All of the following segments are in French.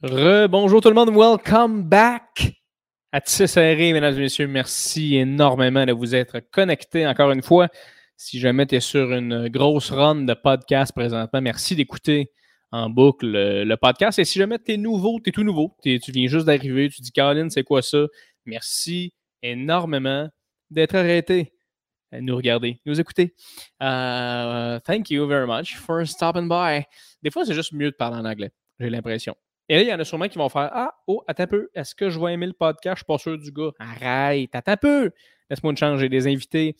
Re-bonjour tout le monde, welcome back à Serré, mesdames et messieurs. Merci énormément de vous être connectés encore une fois. Si jamais tu es sur une grosse run de podcast présentement, merci d'écouter en boucle le, podcast. Et si jamais tu es nouveau, tu es tout nouveau, tu viens juste d'arriver, tu dis Colin, c'est quoi ça? Merci énormément d'être arrêté nous regarder, nous écouter. Uh, thank you very much for stopping by. Des fois, c'est juste mieux de parler en anglais, j'ai l'impression. Et là, il y en a sûrement qui vont faire Ah, oh, attends un peu, est-ce que je vais aimer le podcast? Je suis pas sûr du gars. Arrête, attends un peu. Laisse-moi une chance, j'ai des invités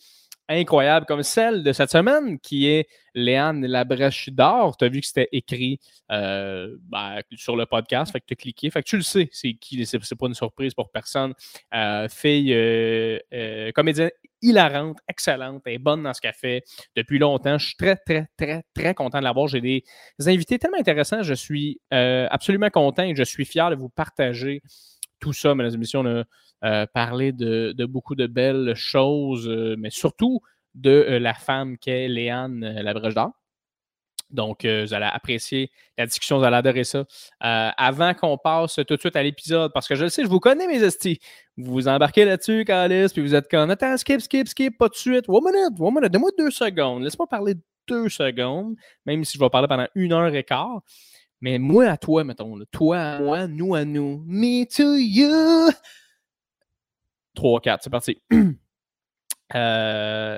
incroyables comme celle de cette semaine qui est Léane Labrèche d'Or. Tu as vu que c'était écrit euh, ben, sur le podcast, fait que tu as cliqué. Fait que tu le sais, c'est qui, c'est pas une surprise pour personne. Euh, fille euh, comédienne hilarante, excellente, elle est bonne dans ce qu'elle fait depuis longtemps. Je suis très, très, très, très content de l'avoir. J'ai des invités tellement intéressants. Je suis absolument content et je suis fier de vous partager tout ça, mesdames et messieurs. On a parlé de, beaucoup de belles choses, mais surtout de la femme qu'est Léane Labrèche d'Or. Donc, vous allez apprécier la discussion, vous allez adorer ça. avant qu'on passe tout de suite à l'épisode, parce que je le sais, je vous connais, mes estis. Vous vous embarquez là-dessus, Calis, puis vous êtes comme Attends, skip, skip, skip, pas de suite. One minute, one minute, donne-moi deux secondes. Laisse-moi parler deux secondes, même si je vais parler pendant une heure et quart. Mais moi à toi, mettons. Toi à moi, nous à nous. Me to you. 3, 4, c'est parti. Euh,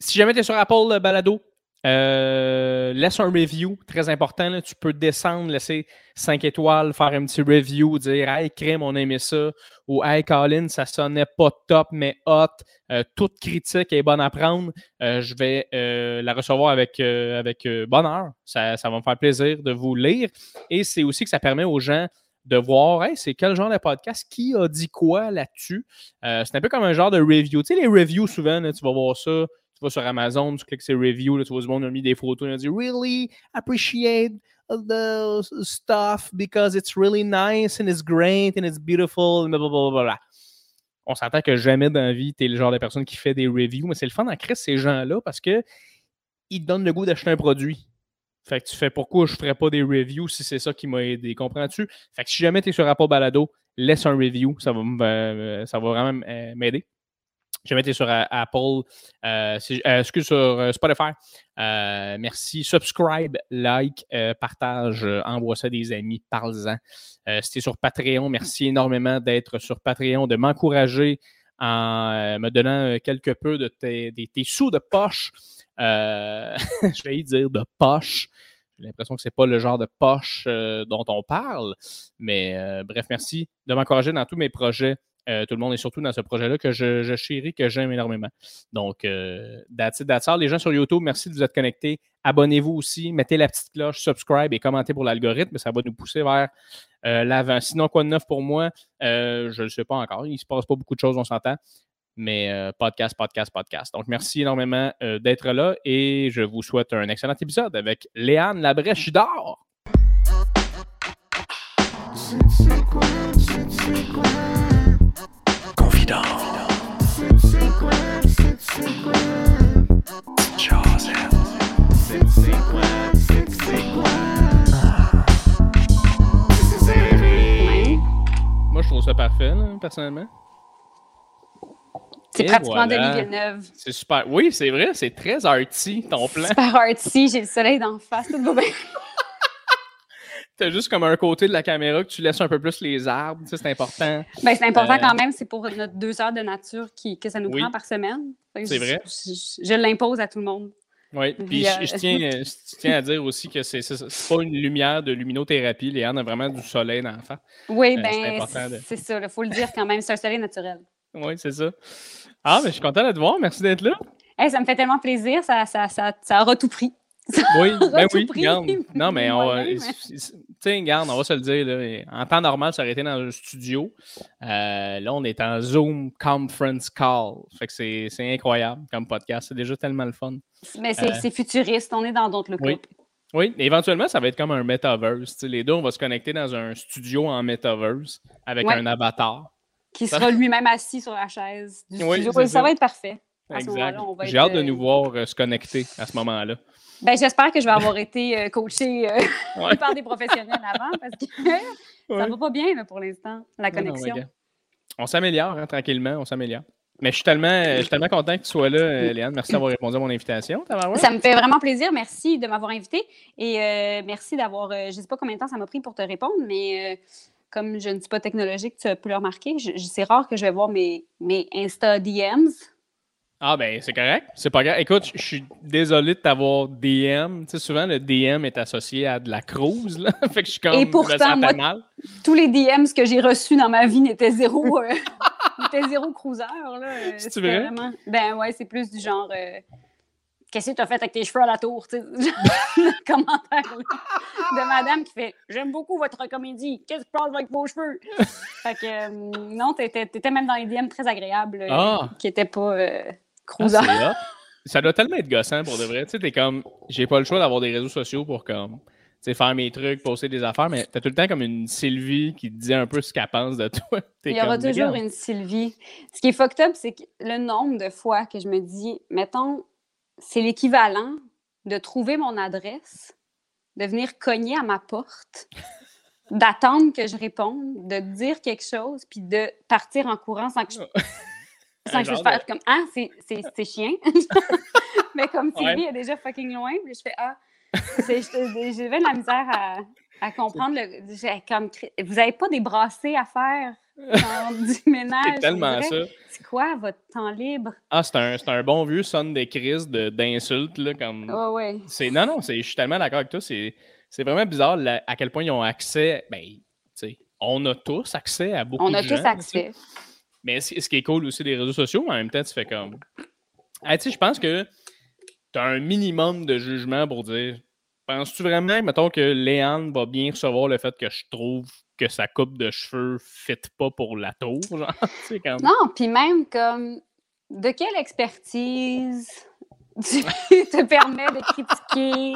si jamais tu es sur Apple Balado, euh, laisse un review, très important. Tu peux descendre, laisser 5 étoiles, faire un petit review, dire Hey, crème, on a aimé ça. Ou Hey, Colin, ça sonnait pas top, mais hot. Euh, toute critique est bonne à prendre. Euh, je vais la recevoir avec, avec bonheur. Ça, va me faire plaisir de vous lire. Et c'est aussi que ça permet aux gens de voir hey, c'est quel genre de podcast, qui a dit quoi là-dessus? c'est un peu comme un genre de review. Tu sais, les reviews, souvent, tu vas voir ça tu vas sur Amazon, tu cliques sur reviews, tu vois du monde a mis des photos, il a dit Really appreciate the stuff because it's really nice and it's great and it's beautiful, blah. On s'entend que jamais dans la vie, tu es le genre de personne qui fait des reviews, mais c'est le fun d'en créer ces gens-là parce que ils te donnent le goût d'acheter un produit. Fait que tu fais pourquoi je ne ferais pas des reviews si c'est ça qui m'a aidé. Comprends-tu? Fait que si jamais tu es sur Apple Balado, laisse un review. Ça va, euh, vraiment euh, m'aider. Vais mettre sur euh, Apple, euh, euh, excuse, sur Spotify. merci. Subscribe, like, partage, envoie ça à des amis, parle-en. C'était sur Patreon, merci énormément d'être sur Patreon, de m'encourager en me donnant quelque peu de tes, sous de poche. je vais y dire de poche. J'ai l'impression que ce n'est pas le genre de poche dont on parle. Mais bref, merci de m'encourager dans tous mes projets euh, tout le monde est surtout dans ce projet-là que je, chéris, que j'aime énormément. Donc, euh, that's, Les gens sur YouTube, merci de vous être connectés. Abonnez-vous aussi, mettez la petite cloche, subscribe et commentez pour l'algorithme. Ça va nous pousser vers euh, l'avant. Sinon, quoi de neuf pour moi? je ne le sais pas encore. Il ne se passe pas beaucoup de choses, on s'entend. Mais podcast, podcast, podcast. Donc, merci énormément d'être là et je vous souhaite un excellent épisode avec Léane Labrèche d'Or. Moi, je trouve ça parfait, personnellement. C'est pratiquement voilà. Denis Villeneuve. C'est super. Oui, c'est vrai, c'est très arty, ton plan. Super arty, j'ai le soleil d'en face, tout va bien. T'as juste comme un côté de la caméra que tu laisses un peu plus les arbres, c'est important. Ben, c'est important euh, quand même, c'est pour notre deux heures de nature qui, que ça nous prend par semaine. C'est vrai. Je, l'impose à tout le monde. Oui, puis je, tiens, je, tiens, à dire aussi que c'est pas une lumière de luminothérapie. Léane a vraiment du soleil dans l'enfant. Oui, euh, ben, c'est ça, il faut le dire quand même, c'est un soleil naturel. Oui, c'est ça. Ah, mais je suis content de te voir, merci d'être là. ça me fait tellement plaisir, ça, ça, ça, ça aura tout pris. Oui, ben oui, regarde. Non, mais on va, regarde, on va se le dire. en temps normal, ça aurait été dans un studio. Euh, là, on est en Zoom Conference Call. Fait que c'est incroyable comme podcast. C'est déjà tellement le fun. Mais euh, c'est futuriste. On est dans d'autres locaux. Oui. Oui, éventuellement, ça va être comme un metaverse. les deux, on va se connecter dans un studio en metaverse avec un avatar. Qui sera lui-même assis sur la chaise du studio. Ça, va être parfait. Exact. J'ai hâte de nous euh, voir se connecter à ce moment-là. Ben, j'espère que je vais avoir été euh, coachée euh, par des professionnels avant parce que Ça va pas bien pour l'instant, la connexion. on s'améliore hein, tranquillement, on s'améliore. Mais je suis tellement, je suis tellement content que tu sois là, euh, Léane. Merci d'avoir répondu à mon invitation. Ça me fait vraiment plaisir. Merci de m'avoir invité. Et euh, merci d'avoir. Euh, je ne sais pas combien de temps ça m'a pris pour te répondre, mais comme je ne suis pas technologique, tu peux le remarquer. C'est rare que je vais voir mes, mes Insta DMs. Ah ben c'est correct, c'est pas grave. Écoute, je suis désolé de t'avoir DM. Tu sais, souvent le DM est associé à de la cruise, là. fait que je suis comme Et pourtant, moi, tous les DMs que j'ai reçus dans ma vie n'étaient zéro, euh, zéro cruiser, là. C'est vrai? Vraiment... Ben ouais, c'est plus du genre euh, Qu'est-ce que tu as fait avec tes cheveux à la tour? Tu le commentaire de madame qui fait J'aime beaucoup votre comédie, qu'est-ce qui passe avec vos cheveux? fait que euh, non, t'étais, étais même dans les DM très agréables ah. qui n'étaient pas ah, ça doit tellement être gossant pour de vrai. Tu sais, t'es comme, j'ai pas le choix d'avoir des réseaux sociaux pour comme, faire mes trucs, poster des affaires, mais t'as tout le temps comme une Sylvie qui te dit un peu ce qu'elle pense de toi. Il y aura toujours une Sylvie. Ce qui est fucked up, c'est que le nombre de fois que je me dis, mettons, c'est l'équivalent de trouver mon adresse, de venir cogner à ma porte, d'attendre que je réponde, de dire quelque chose, puis de partir en courant sans que je sans que je fasse comme Ah, c'est chien. mais comme Sylvie est déjà fucking loin, puis je fais Ah, j'ai de la misère à, à comprendre. Le, comme, vous n'avez pas des brassées à faire dans du ménage. C'est tellement ça. C'est quoi votre temps libre? Ah, c'est un, un, bon vieux son des crises d'insultes. Comme... Oh, ouais. Non, non, je suis tellement d'accord avec toi. C'est vraiment bizarre à quel point ils ont accès. Ben, on a tous accès à beaucoup de gens. On a tous accès. Mais ce qui est cool aussi des réseaux sociaux, en même temps, tu fais comme. tu sais, je pense que tu as un minimum de jugement pour dire Penses-tu vraiment, mettons, que Léane va bien recevoir le fait que je trouve que sa coupe de cheveux fit pas pour la tour? Genre, comme... Non, puis même comme de quelle expertise tu te permets de critiquer?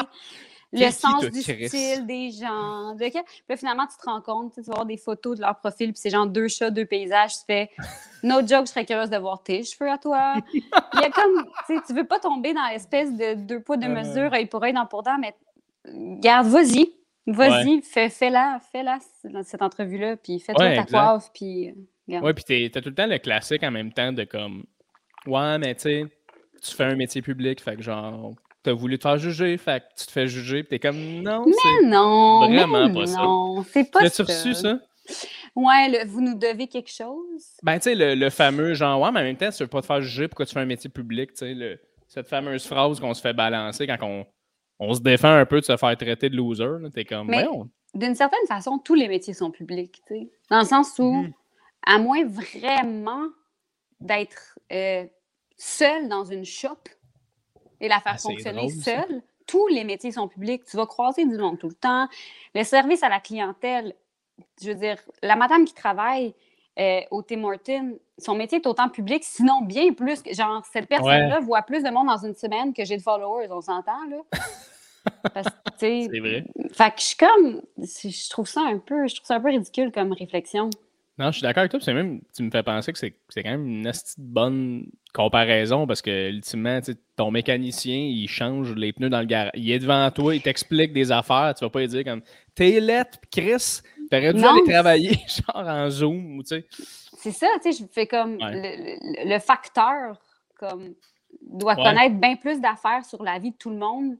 Le sens du style des gens. De Puis finalement, tu te rends compte, tu vas voir des photos de leur profil, puis c'est genre deux chats, deux paysages. Tu fais, no joke, je serais curieuse de voir tes cheveux à toi. Il y a comme, tu sais, tu veux pas tomber dans l'espèce de deux poids, deux mesures, œil pour œil, dans pour dent, mais garde, vas-y. Vas-y, fais, fais-la, fais-la, cette entrevue-là, puis fais-toi ta coiffe, puis. Euh, ouais, puis t'as tout le temps le classique en même temps de comme, ouais, mais tu sais, tu fais un métier public, fait que genre, t'as voulu te faire juger, fait que tu te fais juger, pis t'es comme non, c'est non, vraiment pas non, c'est pas ça. As-tu reçu ça? Ouais, vous nous devez quelque chose? Ben, tu sais, le, fameux genre, ouais, mais en même temps, tu veux pas te faire juger, pourquoi tu fais un métier public, tu sais, cette fameuse phrase qu'on se fait balancer quand on, on, se défend un peu de se faire traiter de loser, t'es comme, mais d'une certaine façon, tous les métiers sont publics, tu sais, dans le sens où, mm. à moins vraiment d'être euh, seul dans une shop, et la faire ah, fonctionner seule. Tous les métiers sont publics. Tu vas croiser du monde tout le temps. Le service à la clientèle, je veux dire, la madame qui travaille euh, au Tim Hortons, son métier est autant public, sinon bien plus. Genre, cette personne-là voit plus de monde dans une semaine que j'ai de followers, on s'entend, là. c'est vrai. Fait que je suis comme. Je trouve ça un peu. Je trouve ça un peu ridicule comme réflexion. Non, je suis d'accord avec toi. C'est même, tu me fais penser que c'est quand même une bonne comparaison parce que, ultimement, ton mécanicien, il change les pneus dans le garage. Il est devant toi, il t'explique des affaires. Tu vas pas lui dire comme T'es lettre, Chris, t'aurais dû aller travailler genre en Zoom ou tu sais. C'est ça, tu sais, je fais comme le, facteur comme doit connaître bien plus d'affaires sur la vie de tout le monde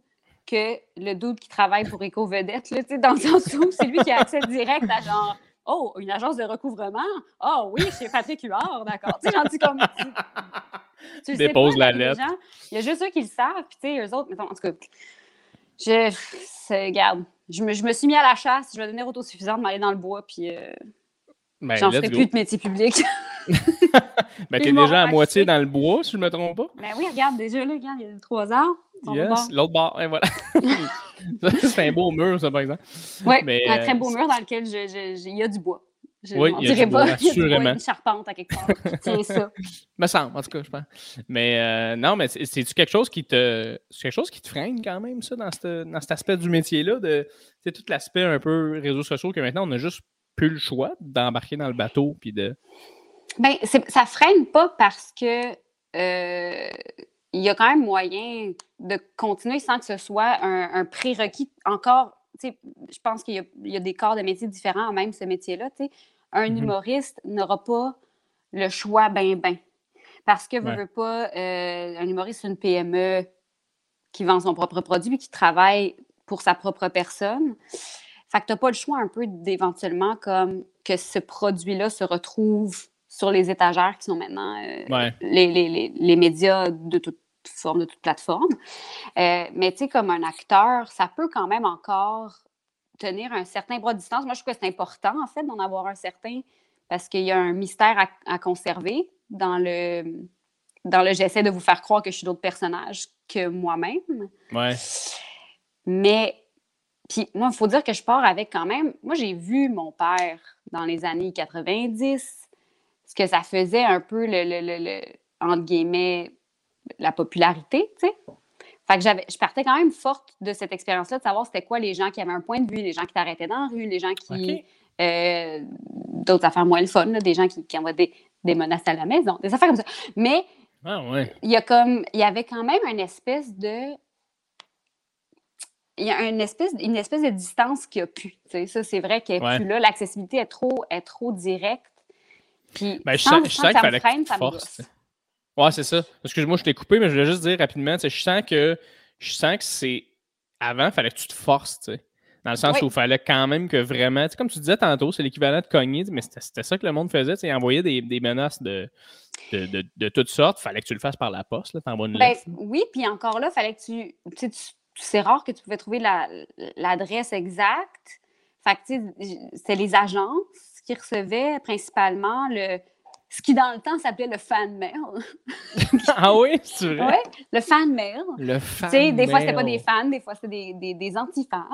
que le doute qui travaille pour Éco-Vedette, dans le sens où c'est lui qui a accès direct à genre Oh, une agence de recouvrement? Ah oh, oui, chez Patrick Huard, d'accord. Tu sais, j'en dis comme. Tu, Dépose la lettre. il y a juste eux qui le savent, puis tu sais, eux autres, mettons, en tout cas, je. Regarde, je me, je me suis mis à la chasse, je vais devenir autosuffisante, m'aller dans le bois, puis. Euh, ben, J'en ferai plus de métier public. ben, t'es déjà à moitié dans le bois, si je ne me trompe pas. Ben oui, regarde, déjà, là, regarde, il y a trois ans. Yes, l'autre bord, et voilà. c'est un beau mur, ça, par exemple. Oui, un très beau mur dans lequel il y a du bois. Je oui, il y a du bois, assurément. une charpente à quelque part Tiens ça. me semble, en tout cas, je pense. Mais euh, non, mais c'est-tu quelque chose qui te. C'est quelque chose qui te freine quand même, ça, dans, dans cet aspect du métier-là, de tout l'aspect un peu réseaux sociaux que maintenant on a juste plus le choix d'embarquer dans le bateau puis de. Ben, ça freine pas parce que euh, il y a quand même moyen de continuer sans que ce soit un, prérequis encore. je pense qu'il y, a des corps de métiers différents, même ce métier-là. Un Mhm. humoriste n'aura pas le choix ben ben. Parce que, veut, veut pas, euh, un humoriste, c'est une PME qui vend son propre produit qui travaille pour sa propre personne. Fait que tu n'as pas le choix un peu d'éventuellement comme que ce produit-là se retrouve sur les étagères qui sont maintenant euh, Ouais. les, les- les- les médias de toute forme, de toute plateforme. Euh, mais tu sais, comme un acteur, ça peut quand même encore tenir un certain bras de distance. Moi, je trouve que c'est important, en fait, d'en avoir un certain parce qu'il y a un mystère à, à conserver dans le, dans le j'essaie de vous faire croire que je suis d'autres personnages que moi-même. Ouais. Mais, puis moi, il faut dire que je pars avec quand même. Moi, j'ai vu mon père dans les années 90, ce que ça faisait un peu le, le, le, le- entre guillemets, la popularité, tu sais. Fait que j'avais, je partais quand même forte de cette expérience-là, de savoir c'était quoi les gens qui avaient un point de vue, les gens qui t'arrêtaient dans la rue, les gens qui. Euh, d'autres affaires moins le fun, là, des gens qui, qui envoient des, des menaces à la maison, des affaires comme ça. Mais Ah ouais. il y a comme il y avait quand même une espèce de il y a une espèce une espèce de distance qui a pu ça c'est vrai qu'elle est Ouais. plus là l'accessibilité est trop est trop directe puis Ben, je sens, je sens que qu'il ça me freine sais. Ouais, c'est ça. Excuse-moi, je t'ai coupé, mais je voulais juste dire rapidement, je sens que je sens que c'est. Avant, il fallait que tu te forces, tu sais. Dans le sens Oui. où il fallait quand même que vraiment. Comme tu disais tantôt, c'est l'équivalent de cogner, mais c'était ça que le monde faisait. Tu envoyaient des, des menaces de, de, de, de toutes sortes. Il fallait que tu le fasses par la poste, là. T'envoies une Ben, oui puis encore là fallait que tu tu- c'est rare que tu pouvais trouver la- l'adresse exacte fait que c'était les agences qui recevaient principalement le ce qui dans le temps s'appelait le fan mail ah oui, c'est vrai. ouais le fan mail Le Tu fan. sais, des fois, c'était pas des fans, des fois, c'était des, des, des anti-fans,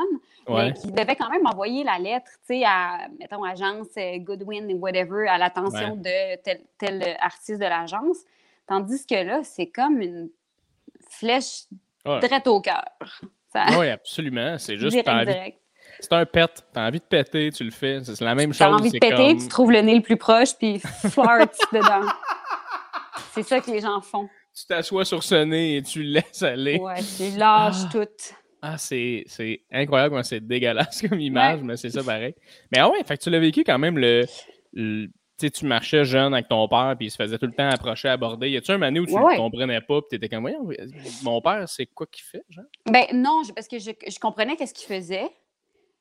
Ouais. mais qui devaient quand même envoyer la lettre, tu sais, à, mettons, agence euh, Goodwin ou whatever, à l'attention de tel, tel artiste de l'agence. Tandis que là, c'est comme une flèche Ouais. direct au cœur. Ça, Oui, absolument. C'est juste, direct, c'est un pet. T'as envie de péter, tu le fais. C'est la même chose. T'as envie de péter, comme- tu trouves le nez le plus proche, puis fart dedans. C'est ça que les gens font. tu t'assois sur ce nez et tu le laisses aller. Ouais, tu lâches Ah. tout. Ah, c'est incroyable comment c'est dégueulasse comme image, mais c'est ça pareil. Mais ah ouais, fait que tu l'as vécu quand même le. Sais, tu marchais jeune avec ton père, puis il se faisait tout le temps approcher, aborder. Y a-tu un année où tu ne ouais. comprenais pas, puis t'étais comme, voyons, mon père, c'est quoi qu'il fait, genre? Ben non, parce que je, je comprenais qu'est-ce qu'il faisait.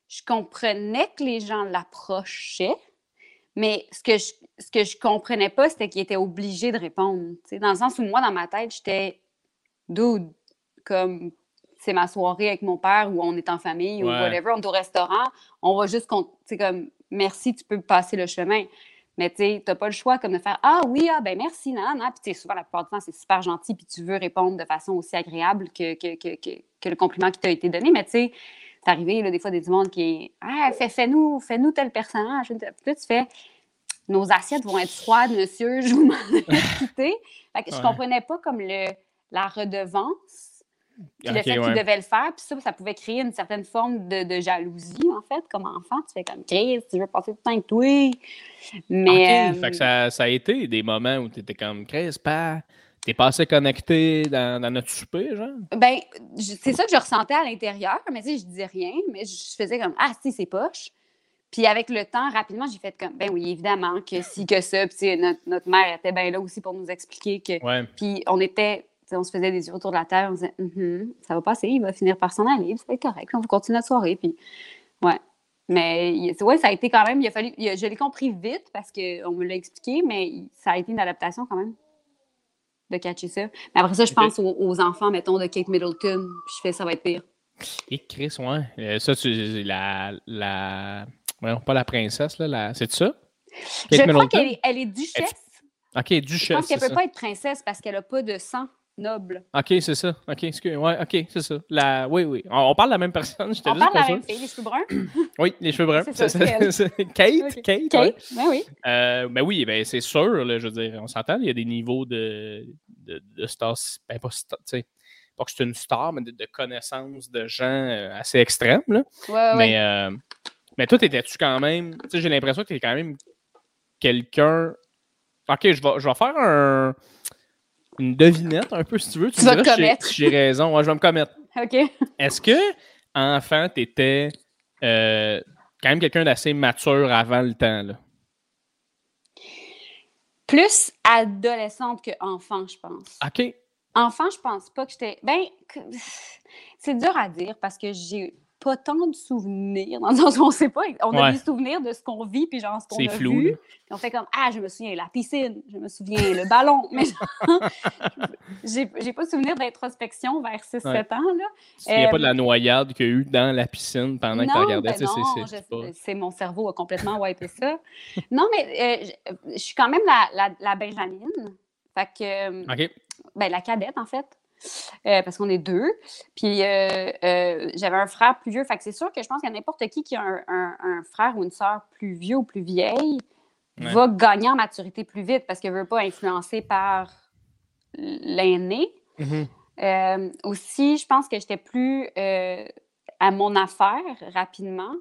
Je comprenais que les gens l'approchaient, mais ce que je, ce que je comprenais pas, c'était qu'il était obligé de répondre. tu Dans le sens où moi, dans ma tête, j'étais dude, comme c'est ma soirée avec mon père ou on est en famille ou whatever, on est au restaurant, on va juste, tu sais, comme merci, tu peux passer le chemin. Mais tu t'as pas le choix comme de faire Ah oui, ah ben merci, non, non. Puis tu sais, souvent, la plupart du temps, c'est super gentil, puis tu veux répondre de façon aussi agréable que, que, que, que, que le compliment qui t'a été donné. Mais tu sais, c'est arrivé, là, des fois, des monde qui Ah, fais- fais-nous, fais-nous tel personnage. Puis là, tu fais Nos assiettes vont être froides, monsieur, je vous demande de quitter. Fait que je Ouais. comprenais pas comme le, la redevance. Puis le Ok, fait ouais. qu'il devait le faire, puis ça, ça pouvait créer une certaine forme de, de jalousie, en fait, comme enfant. Tu fais comme, Chris, tu veux passer du temps avec toi. Mais. Euh, fait que ça, ça a été des moments où t'étais comme, Chris, pas. T'es pas assez connecté dans, dans notre souper, genre? Ben, c'est ça que je ressentais à l'intérieur, mais tu sais, je disais rien, mais je faisais comme Ah, si, c'est poche. Puis avec le temps, rapidement, j'ai fait comme Ben oui, évidemment, que si, que ça. Puis tu notre, notre mère était bien là aussi pour nous expliquer que. Ouais. Puis on était, on se faisait des yeux autour de la table, on disait Mhm, ça va passer, il va finir par s'en aller, ça va être correct, on va continuer notre soirée. Puis, ouais. Mais ouais, ça a été quand même, il a fallu, il a- je l'ai compris vite parce qu'on me l'a expliqué, mais ça a été une adaptation quand même de catcher ça. Mais après ça, je pense aux, aux enfants, mettons, de Kate Middleton, puis je fais ça va être pire. Et Chris, ouais. Euh, ça, tu, la, la. voyons, pas la princesse, là. La... C'est ça? je crois qu'elle est, elle est duchesse. Ok, Je duchesse. pense qu'elle c'est peut ça. pas être princesse parce qu'elle a pas de sang noble. Ok, c'est ça. Ok, excuse. Ouais, ok, c'est ça. La... Oui, oui. On, on parle de la même personne, j'étais On parle de la même fille, les cheveux bruns? Oui, les cheveux bruns. C'est ça, Kate, Ok. Kate, ouais. Kate, ben oui. Euh, ben oui, ben c'est sûr, là, je veux dire, on s'entend, il y a des niveaux de, de, de stars, ben pas star, tu sais, pas que c'est une star, mais de, de connaissances de gens euh, assez extrêmes, là. Ouais, ouais. Mais, euh, mais toi, étais-tu quand même, tu sais, j'ai l'impression que t'es quand même quelqu'un, ok, je vais, je vais faire un, une devinette un peu, si tu veux. Tu vas te si j'ai- commettre. j'ai raison, ouais, je vais me commettre. OK. Est-ce que, enfant, t'étais euh, quand même quelqu'un d'assez mature avant le temps. Là? Plus adolescente que enfant, je pense. OK. Enfant, je pense pas que j'étais. Ben, que- c'est dur à dire parce que j'ai pas tant de souvenirs, dans le sens où on sait pas. On a Ouais. des souvenirs de ce qu'on vit, puis genre ce qu'on C'est a flou, vu. là. Puis on fait comme Ah, je me souviens, la piscine, je me souviens, le ballon. Mais genre, j'ai pas de souvenir d'introspection vers 6-7 ans. Là. Tu souviens pas de Euh, la noyade qu'il y a eu dans la piscine pendant que tu non, regardais. ben c'est- non, mon cerveau a complètement wipé ça. non, mais euh, je, suis quand même la, la, la Benjamine. Fait que, euh, ben, la cadette, en fait. Euh, parce qu'on est deux. Puis euh, euh, j'avais un frère plus vieux. Fait que c'est sûr que je pense qu'à n'importe qui qui a un, un- un frère ou une sœur plus vieux ou plus vieille Ouais. va gagner en maturité plus vite parce qu'elle ne veut pas influencer par l'aîné. Mhm. Euh, aussi, je pense que j'étais plus à mon affaire rapidement.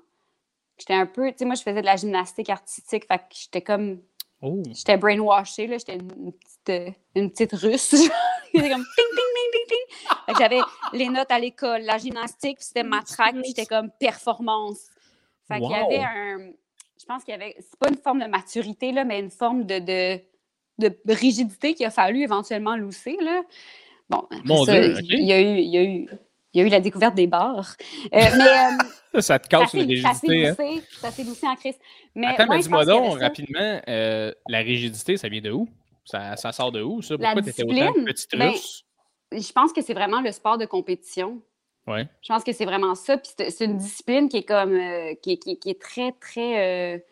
J'étais un peu, tu sais, moi, je faisais de la gymnastique artistique, fait que j'étais comme, Oh. j'étais brainwashée, là, j'étais une, une petite, euh, une petite russe. J'étais comme ting, ting, ting. Fait que j'avais les notes à l'école, la gymnastique, puis c'était ma track, puis j'étais comme performance. Fait qu'il y avait un, je pense qu'il y avait, c'est pas une forme de maturité, là, mais une forme de, de, de rigidité qu'il a fallu éventuellement lousser, là. Bon, après Mon ça, Dieu, ok. il y a eu, il y a eu, il y a eu la découverte des bars. Euh, mais euh, Ça te casse ça s'est rigidité. Hein? ça s'est loussé en crise. Mais, Attends, mais ouais, je dis-moi donc, rapidement, euh, la rigidité, ça vient de où? Ça, ça sort de où, ça? Pourquoi tu étais autant petite ben, russe? Je pense que c'est vraiment le sport de compétition. Ouais. Je pense que c'est vraiment ça. Puis c'est une discipline qui est comme euh, qui, est- qui est- qui est très, très.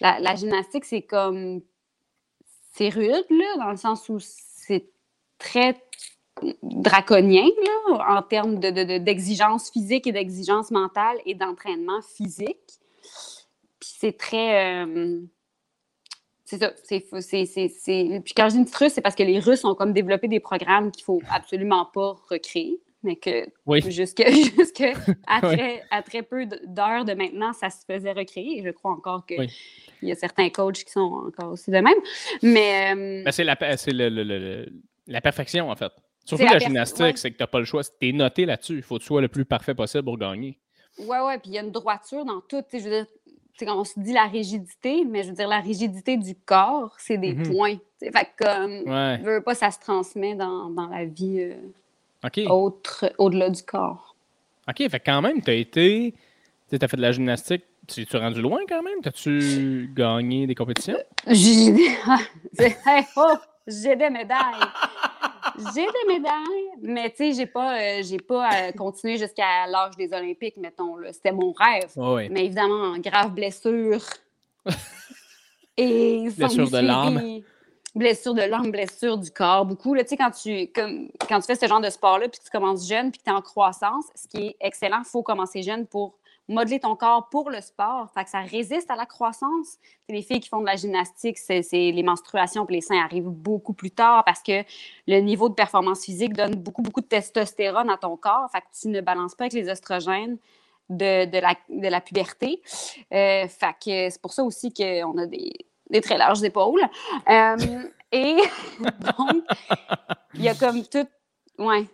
la, la gymnastique, c'est comme. C'est rude, là, dans le sens où c'est très draconien, là, en termes de- de- de- d'exigence physique et d'exigence mentale et d'entraînement physique. Puis c'est très. euh, c'est ça. c'est- Puis quand je dis une petite russe, c'est parce que les Russes ont comme développé des programmes qu'il faut absolument pas recréer, mais que Oui. jusque, jusque à, très, à très peu d'heures de maintenant, ça se faisait recréer. Et je crois encore qu'il Oui. y a certains coachs qui sont encore aussi de même. Mais euh, Ben, c'est la, c'est le- le- le- le- la perfection, en fait. Surtout la la, gymnastique, ouais. c'est que tu n'as pas le choix. Tu es noté là-dessus. Il faut que tu sois le plus parfait possible pour gagner. ouais, ouais, puis il y a une droiture dans tout. Je veux dire, on se dit la rigidité, mais je veux dire, la rigidité du corps, c'est des Mhm. points. tu sais. Fait que, comme, Ouais. veux pas, ça se transmet dans, dans la vie euh, autre, au-delà du corps. OK, fait que quand même, tu as été. Tu as fait de la gymnastique. Tu es rendu loin quand même? T'as-tu gagné des compétitions? J'ai hey, oh, j'ai des médailles. J'ai des médailles, mais tu sais, j'ai pas, euh, j'ai pas euh, continué jusqu'à l'âge des Olympiques, mettons. C'était mon rêve. Oui. Mais évidemment, grave blessure. Et Blessure de l'âme. Blessure de l'âme, blessure du corps, beaucoup. Là, tu sais, quand tu, comme, quand tu fais ce genre de sport-là, puis que tu commences jeune, puis que tu es en croissance, ce qui est excellent, il faut commencer jeune pour modeler ton corps pour le sport. Fait que ça résiste à la croissance. Les filles qui font de la gymnastique, c'est c'est- les menstruations puis les seins arrivent beaucoup plus tard parce que le niveau de performance physique donne beaucoup, beaucoup de testostérone à ton corps. Fait que tu ne balances pas avec les oestrogènes de, de, la, de la puberté. Euh, fait que c'est pour ça aussi qu'on a des, des très larges épaules. Euh, et donc, il y a comme tout. Ouais, Je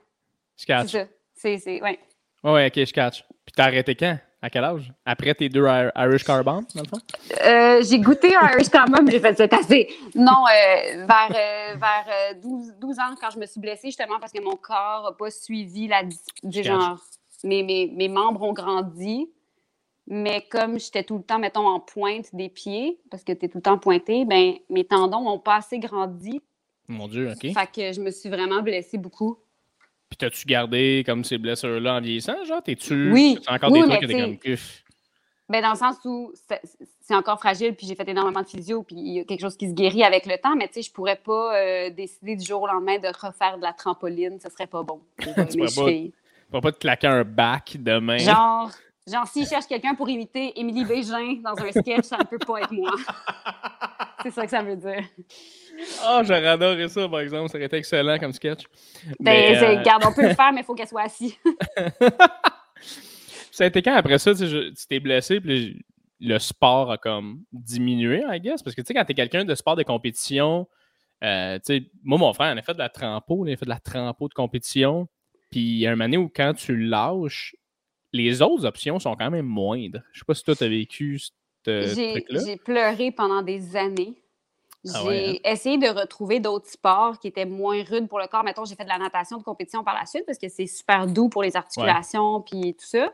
c'est catch. ça. C'est, c'est, ouais. Ouais, ouais, ok, je catch. Puis t'as arrêté quand? À quel âge? Après tes deux Ir- Irish Car dans le fond? Euh, j'ai goûté un Irish quand même, j'ai fait ça assez. Non, euh, vers, euh, vers euh, 12, 12 ans, quand je me suis blessée, justement parce que mon corps n'a pas suivi la Genre, mes, mes, mes membres ont grandi, mais comme j'étais tout le temps, mettons, en pointe des pieds, parce que tu es tout le temps pointé, ben, mes tendons n'ont pas assez grandi. Mon Dieu, ok. Fait que je me suis vraiment blessée beaucoup. Puis t'as-tu gardé comme ces blessures-là en vieillissant? Genre, t'es-tu. Oui. encore Oui, des trucs que comme. Ben, dans le sens où c'est encore fragile, puis j'ai fait énormément de physio, puis il y a quelque chose qui se guérit avec le temps, mais tu sais, je pourrais pas euh, décider du jour au lendemain de refaire de la trampoline, ce serait pas bon. pour, euh, Tu mes pourrais pas. vas pas te claquer un bac demain. Genre, genre s'il cherche quelqu'un pour imiter Émilie Bégin dans un sketch, ça ne peut pas être moi. c'est ça que ça veut dire. Ah, j'aurais adoré ça, par exemple. Ça aurait été excellent comme sketch. Ben, euh, Garde, on peut le faire, mais il faut qu'elle soit assise. Ça a été quand après ça, tu sais, je- tu t'es blessé, puis le sport a comme diminué, I guess? Parce que tu sais, quand t'es quelqu'un de sport de compétition, euh, tu sais, moi, mon frère, on a fait de la trampo, il a fait de la trampo de compétition. Puis il y a un moment où quand tu lâches, les autres options sont quand même moindres. Je sais pas si toi, tu as vécu ce truc-là. j'ai pleuré pendant des années. J'ai Ah ouais, essayé de retrouver d'autres sports qui étaient moins rudes pour le corps. Mettons, j'ai fait de la natation de compétition par la suite parce que c'est super doux pour les articulations puis tout ça.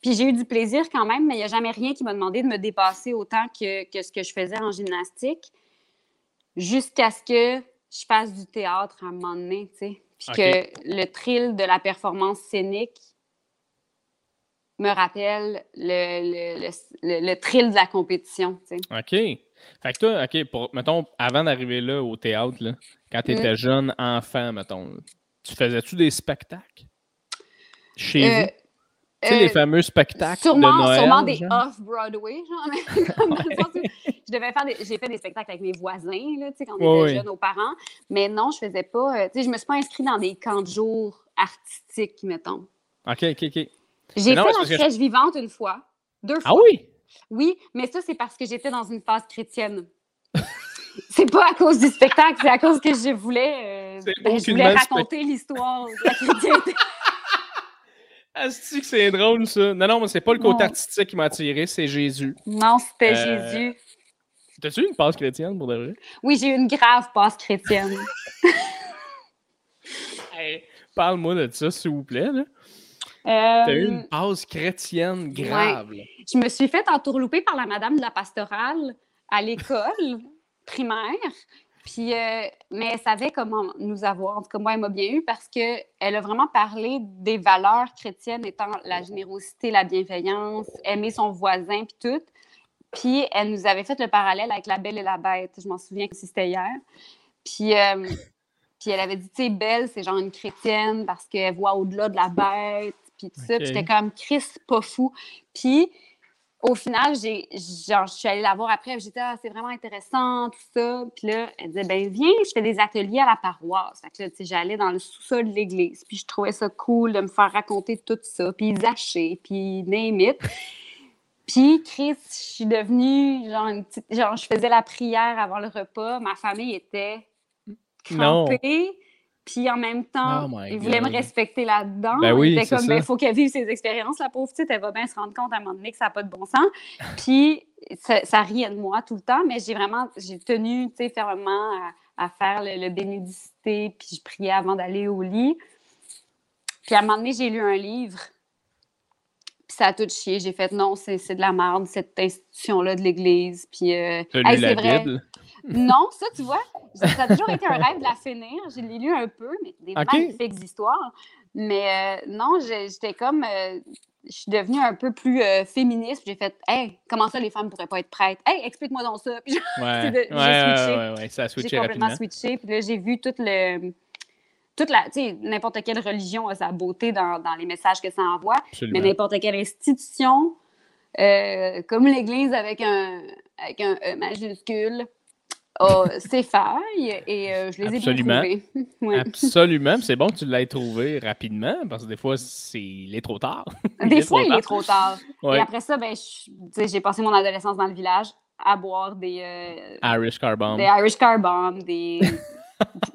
Puis j'ai eu du plaisir quand même, mais il n'y a jamais rien qui m'a demandé de me dépasser autant que, que ce que je faisais en gymnastique jusqu'à ce que je fasse du théâtre à un moment donné, tu sais. Puis que le thrill de la performance scénique me rappelle le, le, le, le- le thrill de la compétition, tu sais. OK. Fait que toi, OK, pour, mettons, avant d'arriver là au théâtre, là, quand tu Mm. étais jeune enfant, mettons, tu faisais-tu des spectacles? Chez Euh, vous? Tu sais, les euh, fameux spectacles Sûrement, de Noël. sûrement des off-Broadway, genre. je devais faire des- j'ai fait des spectacles avec mes voisins, là, tu sais, quand on Ouais, était ouais. jeunes, nos parents. Mais non, je faisais pas. euh, tu sais, je me suis pas inscrite dans des camps de jour artistiques, mettons. OK, OK, OK. J'ai fait la je- crèche vivante une fois. Deux fois. Ah oui? Oui, mais ça, c'est parce que j'étais dans une phase chrétienne. c'est pas à cause du spectacle, c'est à cause que je voulais, euh, ben, je voulais raconter l'histoire de la chrétienté. C'est que c'est drôle, ça. Non, non, mais c'est pas le côté Non. artistique qui m'a attiré, c'est Jésus. non, c'était Euh, Jésus. T'as-tu une passe chrétienne pour de vrai? Oui, j'ai eu une grave passe chrétienne. Hey, Parle-moi de ça, s'il vous plaît. là. Euh, T'as eu une passe chrétienne grave. Je me suis fait entourlouper par la madame de la pastorale à l'école primaire. Puis, euh, mais elle savait comment nous avoir. En tout cas, moi, elle m'a bien eu parce qu'elle a vraiment parlé des valeurs chrétiennes étant la générosité, la bienveillance, aimer son voisin, puis tout. Puis, elle nous avait fait le parallèle avec la belle et la bête. Je m'en souviens que c'était hier. Puis, euh, puis elle avait dit, tu sais, belle, c'est genre une chrétienne parce qu'elle voit au-delà de la bête, puis tout ça. Ok. Puis j'étais comme, Christ, pas fou. Puis, au final, j'ai, genre, je suis allée la voir après, j'étais, ah, c'est vraiment intéressant, tout ça. Puis là, elle disait, ben viens, je fais des ateliers à la paroisse. Fait que là, tu sais, j'allais dans le sous-sol de l'église, puis je trouvais ça cool de me faire raconter tout ça, puis Zaché, puis name it. Puis, Chris, je suis devenue, genre, une petite, genre, je faisais la prière avant le repas. Ma famille était Non. crampée. Puis en même temps, Oh my ils voulaient me respecter là-dedans. Ben oui, c'est comme, ça. ben, faut qu'elle vive ses expériences, la pauvre petite. Elle va bien se rendre compte à un moment donné que ça n'a pas de bon sens. Puis ça, ça riait de moi tout le temps, mais j'ai vraiment, j'ai tenu, tu sais, fermement à, à faire le, le bénédicité, puis je priais avant d'aller au lit. Puis à un moment donné, j'ai lu un livre, puis ça a tout chié. J'ai fait, non, c'est c'est de la merde, cette institution-là de l'Église. Puis, euh, T'as hey, lu la c'est vrai. Bible? Non, ça, tu vois, ça a toujours été un rêve de la finir. Je l'ai lu un peu, mais des Ok. magnifiques histoires. Mais euh, non, j'ai- j'étais comme. euh, je suis devenue un peu plus euh, féministe. J'ai fait, hey, comment ça, les femmes ne pourraient pas être prêtres? Hey, explique-moi donc ça. Puis Ouais, de- ouais, j'ai ouais, switché. ouais, ouais, ça a j'ai switché complètement rapidement. switché. Puis là, j'ai vu toute le. Toute la, tu sais, n'importe quelle religion a sa beauté dans, dans les messages que ça envoie, Absolument. mais n'importe quelle institution, euh, comme l'Église avec un, avec un E majuscule, a ses failles et euh, je les Absolument. ai bien trouvées. Ouais. Absolument. C'est bon que tu l'aies trouvé rapidement parce que des fois, c'est il est trop tard. Des fois, il est trop tard. Ouais. Et après ça, ben, j'ai passé mon adolescence dans le village à boire des, euh, Irish Car Bomb. des Irish Car Bomb, des,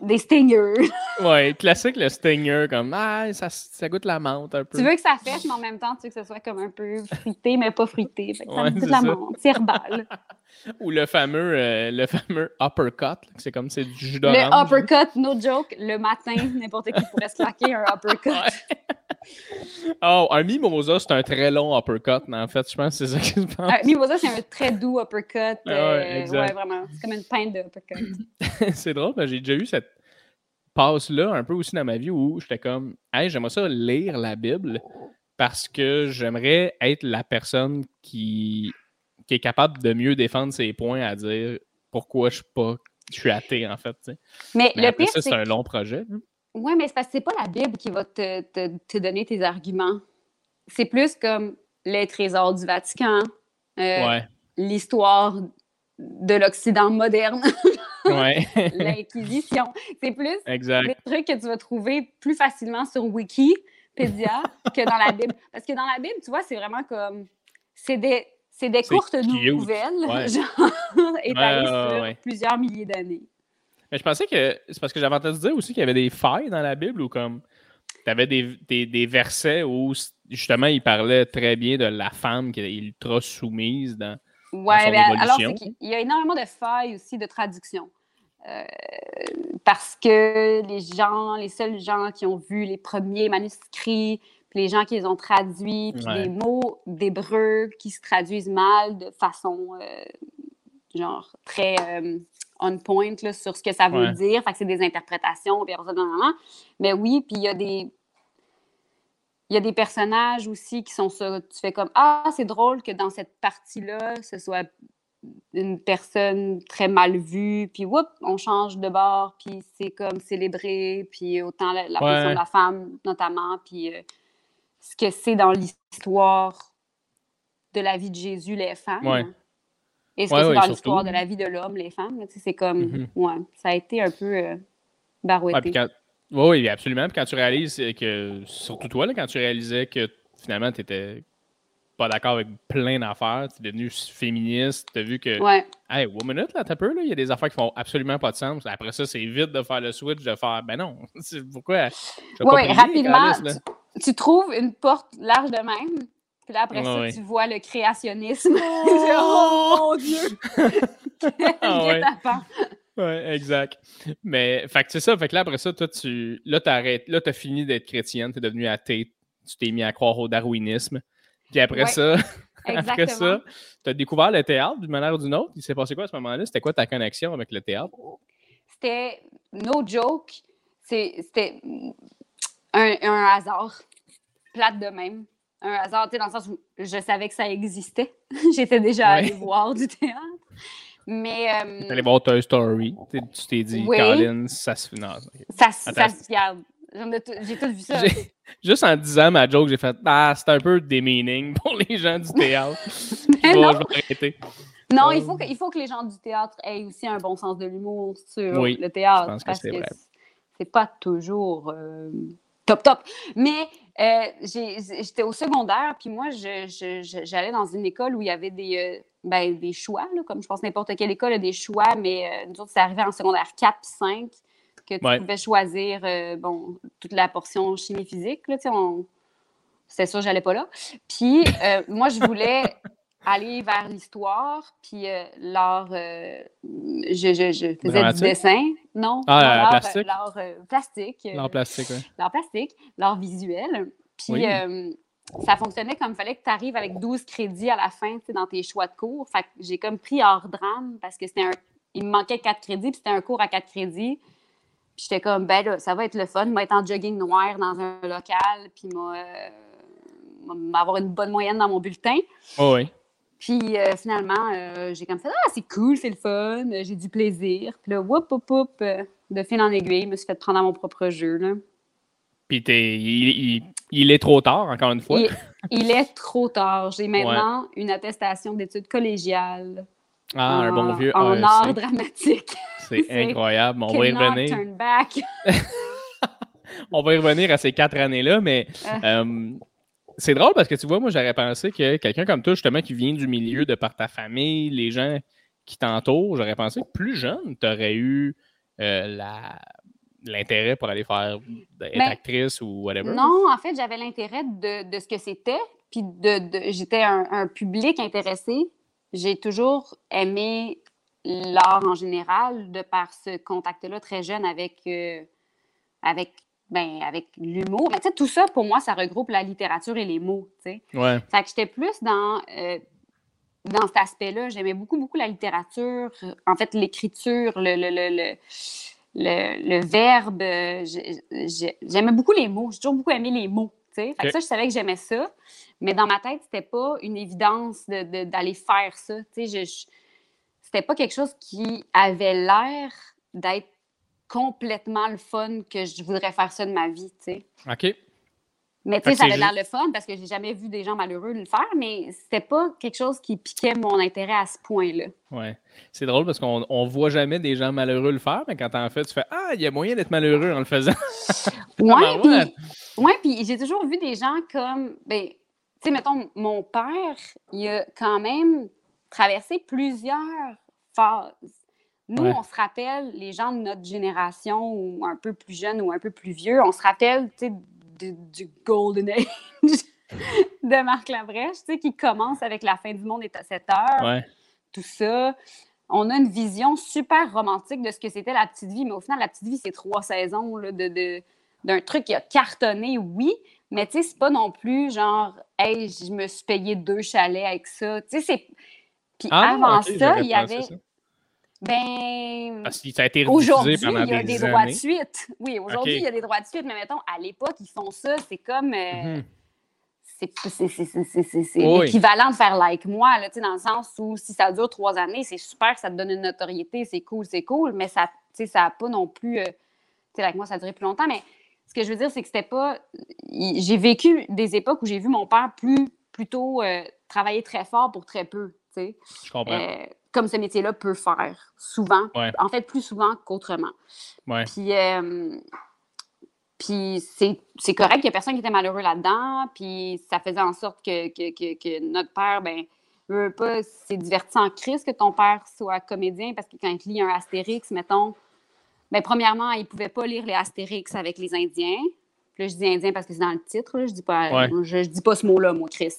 des Stingers. Ouais, classique le Stinger, comme ah, ça, ça goûte la menthe un peu. Tu veux que ça fêche, mais en même temps, tu veux que ce soit comme un peu fruité, mais pas fruité. Fait que ça Ouais, goûte de la menthe. C'est herbal. Ou le fameux, euh, le fameux uppercut, c'est comme c'est du jus Le d'orange. uppercut, no joke, le matin, n'importe qui pourrait se claquer un uppercut. Oh, un mimosa, c'est un très long uppercut, mais en fait, je pense que c'est ça que je pense. Euh, Mimosa, c'est un très doux uppercut. Ah ouais, euh, ouais, vraiment. C'est comme une pinte de uppercut. c'est drôle, mais j'ai déjà eu cette passe-là un peu aussi dans ma vie où j'étais comme, hey, j'aimerais ça lire la Bible parce que j'aimerais être la personne qui, qui est capable de mieux défendre ses points à dire pourquoi je suis pas. Je suis athée, en fait. Mais, Mais le après pire, ça, c'est c'est un long projet. hein. Oui, mais c'est parce que c'est pas la Bible qui va te, te- te donner tes arguments. C'est plus comme les trésors du Vatican, euh, Ouais. l'histoire de l'Occident moderne, Ouais. l'Inquisition. C'est plus exact. des trucs que tu vas trouver plus facilement sur Wikipédia que dans la Bible. Parce que dans la Bible, tu vois, c'est vraiment comme. C'est des, c'est des courtes cute. nouvelles, Ouais. genre, étalées sur plusieurs milliers d'années. Mais je pensais que c'est parce que j'avais entendu dire aussi qu'il y avait des failles dans la Bible ou comme tu avais des, des, des versets où justement, il parlait très bien de la femme qui est ultra soumise dans, Ouais, son ben, alors qu'il y a énormément de failles aussi de traduction. Euh, parce que les gens, les seuls gens qui ont vu les premiers manuscrits, puis les gens qui les ont traduits, puis Ouais. les mots d'hébreu qui se traduisent mal de façon euh, genre très euh, on point là, sur ce que ça veut Ouais. dire. Fait que c'est des interprétations, puis après ça. Mais oui, puis il y a des. Il y a des personnages aussi qui sont ça. Tu fais comme Ah, c'est drôle que dans cette partie-là, ce soit une personne très mal vue, puis whoop, on change de bord, puis c'est comme célébré, puis autant la, la Ouais. position de la femme notamment, puis euh, ce que c'est dans l'histoire de la vie de Jésus, les femmes. Ouais. Et ce Ouais, que c'est ouais, dans l'histoire de la vie de l'homme, les femmes. C'est comme, Mhm. ouais, ça a été un peu euh, barouetté. quand- oui, oui, absolument. Puis quand tu réalises que, surtout toi, là, quand tu réalisais que finalement, tu n'étais pas d'accord avec plein d'affaires, tu es devenu féministe, tu as vu que, Ouais. hey, one minute, là, t'as peu, là, il y a des affaires qui font absolument pas de sens. Après ça, c'est vite de faire le switch, de faire, ben non, c'est- pourquoi? vais Ouais, rapidement. Tu trouves une porte large de même, puis là, après Ouais, ça, tu vois le créationnisme. oh mon Dieu! Ah ouais. Ouais, exact. Mais, fait que c'est ça. Fait que là, après ça, toi, tu. Là, t'arrêtes. Là, t'as fini d'être chrétienne, t'es devenu athée. Tu t'es mis à croire au darwinisme. Puis après Ouais, ça, après Exactement. ça, t'as découvert le théâtre d'une manière ou d'une autre? Il s'est passé quoi à ce moment-là? C'était quoi ta connexion avec le théâtre? C'était, no joke, c'est- c'était un, un hasard, plate de même. Un hasard, dans le sens où je savais que ça existait. J'étais déjà Ouais. allée voir du théâtre. Mais euh, T'allais voir Toy Story. Tu t'es dit, Oui. Colin, ça se ok. ça, se- ça Attends. se regarde. J'ai tout vu ça. Juste en disant ma joke, j'ai fait Ah, c'est un peu démeaning pour les gens du théâtre. Mais non. je vais arrêter. Non, Euh, il, faut que, il faut que les gens du théâtre aient aussi un bon sens de l'humour sur Oui, le théâtre. je pense que parce c'est vrai. c'est pas toujours euh, top, top. Mais euh, j'étais au secondaire, puis moi, j'allais dans une école où il y avait des, euh, ben, des choix, là, comme je pense n'importe quelle école a des choix, mais euh, nous autres, c'est arrivé en secondaire 4 puis 5 que tu Ouais. pouvais choisir euh, bon, toute la portion chimie-physique. Là, tu sais, on... C'était sûr, j'allais pas là. Puis moi, je voulais aller vers l'histoire, puis euh, l'art. euh, je, je- je faisais Dramatique? du dessin. Non, Ah, l'art plastique? L'art euh, plastique. euh, L'art plastique, ouais. l'art plastique, l'art visuel. Puis Oui. euh, ça fonctionnait comme il fallait que tu arrives avec 12 crédits à la fin, tu sais, dans tes choix de cours. Fait que j'ai comme pris hors drame parce que c'était un. Il me manquait 4 crédits, puis c'était un cours à 4 crédits. Puis j'étais comme, ben là, ça va être le fun, moi être en jogging noir dans un local, puis moi, euh, moi, avoir une bonne moyenne dans mon bulletin. Oh, oui. Puis euh, finalement, euh, j'ai comme fait Ah, c'est cool, c'est le fun, j'ai du plaisir. Puis là, whoop, whoop, whoop, euh, de fil en aiguille, je me suis fait prendre à mon propre jeu. Là. Puis t'es- il, il- il est trop tard, encore une fois. Il, il est trop tard. J'ai maintenant une attestation d'études collégiales Ah, un en, bon vieux en art dramatique. C'est incroyable. On va y revenir. turn back. On va y revenir à ces quatre années-là, mais Ah. euh, c'est drôle parce que tu vois, moi, j'aurais pensé que quelqu'un comme toi, justement, qui vient du milieu de par ta famille, les gens qui t'entourent, j'aurais pensé que plus jeune, tu aurais eu euh, la- l'intérêt pour aller faire être Mais- actrice ou whatever. Non, en fait, j'avais l'intérêt de, de ce que c'était, puis de, de- j'étais un, un public intéressé. J'ai toujours aimé l'art en général, de par ce contact-là très jeune avec, euh, avec, ben, avec l'humour. Mais tu sais, tout ça, pour moi, ça regroupe la littérature et les mots, tu sais. Ouais. Fait que j'étais plus dans, euh, dans cet aspect-là. J'aimais beaucoup, beaucoup la littérature, en fait, l'écriture, le, le, le, le, le- le verbe. euh, j'ai- j'ai- J'aimais beaucoup les mots. J'ai toujours beaucoup aimé les mots. Fait que ça, je savais que j'aimais ça. Mais dans ma tête, c'était pas une évidence de- de- d'aller faire ça. Je- je- c'était pas quelque chose qui avait l'air d'être complètement le fun que je voudrais faire ça de ma vie, tu sais. OK. Mais tu sais, ça avait l'air le fun parce que j'ai jamais vu des gens malheureux le faire, mais c'était pas quelque chose qui piquait mon intérêt à ce point-là. Ouais. C'est drôle parce qu'on on voit jamais des gens malheureux le faire, mais quand t'en fais, tu fais Ah, il y a moyen d'être malheureux en le faisant. Ouais. puis ouais, puis j'ai toujours vu des gens comme, ben, tu sais, mettons, mon père, il a quand même traversé plusieurs phases. Nous, Ouais. on se rappelle, les gens de notre génération, ou un peu plus jeunes ou un peu plus vieux, on se rappelle, du, du Golden Age. de Marc Labrèche, qui commence avec La fin du monde est à 7 heures. Ouais. Tout ça. On a une vision super romantique de ce que c'était la petite vie, mais au final, la petite vie, c'est trois saisons là, de, de- d'un truc qui a cartonné, oui, mais tu sais, c'est pas non plus genre, hey, je me suis payé deux chalets avec ça. Tu sais, c'est. Puis Ah, avant ça, il y avait. ça. Ben. Parce que ça a été Aujourd'hui, il y a des, des droits de suite. Oui, aujourd'hui, il y a des droits de suite, mais mettons, à l'époque, ils font ça, c'est comme. euh, Mhm. c'est c'est- c'est- c'est- c'est- c'est- c'est Oui. l'équivalent de faire like moi, là, tu sais, dans le sens où si ça dure trois années, c'est super que ça te donne une notoriété, c'est cool, c'est cool, mais ça sais, ça n'a pas non plus. euh, tu sais, like moi, ça a duré plus longtemps, mais ce que je veux dire, c'est que c'était pas. J'ai vécu des époques où j'ai vu mon père plus plutôt euh, travailler très fort pour très peu, tu sais. Je comprends. Euh, comme ce métier-là peut faire souvent, Ouais. en fait plus souvent qu'autrement. Ouais. Puis, euh, puis c'est c'est correct, il n'y a personne qui était malheureux là-dedans. Puis ça faisait en sorte que, que, que, que notre père, ben, veut pas, c'est divertissant en crise que ton père soit comédien parce que quand il lit un Astérix, mettons, ben, premièrement, il ne pouvait pas lire les Astérix avec les Indiens. Là, je dis Indien parce que c'est dans le titre, là, je dis pas, Ouais. je, je dis pas ce mot-là, moi, Chris.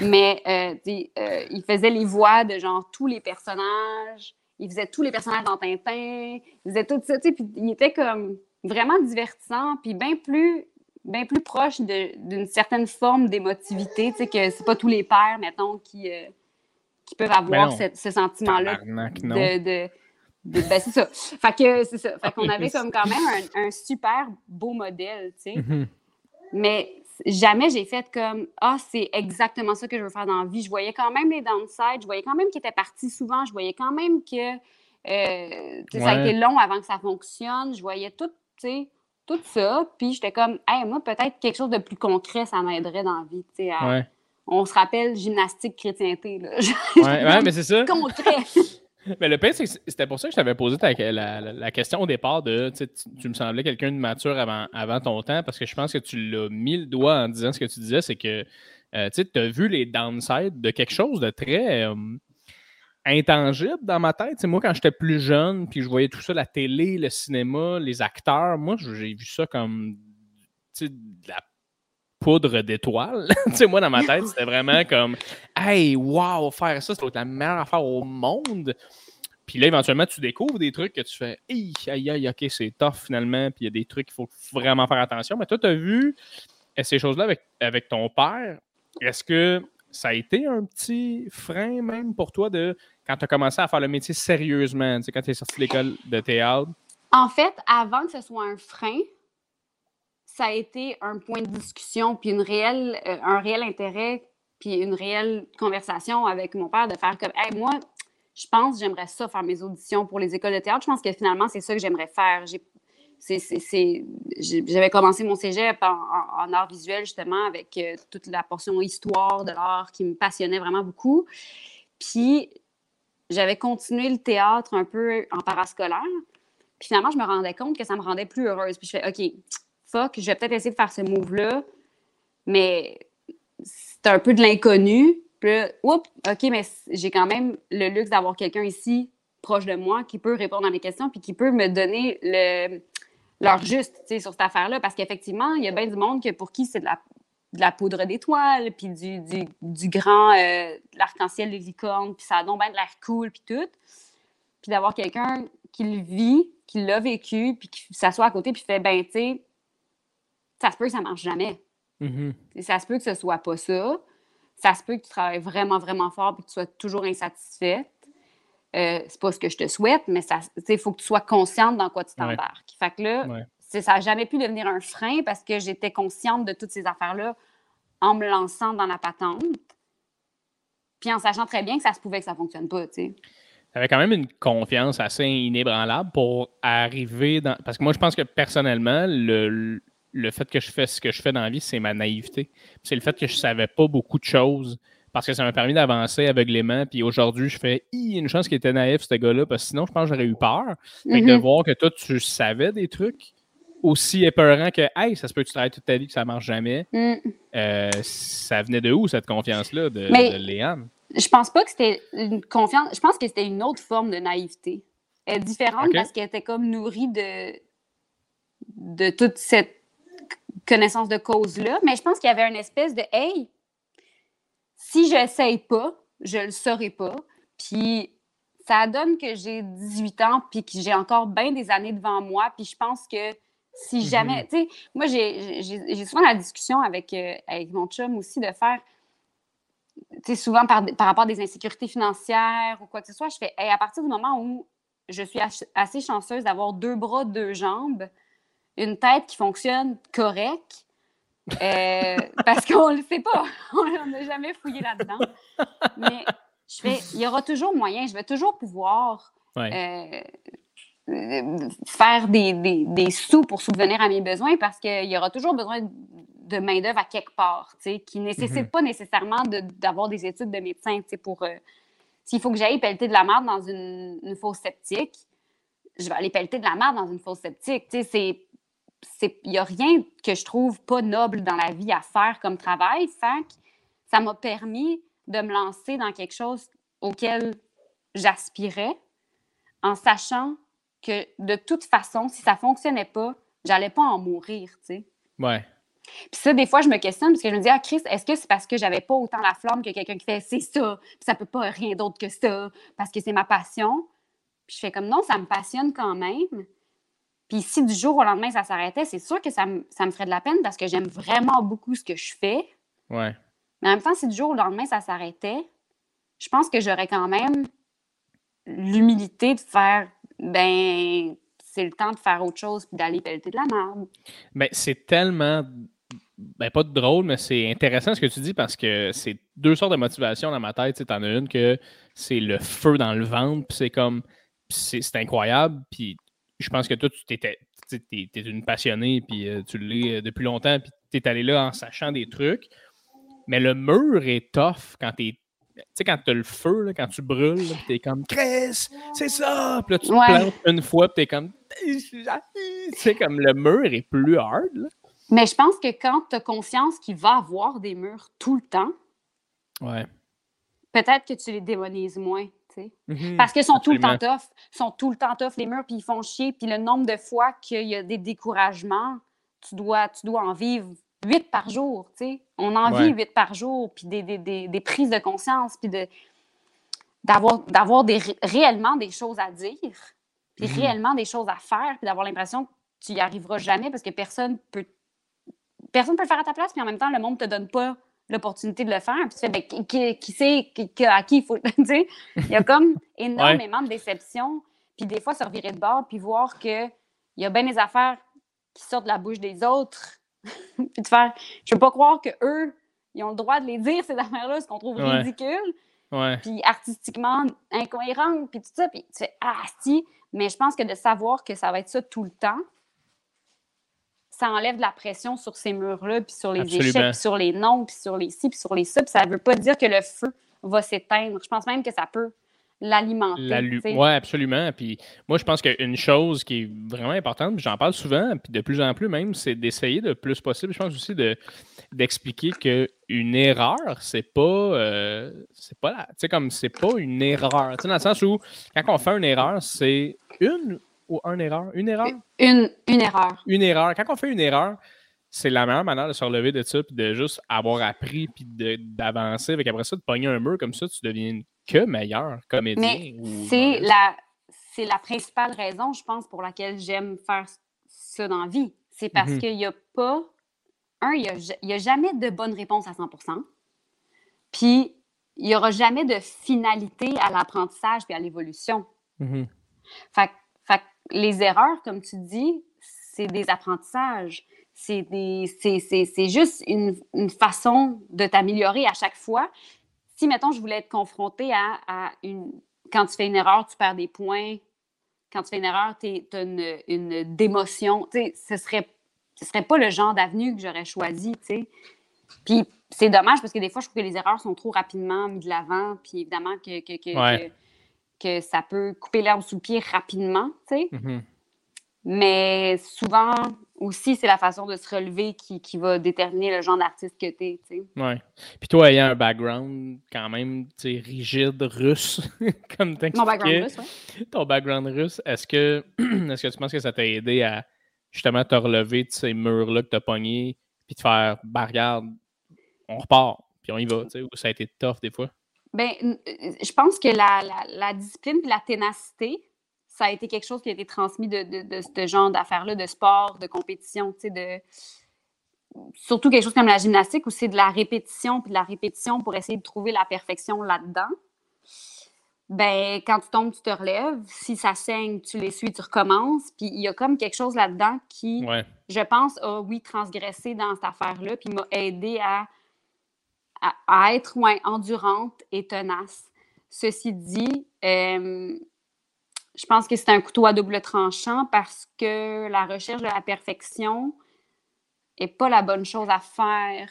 Mais euh, euh, il faisait les voix de genre tous les personnages. Il faisait tous les personnages dans Tintin. Il faisait tout ça, puis il était comme vraiment divertissant, puis bien plus, bien plus proche d'une certaine forme d'émotivité, tu sais, que c'est pas tous les pères, mettons, qui, euh, qui peuvent avoir ce, ce sentiment-là de- ben, c'est ça. Fait que c'est ça. Fait qu'on Oui, avait comme quand même un, un super beau modèle, tu sais. Mhm. Mais jamais j'ai fait comme Ah, c'est exactement ça que je veux faire dans la vie. Je voyais quand même les downsides, je voyais quand même qu'il était parti souvent, je voyais quand même que euh, ça a été long avant que ça fonctionne. Je voyais tout, tu sais, tout ça. Puis j'étais comme Hey, moi, peut-être quelque chose de plus concret, ça m'aiderait dans la vie. tu sais, à- Ouais. On se rappelle gymnastique chrétienté. Là. Ouais, ouais, mais c'est ça. concret. Mais le pire, c'était pour ça que je t'avais posé la, question au départ de tu, me semblais quelqu'un de mature avant, ton temps parce que je pense que tu l'as mis le doigt en disant ce que tu disais, c'est que euh, tu as vu les downsides de quelque chose de très euh, intangible dans ma tête. Moi, quand j'étais plus jeune, puis je voyais tout ça, la télé, le cinéma, les acteurs, moi, j'ai vu ça comme de la poudre d'étoiles. tu sais, moi, dans ma tête, c'était vraiment comme Hey, wow, faire ça, c'est la meilleure affaire au monde. Puis là, éventuellement, tu découvres des trucs que tu fais Hey, aïe, aïe, ok, c'est tough finalement. Puis il y a des trucs qu'il faut vraiment faire attention. Mais toi, tu as vu euh, ces choses-là avec, avec ton père. Est-ce que ça a été un petit frein même pour toi de quand tu as commencé à faire le métier sérieusement, quand tu es sorti de l'école de théâtre? En fait, avant que ce soit un frein, ça a été un point de discussion, puis une réelle, euh, un réel intérêt, puis une réelle conversation avec mon père de faire comme, hey, moi, je pense j'aimerais ça faire mes auditions pour les écoles de théâtre. Je pense que finalement, c'est ça que j'aimerais faire. J'avais commencé mon cégep en, en- en art visuel, justement, avec euh, toute la portion histoire de l'art qui me passionnait vraiment beaucoup. Puis, j'avais continué le théâtre un peu en parascolaire. Puis finalement, je me rendais compte que ça me rendait plus heureuse. Puis je fais, OK, fuck, je vais peut-être essayer de faire ce move-là, mais c'est un peu de l'inconnu. Puis là, OK, mais j'ai quand même le luxe d'avoir quelqu'un ici proche de moi qui peut répondre à mes questions puis qui peut me donner le, leur juste sur cette affaire-là. Parce qu'effectivement, il y a bien du monde que pour qui c'est de la, poudre d'étoiles, puis du, du, grand, euh, l'arc-en-ciel de licorne, puis ça a donc bien de l'air cool, puis tout. Puis d'avoir quelqu'un qui le vit, qui l'a vécu, puis qui s'assoit à côté, puis fait, ben, tu sais, ça se peut que ça marche jamais. Mhm. Et ça se peut que ce soit pas ça. Ça se peut que tu travailles vraiment, vraiment fort et que tu sois toujours insatisfaite. Euh, c'est pas ce que je te souhaite, mais ça, il faut que tu sois consciente dans quoi tu Ouais. t'embarques. Fait que là, Ouais. ça n'a jamais pu devenir un frein parce que j'étais consciente de toutes ces affaires-là en me lançant dans la patente. Puis en sachant très bien que ça se pouvait que ça fonctionne pas, tu sais. Tu avais quand même une confiance assez inébranlable pour arriver dans. Parce que moi, je pense que personnellement, le, le fait que je fais ce que je fais dans la vie, c'est ma naïveté. C'est le fait que je savais pas beaucoup de choses. Parce que ça m'a permis d'avancer aveuglément. Puis aujourd'hui, je fais il y a une chance qu'il était naïf, ce gars-là, parce que sinon, je pense que j'aurais eu peur. Fait que de Mhm. voir que toi, tu savais des trucs aussi épeurants que Hey, ça se peut que tu travailles toute ta vie que ça marche jamais. Mm. Euh, ça venait de où cette confiance-là de, de Léane? Je pense pas que c'était une confiance. Je pense que c'était une autre forme de naïveté. Elle est différente parce qu'elle était comme nourrie de, de toute cette connaissance de cause-là, mais je pense qu'il y avait une espèce de Hey, si je n'essaye pas, je ne le saurai pas. Puis ça donne que j'ai 18 ans, puis que j'ai encore bien des années devant moi, puis je pense que si jamais, tu sais, moi, j'ai souvent la discussion avec, euh, avec mon chum aussi de faire, tu sais, souvent par, par rapport à des insécurités financières ou quoi que ce soit, je fais, à partir du moment où je suis assez chanceuse d'avoir deux bras, deux jambes, une tête qui fonctionne correct, euh, parce qu'on ne le sait pas, on n'a jamais fouillé là-dedans. Mais je fais, il y aura toujours moyen, je vais toujours pouvoir euh, faire des, des, sous pour subvenir à mes besoins parce qu'il y aura toujours besoin de main-d'œuvre à quelque part, qui ne nécessite mhm. pas nécessairement d'avoir des études de médecin pour. Euh, s'il faut que j'aille pelleter de la merde dans une, une, fosse septique, je vais aller pelleter de la merde dans une fosse septique. Il n'y a rien que je trouve pas noble dans la vie à faire comme travail. Fait ça m'a permis de me lancer dans quelque chose auquel j'aspirais en sachant que de toute façon, si ça fonctionnait pas, j'allais pas en mourir, tu sais. Ouais. Puis ça, des fois, je me questionne parce que je me dis, ah, Chris, est-ce que c'est parce que j'avais pas autant la flamme que quelqu'un qui fait c'est ça, puis ça peut pas rien d'autre que ça, parce que c'est ma passion? Puis je fais comme non, ça me passionne quand même. Puis si du jour au lendemain, ça s'arrêtait, c'est sûr que ça me, ça me ferait de la peine parce que j'aime vraiment beaucoup ce que je fais. Ouais. Mais en même temps, si du jour au lendemain, ça s'arrêtait, je pense que j'aurais quand même l'humilité de faire ben c'est le temps de faire autre chose puis d'aller pelleter de la merde. Ben, c'est tellement ben, pas drôle, mais c'est intéressant ce que tu dis parce que c'est deux sortes de motivations dans ma tête. Tu en as une que c'est le feu dans le ventre, puis c'est comme c'est incroyable. Puis je pense que toi, tu étais es, une passionnée, puis euh, tu l'es euh, depuis longtemps, puis tu es allé là en sachant des trucs. Mais le mur est tough quand tu es tu sais, quand tu as le feu, là, quand tu brûles, tu es comme Chris, c'est ça! Puis là, tu te plantes une fois, puis tu es comme. Tu sais, comme le mur est plus hard. Là. Mais je pense que quand tu as confiance qu'il va avoir des murs tout le temps, ouais. peut-être que tu les démonises moins. Mhm. Parce qu'ils sont tout le temps tough. Ils sont tout le temps tough, les murs, puis ils font chier. Puis le nombre de fois qu'il y a des découragements, tu dois, tu dois en vivre huit par jour, tu sais. On en vit huit par jour, puis des, des, des, des, prises de conscience, puis de, d'avoir, d'avoir des, réellement des choses à dire, puis mhm. réellement des choses à faire, puis d'avoir l'impression que tu n'y arriveras jamais parce que personne peut personne peut le faire à ta place, puis en même temps, le monde ne te donne pas l'opportunité de le faire. Puis tu fais, ben, qui, qui, sait à qui il faut. tu sais, il y a comme énormément de déceptions. Puis des fois, se revirer de bord, puis voir qu'il y a bien des affaires qui sortent de la bouche des autres puis de faire, je peux pas croire qu'eux, ils ont le droit de les dire, ces affaires-là, ce qu'on trouve ridicule. Puis artistiquement incohérent, puis tout ça. Puis tu fais, ah, si. Mais je pense que de savoir que ça va être ça tout le temps, ça enlève de la pression sur ces murs-là, puis sur les échecs, puis sur les noms, puis sur les ci, puis sur les ça. Puis ça ne veut pas dire que le feu va s'éteindre. Je pense même que ça peut l'alimenter. oui, absolument. Puis moi, je pense qu'une chose qui est vraiment importante, j'en parle souvent, puis de plus en plus même, c'est d'essayer le plus possible, je pense aussi de, d'expliquer qu'une erreur, c'est pas, euh, c'est pas, tu sais, comme c'est pas une erreur. Tu sais, dans le sens où, quand on fait une erreur, c'est une ou une erreur? Une erreur? Une, une erreur. Une erreur. Quand on fait une erreur, c'est la meilleure manière de se relever de ça, puis de juste avoir appris, puis d'avancer. Avec après ça, de pogner un mur comme ça, tu deviens que meilleur comédien. Mais c'est la, c'est la principale raison, je pense, pour laquelle j'aime faire ça dans la vie. C'est parce mhm. qu'il n'y a pas. Un, il n'y a, jamais de bonne réponse à 100% Puis, il n'y aura jamais de finalité à l'apprentissage et à l'évolution. Mhm. fait, fait, les erreurs, comme tu dis, c'est des apprentissages. C'est, c'est, juste une, une, façon de t'améliorer à chaque fois si, mettons, je voulais être confrontée à, une. Quand tu fais une erreur, tu perds des points. Quand tu fais une erreur, tu as une, une démotion. Tu sais, ce serait, ce serait pas le genre d'avenue que j'aurais choisi, tu sais. Puis c'est dommage parce que des fois, je trouve que les erreurs sont trop rapidement mises de l'avant. Puis évidemment que, que, que, ça peut couper l'herbe sous le pied rapidement, tu sais. Mm-hmm. Mais souvent aussi, c'est la façon de se relever qui, qui va déterminer le genre d'artiste que tu es. Oui. Puis toi, ayant un background quand même rigide russe, comme tu Mon background russe, oui. Ton background russe, est-ce que, est que tu penses que ça t'a aidé à justement te relever de ces murs-là que tu as pognés, puis te faire, bah regarde, on repart, puis on y va, tu sais, ou ça a été tough des fois? Ben, euh, je pense que la, la, discipline et la ténacité, ça a été quelque chose qui a été transmis de, de, ce genre d'affaires-là, de sport, de compétition, tu sais, de surtout quelque chose comme la gymnastique où c'est de la répétition puis de la répétition pour essayer de trouver la perfection là-dedans. Ben, quand tu tombes, tu te relèves. Si ça saigne, tu l'essuies, tu recommences. Puis il y a comme quelque chose là-dedans qui, je pense, a, oui, transgressé dans cette affaire-là, puis m'a aidé à, à, être moins endurante et tenace. Ceci dit, euh, je pense que c'est un couteau à double tranchant parce que la recherche de la perfection, n'est pas la bonne chose à faire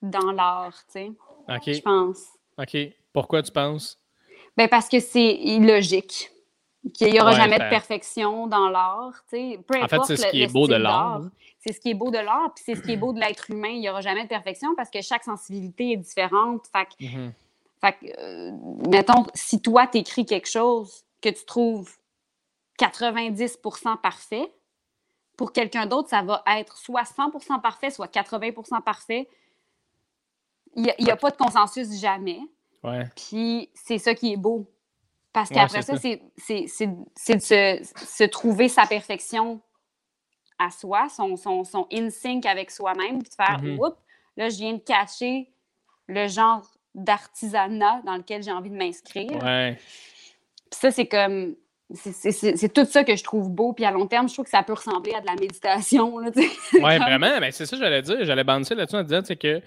dans l'art, tu sais. OK. Je pense. OK. Pourquoi tu penses? Ben parce que c'est illogique. Qu'il n'y aura jamais de perfection dans l'art. Peu importe en fait, c'est ce qui est beau de l'art. C'est ce qui est beau de l'art, puis c'est ce qui est beau de l'être humain. Il n'y aura jamais de perfection parce que chaque sensibilité est différente. Fait que, mm-hmm. fait que euh, mettons, si toi, tu écris quelque chose que tu trouves 90% parfait, pour quelqu'un d'autre, ça va être soit 100% parfait, soit 80% parfait. Il n'y a, pas de consensus jamais. Puis c'est ça qui est beau. Parce qu'après ça, c'est de se, trouver sa perfection à soi, son, son, son in-sync avec soi-même, puis de faire mm là, je viens de cacher le genre d'artisanat dans lequel j'ai envie de m'inscrire. Ouais. Puis ça, c'est comme c'est tout ça que je trouve beau. Puis à long terme, je trouve que ça peut ressembler à de la méditation. Oui, vraiment. Mais c'est ça que j'allais dire. J'allais bander là-dessus en disant que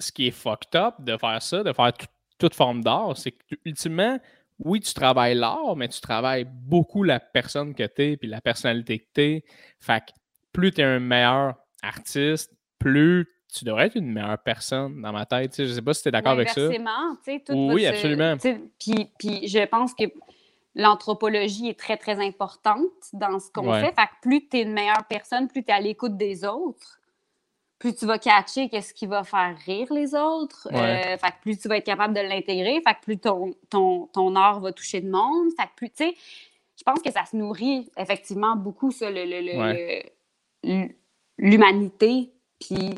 ce qui est fucked up de faire ça, de faire toute forme d'art, c'est que ultimement, oui, tu travailles l'art, mais tu travailles beaucoup la personne que tu es puis la personnalité que tu es. Fait que plus tu es un meilleur artiste, plus tu devrais être une meilleure personne dans ma tête. Je sais pas si tu es d'accord avec ça. oui, absolument. Puis, puis je pense que l'anthropologie est très, très importante dans ce qu'on fait. Fait que plus tu es une meilleure personne, plus tu es à l'écoute des autres, plus tu vas catcher qu'est-ce qui va faire rire les autres. Euh, fait que plus tu vas être capable de l'intégrer, fait que plus ton, ton, ton, art va toucher de monde. Fait que plus, tu sais, je pense que ça se nourrit effectivement beaucoup, ça, l'humanité, puis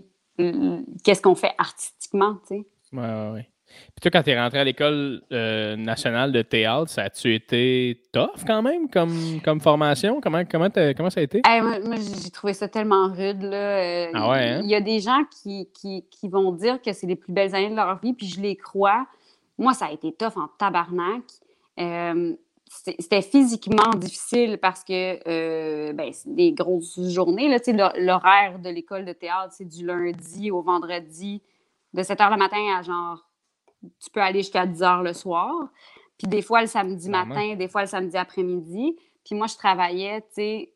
qu'est-ce qu'on fait artistiquement, tu sais. Oui, oui, oui. Puis toi, quand tu es rentré à l'école euh, nationale de théâtre, ça a-tu été tough quand même comme, comme formation? Comment, comment, comment ça a été? moi, j'ai trouvé ça tellement rude. Là. Euh, ah ouais, hein? Il y a des gens qui, qui, qui vont dire que c'est les plus belles années de leur vie, puis je les crois. Moi, ça a été tough en tabarnak. Euh, c'était physiquement difficile parce que ben, c'est des grosses journées. L'horaire de l'école de théâtre, c'est du lundi au vendredi, de 7 h le matin à genre tu peux aller jusqu'à 10 heures le soir. Puis des fois le samedi matin, des fois le samedi après-midi. Puis moi, je travaillais, tu sais,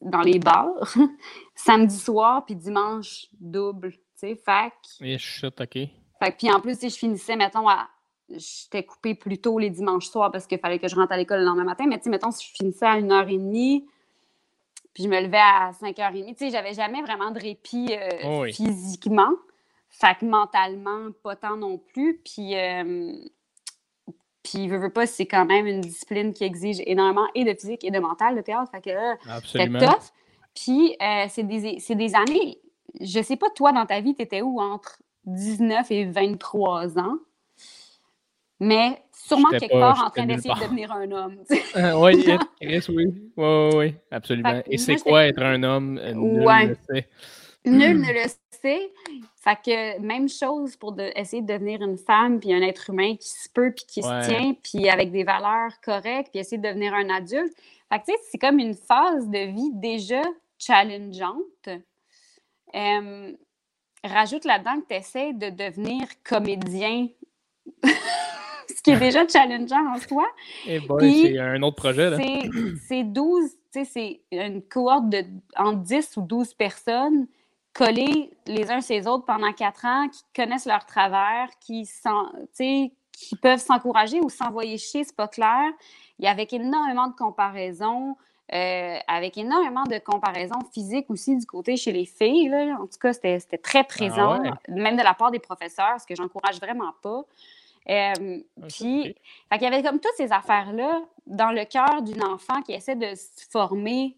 dans les bars, samedi soir, puis dimanche double, tu sais, fac. Et je OK. Fait puis en plus, je finissais, mettons, à. J'étais coupée plus tôt les dimanches soirs parce qu'il fallait que je rentre à l'école le lendemain matin. Mais tu sais, mettons, si je finissais à 1h30, puis je me levais à 5h30, tu sais, j'avais jamais vraiment de répit euh, oh physiquement. Fait que mentalement, pas tant non plus. Puis, euh, puis veux, veux pas, c'est quand même une discipline qui exige énormément et de physique et de mental, le théâtre. Fait que c'est tough. Puis euh, c'est des, des, années. Je sais pas, toi, dans ta vie, tu étais où entre 19 et 23 ans? Mais sûrement quelque part en train d'essayer de devenir un homme. Euh, oui, oui, oui, oui, oui, absolument. Et c'est quoi être un homme? Nul ouais. ne le sait. Nul ne le sait. Fait que même chose pour essayer de devenir une femme, puis un être humain qui se peut, puis qui se tient, puis avec des valeurs correctes, puis essayer de devenir un adulte. Fait que tu sais, c'est comme une phase de vie déjà challengeante. rajoute là-dedans que tu essaies de devenir comédien. Ce qui est déjà challengeant en soi. Et eh c'est un autre projet. Là. C'est 12, tu sais, c'est une cohorte de entre 10 ou 12 personnes collés les uns ces autres pendant quatre ans, qui connaissent leur travers, qui, qui peuvent s'encourager ou s'envoyer chier, c'est pas clair. Il y avait énormément de comparaisons, euh, avec énormément de comparaisons physiques aussi du côté chez les filles. Là. En tout cas, c'était très ah présent, même de la part des professeurs, ce que j'encourage vraiment pas. Euh, puis, il y avait comme toutes ces affaires-là dans le cœur d'une enfant qui essaie de se former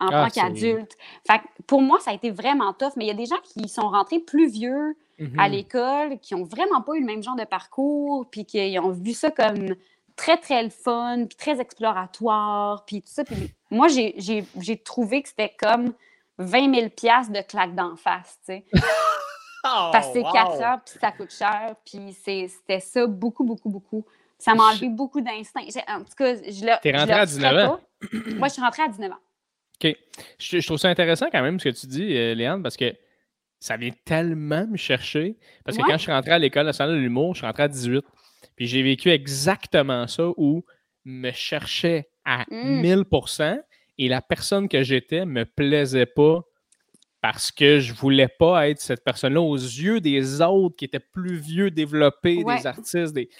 en Ah, tant qu'adulte. Fait que pour moi, ça a été vraiment tough, mais il y a des gens qui sont rentrés plus vieux Mhm. à l'école, qui ont vraiment pas eu le même genre de parcours, puis qui ont vu ça comme très, très le fun, puis très exploratoire, puis tout ça. Puis moi, j'ai- trouvé que c'était comme 20 000 piastres de claque d'en face, tu sais. Parce que c'est 4 ans, puis ça coûte cher, puis c'était ça beaucoup, beaucoup, beaucoup. Ça m'a enlevé beaucoup d'instinct. En tout cas, je le T'es rentrée à 19 referais ans? Moi, je suis rentrée à 19 ans. OK. Je, je trouve ça intéressant quand même ce que tu dis, euh, Léane, parce que ça vient tellement me chercher. Parce que Ouais. quand je suis rentré à l'école nationale de l'humour, je suis rentré à 18. Puis j'ai vécu exactement ça où me cherchais à Mm. 1000 et la personne que j'étais me plaisait pas parce que je voulais pas être cette personne-là aux yeux des autres qui étaient plus vieux, développés, Ouais. des artistes, des...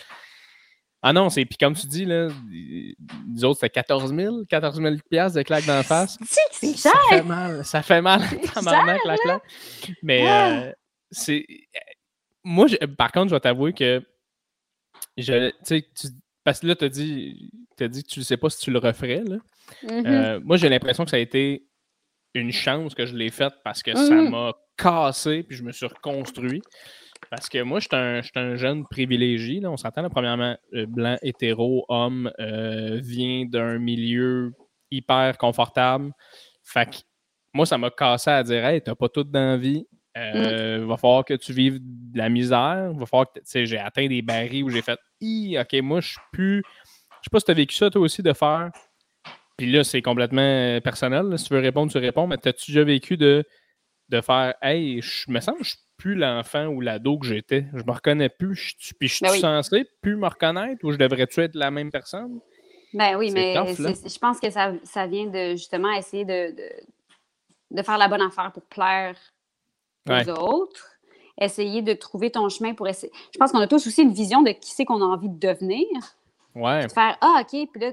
Ah non, c'est puis comme tu dis, là, nous autres, c'était 14 000, 14 000 piastres de claque d'en face. Tu sais que c'est Ça cher! fait mal, ça fait mal, tabarnak, la claque. Mais Ah! euh, c'est... Moi, je- par contre, je vais t'avouer que je, tu parce que là, tu as dit, t'as dit que tu ne sais pas si tu le referais. Là. Mhm. Euh, moi, j'ai l'impression que ça a été une chance que je l'ai faite parce que ça Mhm. m'a cassé puis je me suis reconstruit. Parce que moi, je suis un, jeune privilégié. Là. On s'entend, premièrement, euh, blanc, hétéro, homme, euh, vient d'un milieu hyper confortable. Fait que moi, ça m'a cassé à dire Hey, t'as pas tout dans la vie. Euh, Va falloir que tu vives de la misère. Va falloir que. Tu sais, j'ai atteint des barils où j'ai fait Hi, OK, moi, je suis plus. Je sais pas si tu as vécu ça, toi aussi, de faire. Puis là, c'est complètement euh, personnel. là. Si tu veux répondre, tu réponds. Mais t'as-tu déjà vécu de, de faire Hey, je me sens que je suis plus l'enfant ou l'ado que j'étais. Je me reconnais plus. Je suis- Puis je suis Ben oui. censé plus me reconnaître ou je devrais-tu être la même personne? Ben oui, mais tough, je pense que ça, ça vient de justement essayer de, de, de faire la bonne affaire pour plaire aux Ouais. autres. Essayer de trouver ton chemin pour essayer. Je pense qu'on a tous aussi une vision de qui c'est qu'on a envie de devenir. Ouais. De faire Ah, OK, puis là,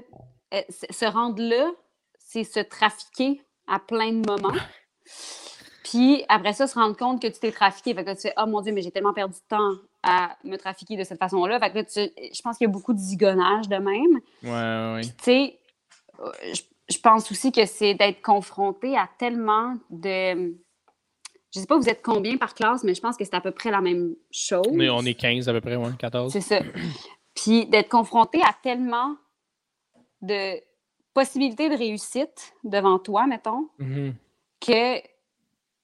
euh, se se rendre là, c'est se trafiquer à plein de moments. Puis après ça, se rendre compte que tu t'es trafiqué. Fait que là, tu fais Oh mon Dieu, mais j'ai tellement perdu de temps à me trafiquer de cette façon-là. Fait que là, tu- je pense qu'il y a beaucoup de zigonnage de même. Ouais, ouais, tu sais, euh, je, je pense aussi que c'est d'être confronté à tellement de. Je sais pas, vous êtes combien par classe, mais je pense que c'est à peu près la même chose. On est, on est 15 à peu près, ouais, 14. C'est ça. Puis d'être confronté à tellement de possibilités de réussite devant toi, mettons, Mhm. que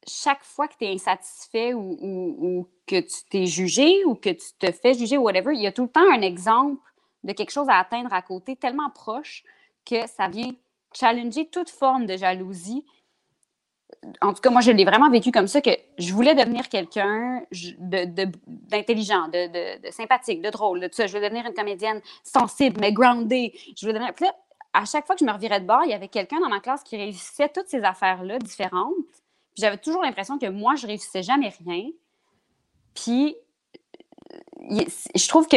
chaque fois que tu es insatisfait ou, ou- ou que tu t'es jugé ou que tu te fais juger ou whatever, il y a tout le temps un exemple de quelque chose à atteindre à côté tellement proche que ça vient challenger toute forme de jalousie. En tout cas, moi, je l'ai vraiment vécu comme ça, que je voulais devenir quelqu'un je- de- de- d'intelligent, de, sympathique, de drôle, de tout ça. Je voulais devenir une comédienne sensible, mais groundée. Je voulais devenir... Puis là, à chaque fois que je me revirais de bord, il y avait quelqu'un dans ma classe qui réussissait toutes ces affaires-là différentes. Puis j'avais toujours l'impression que moi, je réussissais jamais rien. Puis je trouve que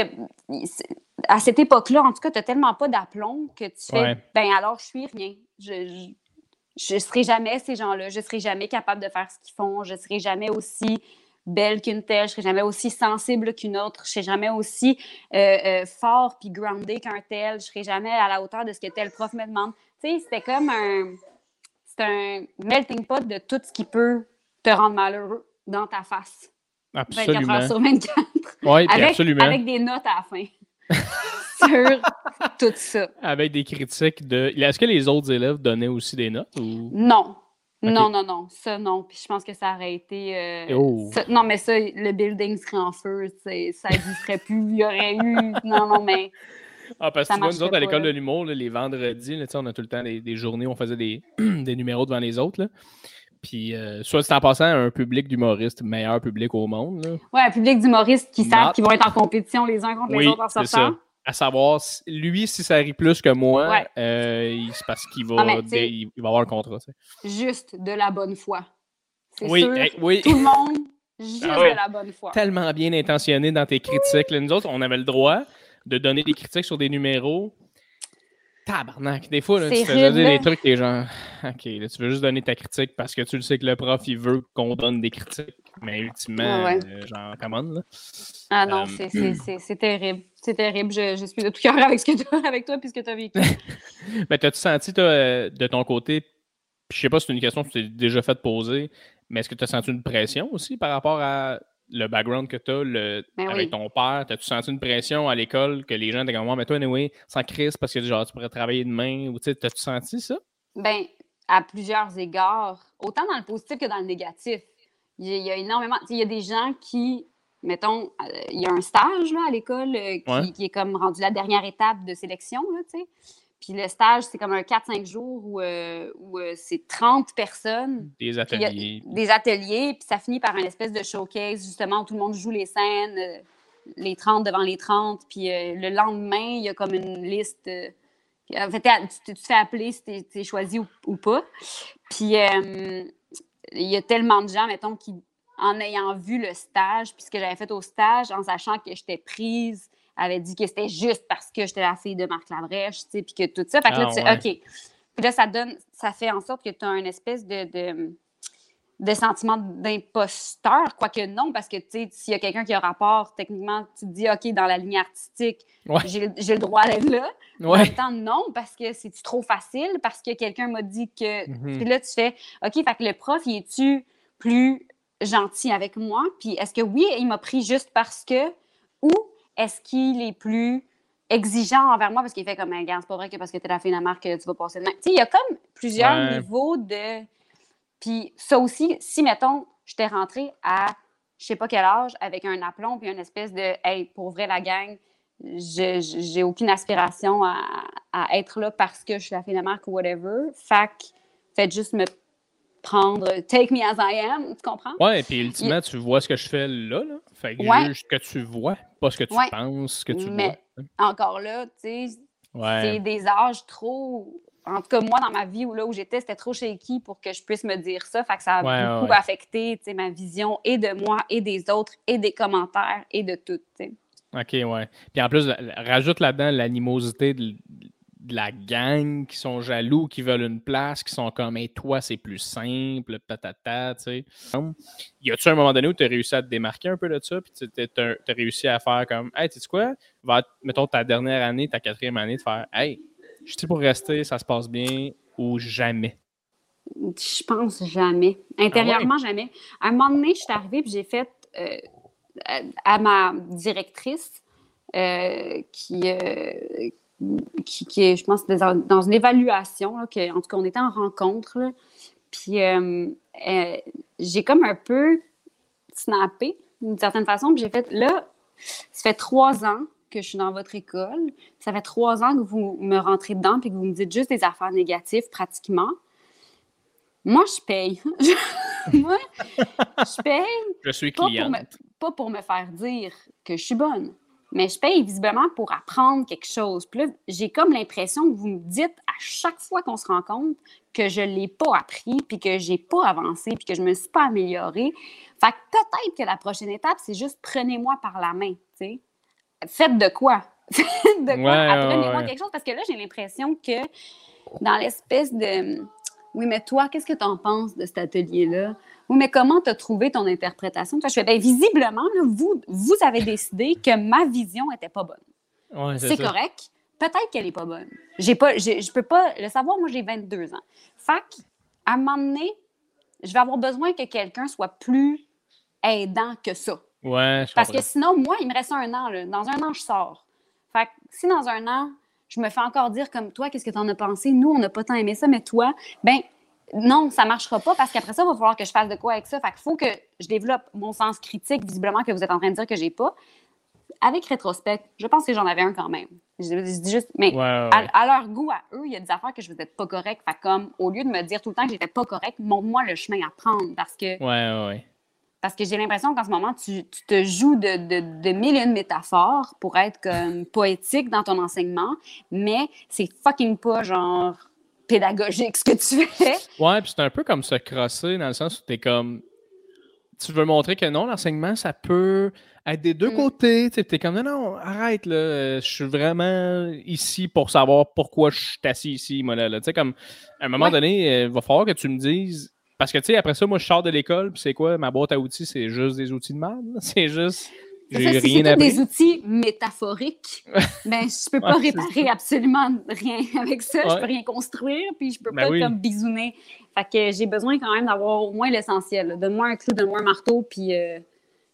à cette époque-là, en tout cas, tu n'as tellement pas d'aplomb que tu fais Ouais. ben alors je suis rien. Je, je, je serai jamais ces gens-là. Je serai jamais capable de faire ce qu'ils font. Je serai jamais aussi belle qu'une telle. Je serai jamais aussi sensible qu'une autre. Je serai jamais aussi euh, euh, fort puis groundé qu'un tel. Je serai jamais à la hauteur de ce que tel prof me demande. Tu sais, c'était comme un un melting pot de tout ce qui peut te rendre malheureux dans ta face. 24 Absolument. heures sur 24. Oui, avec, absolument. avec des notes à la fin. sur tout ça. Avec des critiques de. Est-ce que les autres élèves donnaient aussi des notes ou? Non. Non, non, non. Ça, non. Puis je pense que ça aurait été. euh, Oh. ça- non, mais ça, le building serait en feu. Ça n'existerait plus. Il y aurait eu. Non, non, mais. Ah, parce que Ça tu vois, nous autres, à l'école de l'humour, les vendredis, là, on a tout le temps des, des journées où on faisait des, des numéros devant les autres. Là. Puis, euh, soit c'est en passant à un public d'humoristes, meilleur public au monde. Là. Ouais, un public d'humoristes qui savent qu'ils vont être en compétition les uns contre les autres en sortant. À savoir, lui, si ça rit plus que moi, Ouais. euh, c'est parce qu'il va, Ah, il, il va avoir un contrat. Juste de la bonne foi. Oui, sûr. hey, oui. Tout le monde, juste Ah de la bonne foi. tellement bien intentionné dans tes critiques. Là, nous autres, on avait le droit de donner des critiques sur des numéros. Tabarnak. Des fois, là, tu dire là. des trucs, t'es genre, OK, là, tu veux juste donner ta critique parce que tu le sais que le prof, il veut qu'on donne des critiques. Mais ultimement, Ouais, ouais. euh, genre, commande, là. Ah non, Euh, c'est- c'est- c'est c'est terrible. C'est terrible. Je, je suis de tout cœur avec, ce que t'as- avec toi et ce que tu as vécu. Mais t'as-tu senti, toi, euh, de ton côté, Puis je sais pas si c'est une question que tu t'es déjà fait poser, mais est-ce que tu as senti une pression aussi par rapport à le background que tu as le, Ben avec oui. ton père? T'as-tu senti une pression à l'école que les gens étaient comme moi, mais toi, anyway, sans crise parce que genre tu pourrais travailler demain? Ou tu sais, t'as-tu senti ça? Ben, à plusieurs égards, autant dans le positif que dans le négatif. Il y a, énormément. tu Il y a des gens qui, mettons, euh, il y a un stage là, à l'école euh, qui, Ouais. qui est comme rendu la dernière étape de sélection, là, tu sais. Puis le stage, c'est comme un 4-5 jours où, euh, où euh, c'est 30 personnes, Des ateliers. des ateliers, puis ça finit par une espèce de showcase, justement, où tout le monde joue les scènes, euh, les 30 devant les 30, puis le lendemain, il y a comme une liste. en fait, tu, tu te fais appeler si t'es es choisi ou, ou pas. Puis il y a tellement de gens, mettons, qui, en ayant vu le stage, puis ce que j'avais fait au stage, en sachant que j'étais prise, avaient dit que c'était juste parce que j'étais la fille de Marc Labrèche, tu sais, puis que tout ça. Fait que là, Ah, tu ouais. OK. Puis là, ça donne, ça fait en sorte que tu as une espèce de, de, de sentiment d'imposteur, quoique non, parce que, tu sais, s'il y a quelqu'un qui a rapport, techniquement, tu te dis, OK, dans la ligne artistique, Ouais. j'ai le droit d'être là. En Ouais. même temps, non, parce que c'est trop facile, parce que quelqu'un m'a dit que. Mhm. Puis là, tu fais OK, fait que le prof, il est-tu plus gentil avec moi? Puis est-ce que oui, il m'a pris juste parce que, ou est-ce qu'il est plus exigeant envers moi? Parce qu'il fait comme un gars, c'est pas vrai que parce que t'es la fille de la marque, tu vas passer demain. Tu sais, il y a comme plusieurs Ouais. niveaux de. Puis ça aussi, si, mettons, j'étais rentrée à je sais pas quel âge avec un aplomb puis une espèce de Hey, pour vrai, la gang, j'ai aucune aspiration à, à être là parce que je suis la fille de marque ou whatever. Que faites juste me prendre take me as I am, tu comprends? Ouais, puis ultimement, tu vois ce que je fais là, là. Fait que Ouais. juge ce que tu vois, pas ce que tu Ouais. penses, ce que tu Mais encore là, tu sais, vois. c'est des âges trop. En tout cas, moi, dans ma vie où, là où j'étais, c'était trop shaky pour que je puisse me dire ça. Fait que ça a Ouais, beaucoup ouais. affecté ma vision et de moi et des autres et des commentaires et de tout. OK, ouais. Puis en plus, rajoute là-dedans l'animosité de, de la gang qui sont jaloux, qui veulent une place, qui sont comme, et toi, c'est plus simple, patata, tu sais. Y a-tu un moment donné où tu as réussi à te démarquer un peu de ça, puis tu as réussi à faire comme, hey, tu sais quoi, va, mettons ta dernière année, ta quatrième année, de faire, hey, je suis pour rester, ça se passe bien, ou jamais? Je pense jamais. Intérieurement, jamais. À un moment donné, je suis arrivée et j'ai fait euh, à, à ma directrice euh, qui, euh, qui, qui est, je pense, dans, dans une évaluation, là, que, en tout cas, on était en rencontre. là. puis j'ai comme un peu snappé d'une certaine façon. Puis j'ai fait, là, ça fait trois ans que je suis dans votre école. Ça fait trois ans que vous me rentrez dedans puis que vous me dites juste des affaires négatives pratiquement. Moi, je paye. Moi, je paye Je suis pas pour, cliente. me, pas pour me faire dire que je suis bonne, mais je paye visiblement pour apprendre quelque chose. Puis j'ai comme l'impression que vous me dites à chaque fois qu'on se rencontre que je ne l'ai pas appris, puis que j'ai pas avancé, puis que je me suis pas améliorée. Fait que peut-être que la prochaine étape, c'est juste prenez-moi par la main, tu sais. Faites de quoi? Faites de quoi? Ouais, Apprenez-moi ouais. quelque chose, parce que là, j'ai l'impression que dans l'espèce de... Oui, mais toi, qu'est-ce que tu en penses de cet atelier-là? Oui, mais comment tu as trouvé ton interprétation? Toi, je fais, bien, visiblement, là, vous, vous avez décidé que ma vision n'était pas bonne. Ouais, C'est correct. Peut-être qu'elle n'est pas bonne. J'ai pas, je peux pas le savoir. Moi, j'ai 22 ans. Que, à un moment donné, je vais avoir besoin que quelqu'un soit plus aidant que ça. Ouais, je Parce que sinon, moi, il me reste un an. là. Dans un an, je sors. Fait que si dans un an, je me fais encore dire comme toi, qu'est-ce que tu en as pensé? Nous, on n'a pas tant aimé ça, mais toi, ben non, ça ne marchera pas parce qu'après ça, il va falloir que je fasse de quoi avec ça. Fait qu'il faut que je développe mon sens critique, visiblement, que vous êtes en train de dire que j'ai pas. Avec rétrospect, je pense que j'en avais un quand même. Je, je dis juste, mais Ouais, ouais, à, ouais. à leur goût, à eux, il y a des affaires que je faisais pas correctes. Fait comme, au lieu de me dire tout le temps que j'étais pas correcte, montre-moi le chemin à prendre parce que ouais, ouais. Parce que j'ai l'impression qu'en ce moment, tu, tu te joues de, de, de mille et une métaphores pour être comme poétique dans ton enseignement, mais c'est fucking pas genre pédagogique ce que tu fais. Ouais, puis c'est un peu comme se crosser dans le sens où t'es comme. Tu veux montrer que non, l'enseignement, ça peut être des deux Mm. côtés. Tu t'es comme non, non, arrête, là. euh, Je suis vraiment ici pour savoir pourquoi je suis assis ici, moi, là. là. Tu sais, comme à un moment Ouais. donné, il va falloir que tu me dises. Parce que, tu sais, après ça, moi, je sors de l'école, puis c'est quoi? Ma boîte à outils, c'est juste des outils de merde. C'est juste j'ai rien appris. des outils métaphoriques, ben, je peux pas Ouais, réparer absolument rien avec ça. Je Ouais. peux rien construire, puis je peux Ben pas oui. comme bisouner. Fait que j'ai besoin quand même d'avoir au moins l'essentiel. Donne-moi un clou, donne-moi un marteau, puis euh,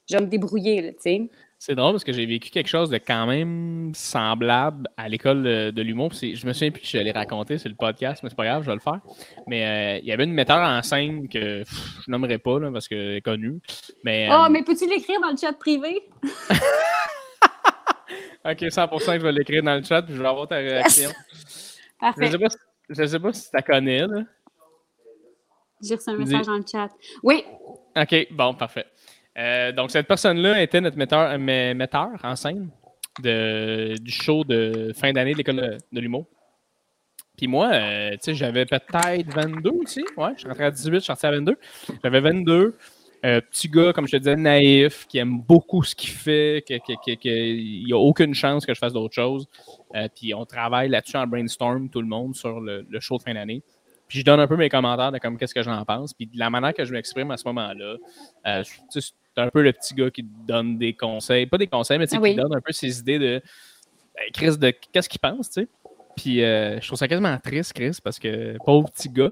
je vais me débrouiller, tu sais. C'est drôle parce que j'ai vécu quelque chose de quand même semblable à l'école de, de l'humour. Je me souviens plus que je l'ai raconté, c'est le podcast, mais c'est pas grave, je vais le faire. Mais euh, il y avait une metteur en scène que pff, je nommerai pas là, parce qu'elle est connue. Mais, Oh, euh, mais peux-tu l'écrire dans le chat privé? ok, 100% que je vais l'écrire dans le chat puis je vais avoir ta réaction. Je Parfait. sais pas, si- je sais pas si tu la connais. J'ai reçu un Dis. message dans le chat. Oui, OK, bon, parfait. Euh, donc, cette personne-là était notre metteur, euh, en scène du show de fin d'année de l'école de, de l'humour. Puis moi, euh, tu sais, j'avais peut-être 22 aussi. Ouais, je suis rentré à 18, je suis sorti à 22. J'avais 22. Euh, petit gars, comme je te disais, naïf, qui aime beaucoup ce qu'il fait, qu'il n'y a aucune chance que je fasse d'autre chose. Euh, puis on travaille là-dessus en brainstorm, tout le monde, sur le, show de fin d'année. Puis je donne un peu mes commentaires de comme qu'est-ce que j'en pense. Puis de la manière que je m'exprime à ce moment-là, c'est un peu le petit gars qui te donne des conseils. Pas des conseils, mais tu sais, Ah oui. qui donne un peu ses idées de ben, Chris, de qu'est-ce qu'il pense, tu sais. Puis euh, je trouve ça quasiment triste, Chris, parce que pauvre petit gars.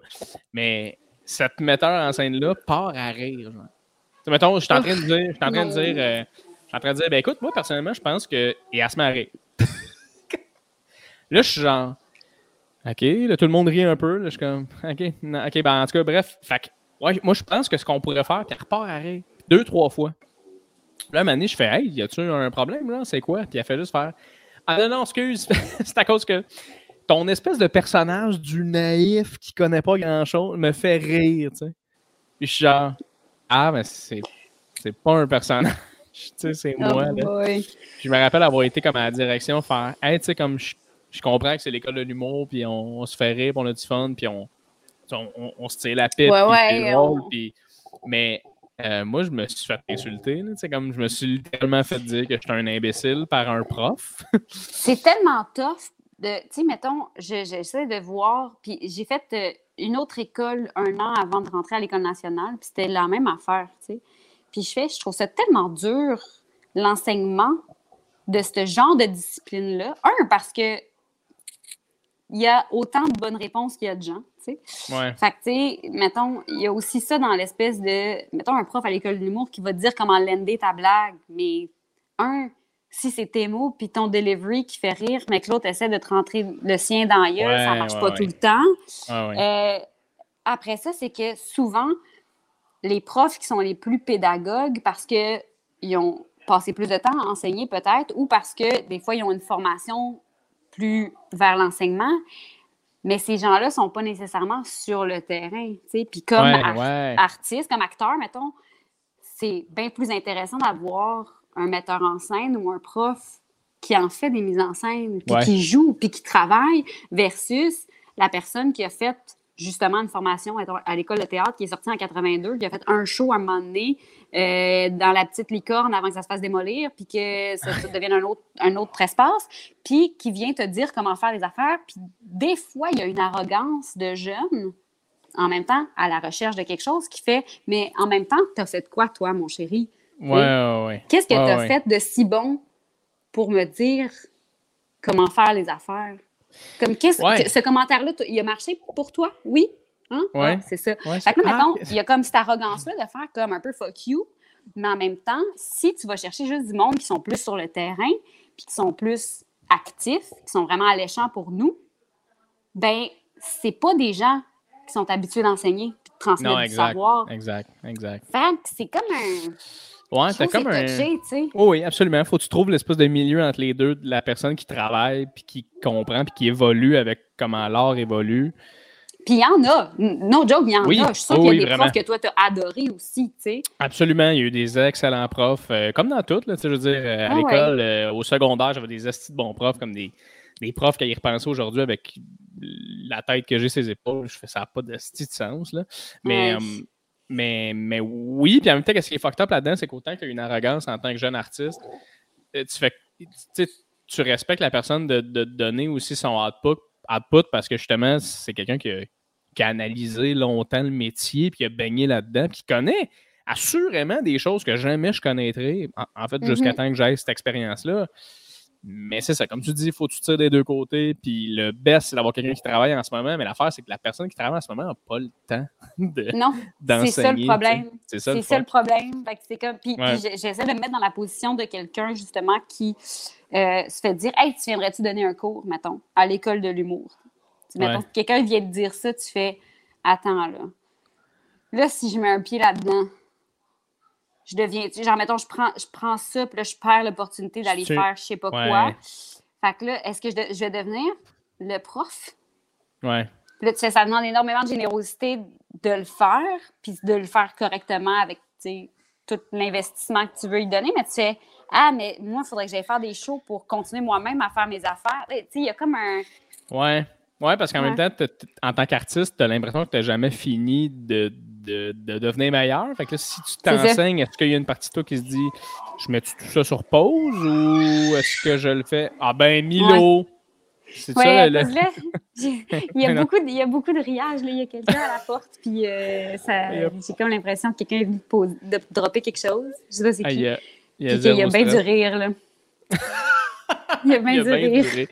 Mais cette metteur en scène-là part à rire. Genre. Tu sais, mettons, je suis en train de dire, je suis en train de dire, euh, je suis en train de dire, ben écoute, moi personnellement, je pense que. Et elle se à rire. là, je suis genre. OK, là, tout le monde rit un peu. Là, je suis comme, OK, non, OK, ben en tout cas, bref. Fait que, ouais, moi, je pense que ce qu'on pourrait faire, puis elle repart à rire deux, trois fois. Là, donné, je fais, hey, y a-tu un problème, là? C'est quoi? Puis elle fait juste faire, ah non, non, excuse, c'est à cause que ton espèce de personnage du naïf qui connaît pas grand-chose me fait rire, tu sais. Puis je suis genre, ah, mais c'est, c'est pas un personnage, tu sais, c'est moi, Oh là. boy. Puis je me rappelle avoir été comme à la direction, faire Hey, tu sais, comme je, je comprends que c'est l'école de l'humour, puis on, on se fait rire, puis on a du fun, puis on, on, on- on se tire la pipe, Ouais, puis ouais, puis- Mais euh, moi, je me suis fait insulter, sais, comme je me suis littéralement fait dire que j'étais un imbécile par un prof. C'est tellement tough tu sais, mettons, je- j'essaie de voir, puis j'ai fait euh, une autre école un an avant de rentrer à l'École nationale, puis c'était la même affaire. Puis je fais, je trouve ça tellement dur, l'enseignement de ce genre de discipline-là. Un, parce que il y a autant de bonnes réponses qu'il y a de gens, tu sais. ouais. Fait que, tu sais, mettons, il y a aussi ça dans l'espèce de. Mettons, un prof à l'école de l'humour qui va te dire comment lender ta blague. Mais, un, si c'est tes mots puis ton delivery qui fait rire, mais que l'autre essaie de te rentrer le sien dans la gueule, ça Ouais, marche ouais, pas ouais. tout le temps. Ouais, ouais. Euh, après ça, c'est que souvent, les profs qui sont les plus pédagogues, parce qu'ils ont passé plus de temps à enseigner peut-être, ou parce que des fois, ils ont une formation plus vers l'enseignement, mais ces gens-là ne sont pas nécessairement sur le terrain. tu sais. Puis comme Ouais, ar- ouais. artiste, comme acteur, mettons, c'est bien plus intéressant d'avoir un metteur en scène ou un prof qui en fait des mises en scène, puis Ouais. qui joue, puis qui travaille, versus la personne qui a fait justement une formation à l'école de théâtre, qui est sortie en 82, qui a fait un show à un moment donné euh, dans la petite licorne avant que ça se fasse démolir, puis que ça, ça devienne un autre, un autre espace, puis qui vient te dire comment faire les affaires. Puis des fois, il y a une arrogance de jeune, en même temps, à la recherche de quelque chose qui fait, mais en même temps, tu as fait quoi, toi, mon chéri? Ouais, ouais, ouais. Qu'est-ce que Ouais, tu as ouais. fait de si bon pour me dire comment faire les affaires? Comme qu'est-ce Ouais. ce commentaire-là, il a marché pour toi? Oui? Hein? Ouais. Ah, c'est ça. Ouais, Fait que là, ah, il y a comme cette arrogance-là de faire comme un peu fuck you, mais en même temps, si tu vas chercher juste du monde qui sont plus sur le terrain, puis qui sont plus actifs, qui sont vraiment alléchants pour nous, ben c'est pas des gens qui sont habitués d'enseigner puis de transmettre Non, du savoir. Exact, exact. Fait que c'est comme un. Ouais, t'as comme un. touché. Oh oui, absolument. Faut que tu trouves l'espèce de milieu entre les deux, de la personne qui travaille, puis qui comprend, puis qui évolue avec comment l'art évolue. Puis il y en a. No joke, il y en Oui. a. Je suis sûre Oh qu'il y a oui, des vraiment. profs que toi, tu as adoré aussi, tu sais. Absolument, il y a eu des excellents profs, euh, comme dans tout, là, tu sais, je veux dire, euh, à Ah ouais. l'école, euh, au secondaire, j'avais des estis de bons profs, comme des, des profs qui y repenser aujourd'hui avec la tête que j'ai ses épaules, je fais ça n'a pas de sens, là. Mais, Ouais. Mais, mais oui, puis en même temps, ce qui est fucked up là-dedans, c'est qu'autant qu'il y a une arrogance en tant que jeune artiste, euh, tu fais, tu respectes la personne de, de te donner aussi son output, output parce que justement, c'est quelqu'un qui a, qui a analysé longtemps le métier, puis qui a baigné là-dedans, puis qui connaît assurément des choses que jamais je connaîtrais, en, fait, jusqu'à Mhm. temps que j'aille cette expérience-là. Mais c'est ça, comme tu dis, il faut que tu tires des deux côtés. Puis le best, c'est d'avoir quelqu'un qui travaille en ce moment. Mais l'affaire, c'est que la personne qui travaille en ce moment n'a pas le temps de- Non, c'est ça le problème. C'est ça le ça problème. Fait que c'est comme, puis, Ouais. j'essaie de me mettre dans la position de quelqu'un, justement, qui euh, se fait dire Hey, tu viendrais-tu donner un cours, mettons, à l'école de l'humour mettons, Ouais. Quelqu'un vient te dire ça, tu fais Attends, là. Là, si je mets un pied là-dedans, je deviens. tu sais, Genre, mettons, je prends, je prends ça, puis là, je perds l'opportunité d'aller faire je sais pas Ouais. quoi. Fait que là, est-ce que je, de- je vais devenir le prof? Ouais. puis là, tu sais, ça demande énormément de générosité de le faire, puis de le faire correctement avec tu sais, tout l'investissement que tu veux y donner. Mais tu fais, ah, mais moi, il faudrait que j'aille faire des shows pour continuer moi-même à faire mes affaires. Tu sais, il y a comme un. Ouais. Ouais, parce qu'en Ouais. même temps, en tant qu'artiste, tu as l'impression que tu n'as jamais fini de, de, de devenir meilleur. Fait que là, si tu t'enseignes, est-ce qu'il y a une partie de toi qui se dit je mets tout ça sur pause ou est-ce que je le fais? Ah ben Milo! C'est Ouais, ça là, il, y a beaucoup de, il y a beaucoup de riage. Là. Il y a quelqu'un à la porte, puis euh, j'ai comme l'impression que quelqu'un est venu de dropper quelque chose. Je sais pas c'est Ah, qui. il y a, il y a Puis qu'il y zéro a bien du rire, là. il y a bien Il y a du bien rire. du rire.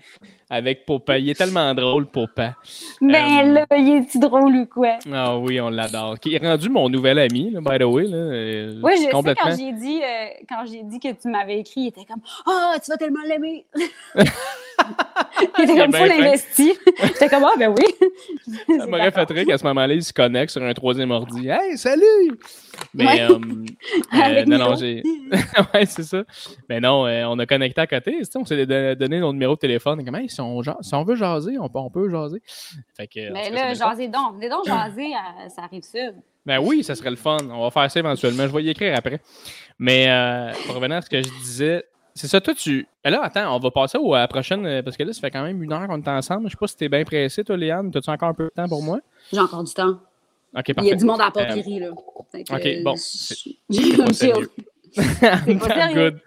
Avec Popa. Il est tellement drôle, Popa. Ben Euh, là, il est-tu drôle ou quoi? Ah oui, on l'adore. Qui est rendu mon nouvel ami, là, by the way. Là, euh, Oui, je sais, quand j'ai dit, euh, quand j'ai dit que tu m'avais écrit, il était comme Ah, tu vas tellement l'aimer! il était comme full investi. J'étais comme Ah, ben oui! Ça m'aurait fait rire qu'à ce moment-là, il se connecte sur un troisième ordi. Hey, salut! Mais Ouais. euh, euh, non, non, Milo. j'ai. ouais, c'est ça. Mais non, euh, on a connecté à côté. On s'est don- donné nos numéros de téléphone. Comme, hey, si, on, si on veut jaser, on peut, on peut jaser. Fait que, en Mais là, jaser donc. Venez donc jaser, à- ça arrive sud. Ben oui, ça serait le fun. On va faire ça éventuellement. Je vais y écrire après. Mais pour revenir à ce que je disais, c'est ça, toi, tu. Là, attends, on va passer au- à la prochaine, euh, parce que là, ça fait quand même une heure qu'on est ensemble. Je sais pas si t'es bien pressé, toi, Léane. As-tu encore un peu de temps pour moi? J'ai encore du temps. Ok, Il y a parfait. du monde à la rit, là. Que, ok, bon, J'ai. C'est pas. Good.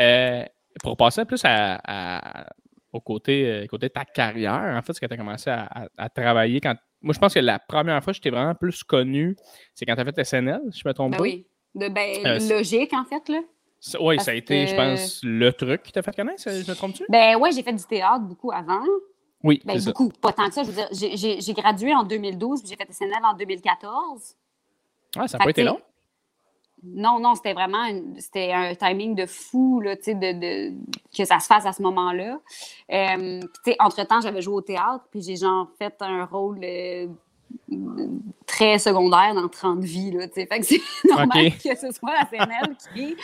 Euh, pour passer plus à, à- au côté, euh, côté de ta carrière, en fait, ce que tu as commencé à, à- à travailler quand. Moi, je pense que la première fois que je t'ai vraiment plus connu, c'est quand tu as fait SNL, si je me trompe Ben pas. oui. De, ben, Euh, logique, en fait, là. Oui, ça a été, je pense, le truc qui t'a fait connaître, je me trompe-tu? Ben ouais, j'ai fait du théâtre beaucoup avant. Oui, Ben c'est ça. beaucoup, pas tant que ça. Je veux dire, j'ai- gradué en 2012, puis j'ai fait SNL en 2014. Ah, ça n'a pas été long? Non, non, c'était vraiment une- un timing de fou, là, tu sais, de, de- que ça se fasse à ce moment-là. Euh, puis, tu sais, entre-temps, j'avais joué au théâtre, puis j'ai genre fait un rôle euh, très secondaire dans 30 vies, là. Fait que c'est normal Ok. que ce soit la SNL qui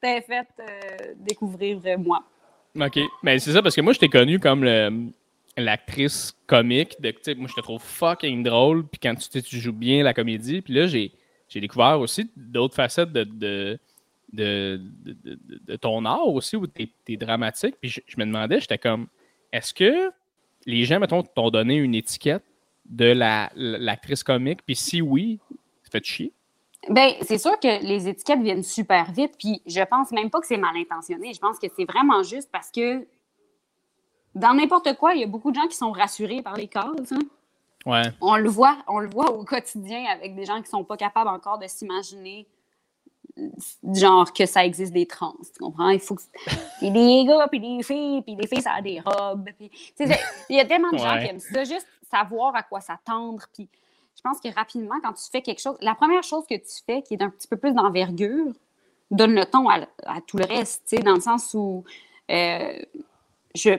t'ait fait euh, découvrir euh, moi. OK. Mais c'est ça, parce que moi, je t'ai connu comme l'actrice comique. De, moi, je te trouve fucking drôle. Puis quand tu, tu joues bien la comédie. Puis là, j'ai j'ai découvert aussi d'autres facettes de, de, de, de- de- de ton art aussi, où tu es, dramatique. Puis je, je me demandais, j'étais comme, est-ce que les gens, mettons, t'ont donné une étiquette de la- l'actrice comique? Puis si oui, ça fait chier. Ben, c'est sûr que les étiquettes viennent super vite, puis je pense même pas que c'est mal intentionné. Je pense que c'est vraiment juste parce que dans n'importe quoi, il y a beaucoup de gens qui sont rassurés par les cases. hein. Ouais. On le voit, on le voit au quotidien avec des gens qui sont pas capables encore de s'imaginer genre que ça existe des trans, tu comprends? Il faut que... Puis des gars, puis des filles, puis des filles, ça a des robes. Puis... Il y a tellement de gens Ouais. qui aiment ça, juste savoir à quoi s'attendre. Puis je pense que rapidement, quand tu fais quelque chose, la première chose que tu fais qui est d'un petit peu plus d'envergure, donne le ton à, à tout le reste, tu sais, dans le sens où euh, je,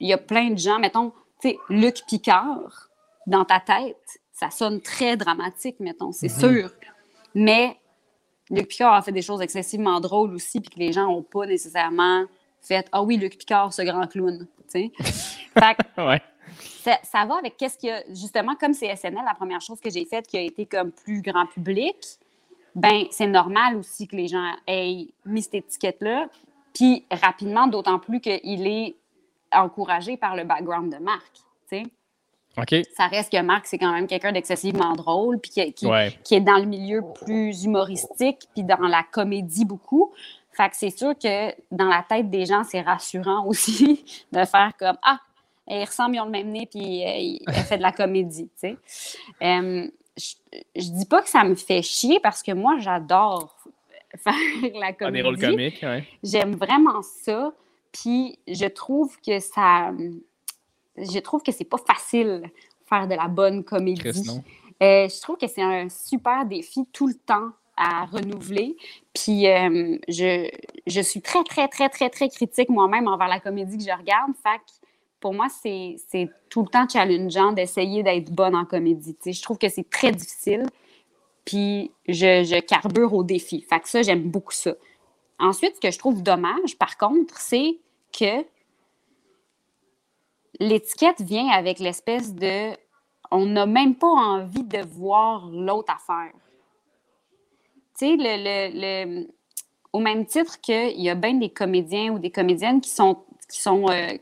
il y a plein de gens, mettons, tu sais, Luc Picard, dans ta tête, ça sonne très dramatique, mettons, c'est sûr. Mais Luc Picard a fait des choses excessivement drôles aussi, puis que les gens n'ont pas nécessairement fait Ah oui, Luc Picard, ce grand clown. tu sais. fait que Ouais. Ça, ça va avec qu'est-ce qu'il y a. Justement, comme c'est SNL, la première chose que j'ai faite qui a été comme plus grand public, ben c'est normal aussi que les gens aient mis cette étiquette-là. Puis rapidement, d'autant plus qu'il est encouragé par le background de Marc. tu sais. OK. Ça reste que Marc, c'est quand même quelqu'un d'excessivement drôle, puis qui, qui- Ouais. qui est dans le milieu plus humoristique, puis dans la comédie beaucoup. Fait que c'est sûr que dans la tête des gens, c'est rassurant aussi de faire comme Ah, ils ressemblent, ils ont le même nez, puis euh, il- elle fait de la comédie, tu sais. Euh, je, je dis pas que ça me fait chier parce que moi, j'adore faire la comédie. Ah, des rôles comiques, ouais. J'aime vraiment ça. Puis je trouve que ça. Je trouve que c'est pas facile faire de la bonne comédie. Chris. Euh, je trouve que c'est un super défi tout le temps à renouveler. Puis euh, je, je suis très, très, très, très, très critique moi-même envers la comédie que je regarde. Fait que pour moi, c'est tout le temps challengeant d'essayer d'être bonne en comédie. Je trouve que c'est très difficile. Puis je, je carbure au défi. Fait que ça, j'aime beaucoup ça. Ensuite, ce que je trouve dommage, par contre, c'est que l'étiquette vient avec l'espèce de on n'a même pas envie de voir l'autre affaire. Tu sais, le, le- le- au même titre qu'il y a bien des comédiens ou des comédiennes qui sont, qui sont euh,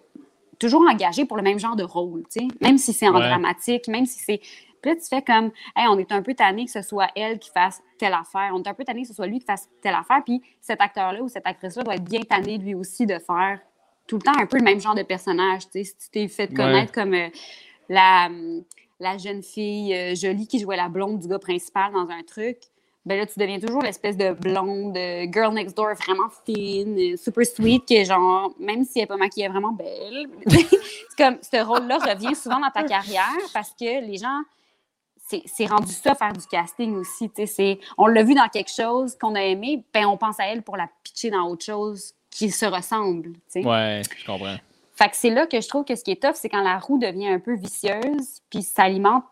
toujours engagés pour le même genre de rôle, tu sais, même si c'est en Ouais. dramatique, même si c'est. Puis là, tu fais comme, hey, on est un peu tanné que ce soit elle qui fasse telle affaire, on est un peu tanné que ce soit lui qui fasse telle affaire, puis cet acteur-là ou cette actrice-là doit être bien tanné lui aussi de faire tout le temps un peu le même genre de personnage, tu sais, si tu t'es fait Ouais. connaître comme euh, la, la jeune fille euh, jolie qui jouait la blonde du gars principal dans un truc, ben là, tu deviens toujours l'espèce de blonde, euh, girl next door vraiment fine, euh, super sweet, qui est genre, même si elle n'est pas maquillée, vraiment belle. c'est comme, ce rôle-là revient souvent dans ta carrière parce que les gens, c'est rendu ça, faire du casting aussi. tu sais, c'est- On l'a vu dans quelque chose qu'on a aimé, ben on pense à elle pour la pitcher dans autre chose qui se ressemble. tu sais. Ouais, je comprends. Fait que c'est là que je trouve que ce qui est tough, c'est quand la roue devient un peu vicieuse, puis s'alimente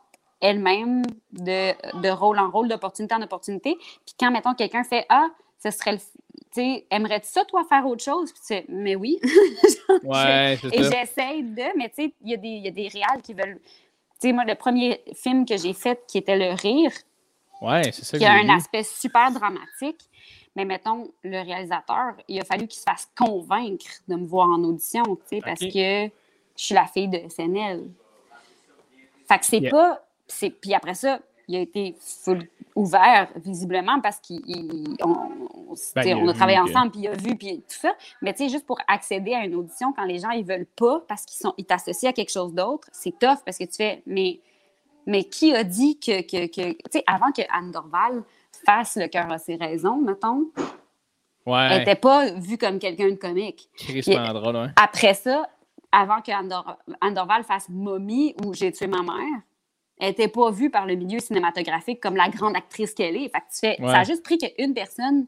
elle-même de, de rôle en rôle, d'opportunité en opportunité. Puis quand, mettons, quelqu'un fait Ah, ce serait le. Tu sais, aimerais-tu ça, toi, faire autre chose? Puis tu fais, mais oui. Ouais, Et j'essaie de, mais tu sais, il y, a des- il y a des réals qui veulent. Tu sais, moi, le premier film que j'ai fait, qui était Le Rire, Ouais, c'est ça que qui a un vu. aspect super dramatique. Mais mettons, le réalisateur, il a fallu qu'il se fasse convaincre de me voir en audition, tu sais, parce que je suis la fille de SNL. Fait que c'est Yeah. pas. C'est- Puis après ça, il a été full ouvert, visiblement, parce qu'on on, Ben, a travaillé ensemble, puis il a vu, puis tout ça. Mais tu sais, juste pour accéder à une audition, quand les gens, ils veulent pas, parce qu'ils sont ils t'associent à quelque chose d'autre, c'est tough, parce que tu fais, mais, mais qui a dit que, que, que- tu sais, avant que Anne Dorval fasse Le cœur a ses raisons, mettons, elle Ouais, n'était pas vue comme quelqu'un de comique. Mandra, ouais. Après ça, avant que Anne, Dor- Anne Dorval fasse Mommy ou J'ai tué ma mère, elle n'était pas vue par le milieu cinématographique comme la grande actrice qu'elle est. Fait que tu fais, Ouais. Ça a juste pris qu'une personne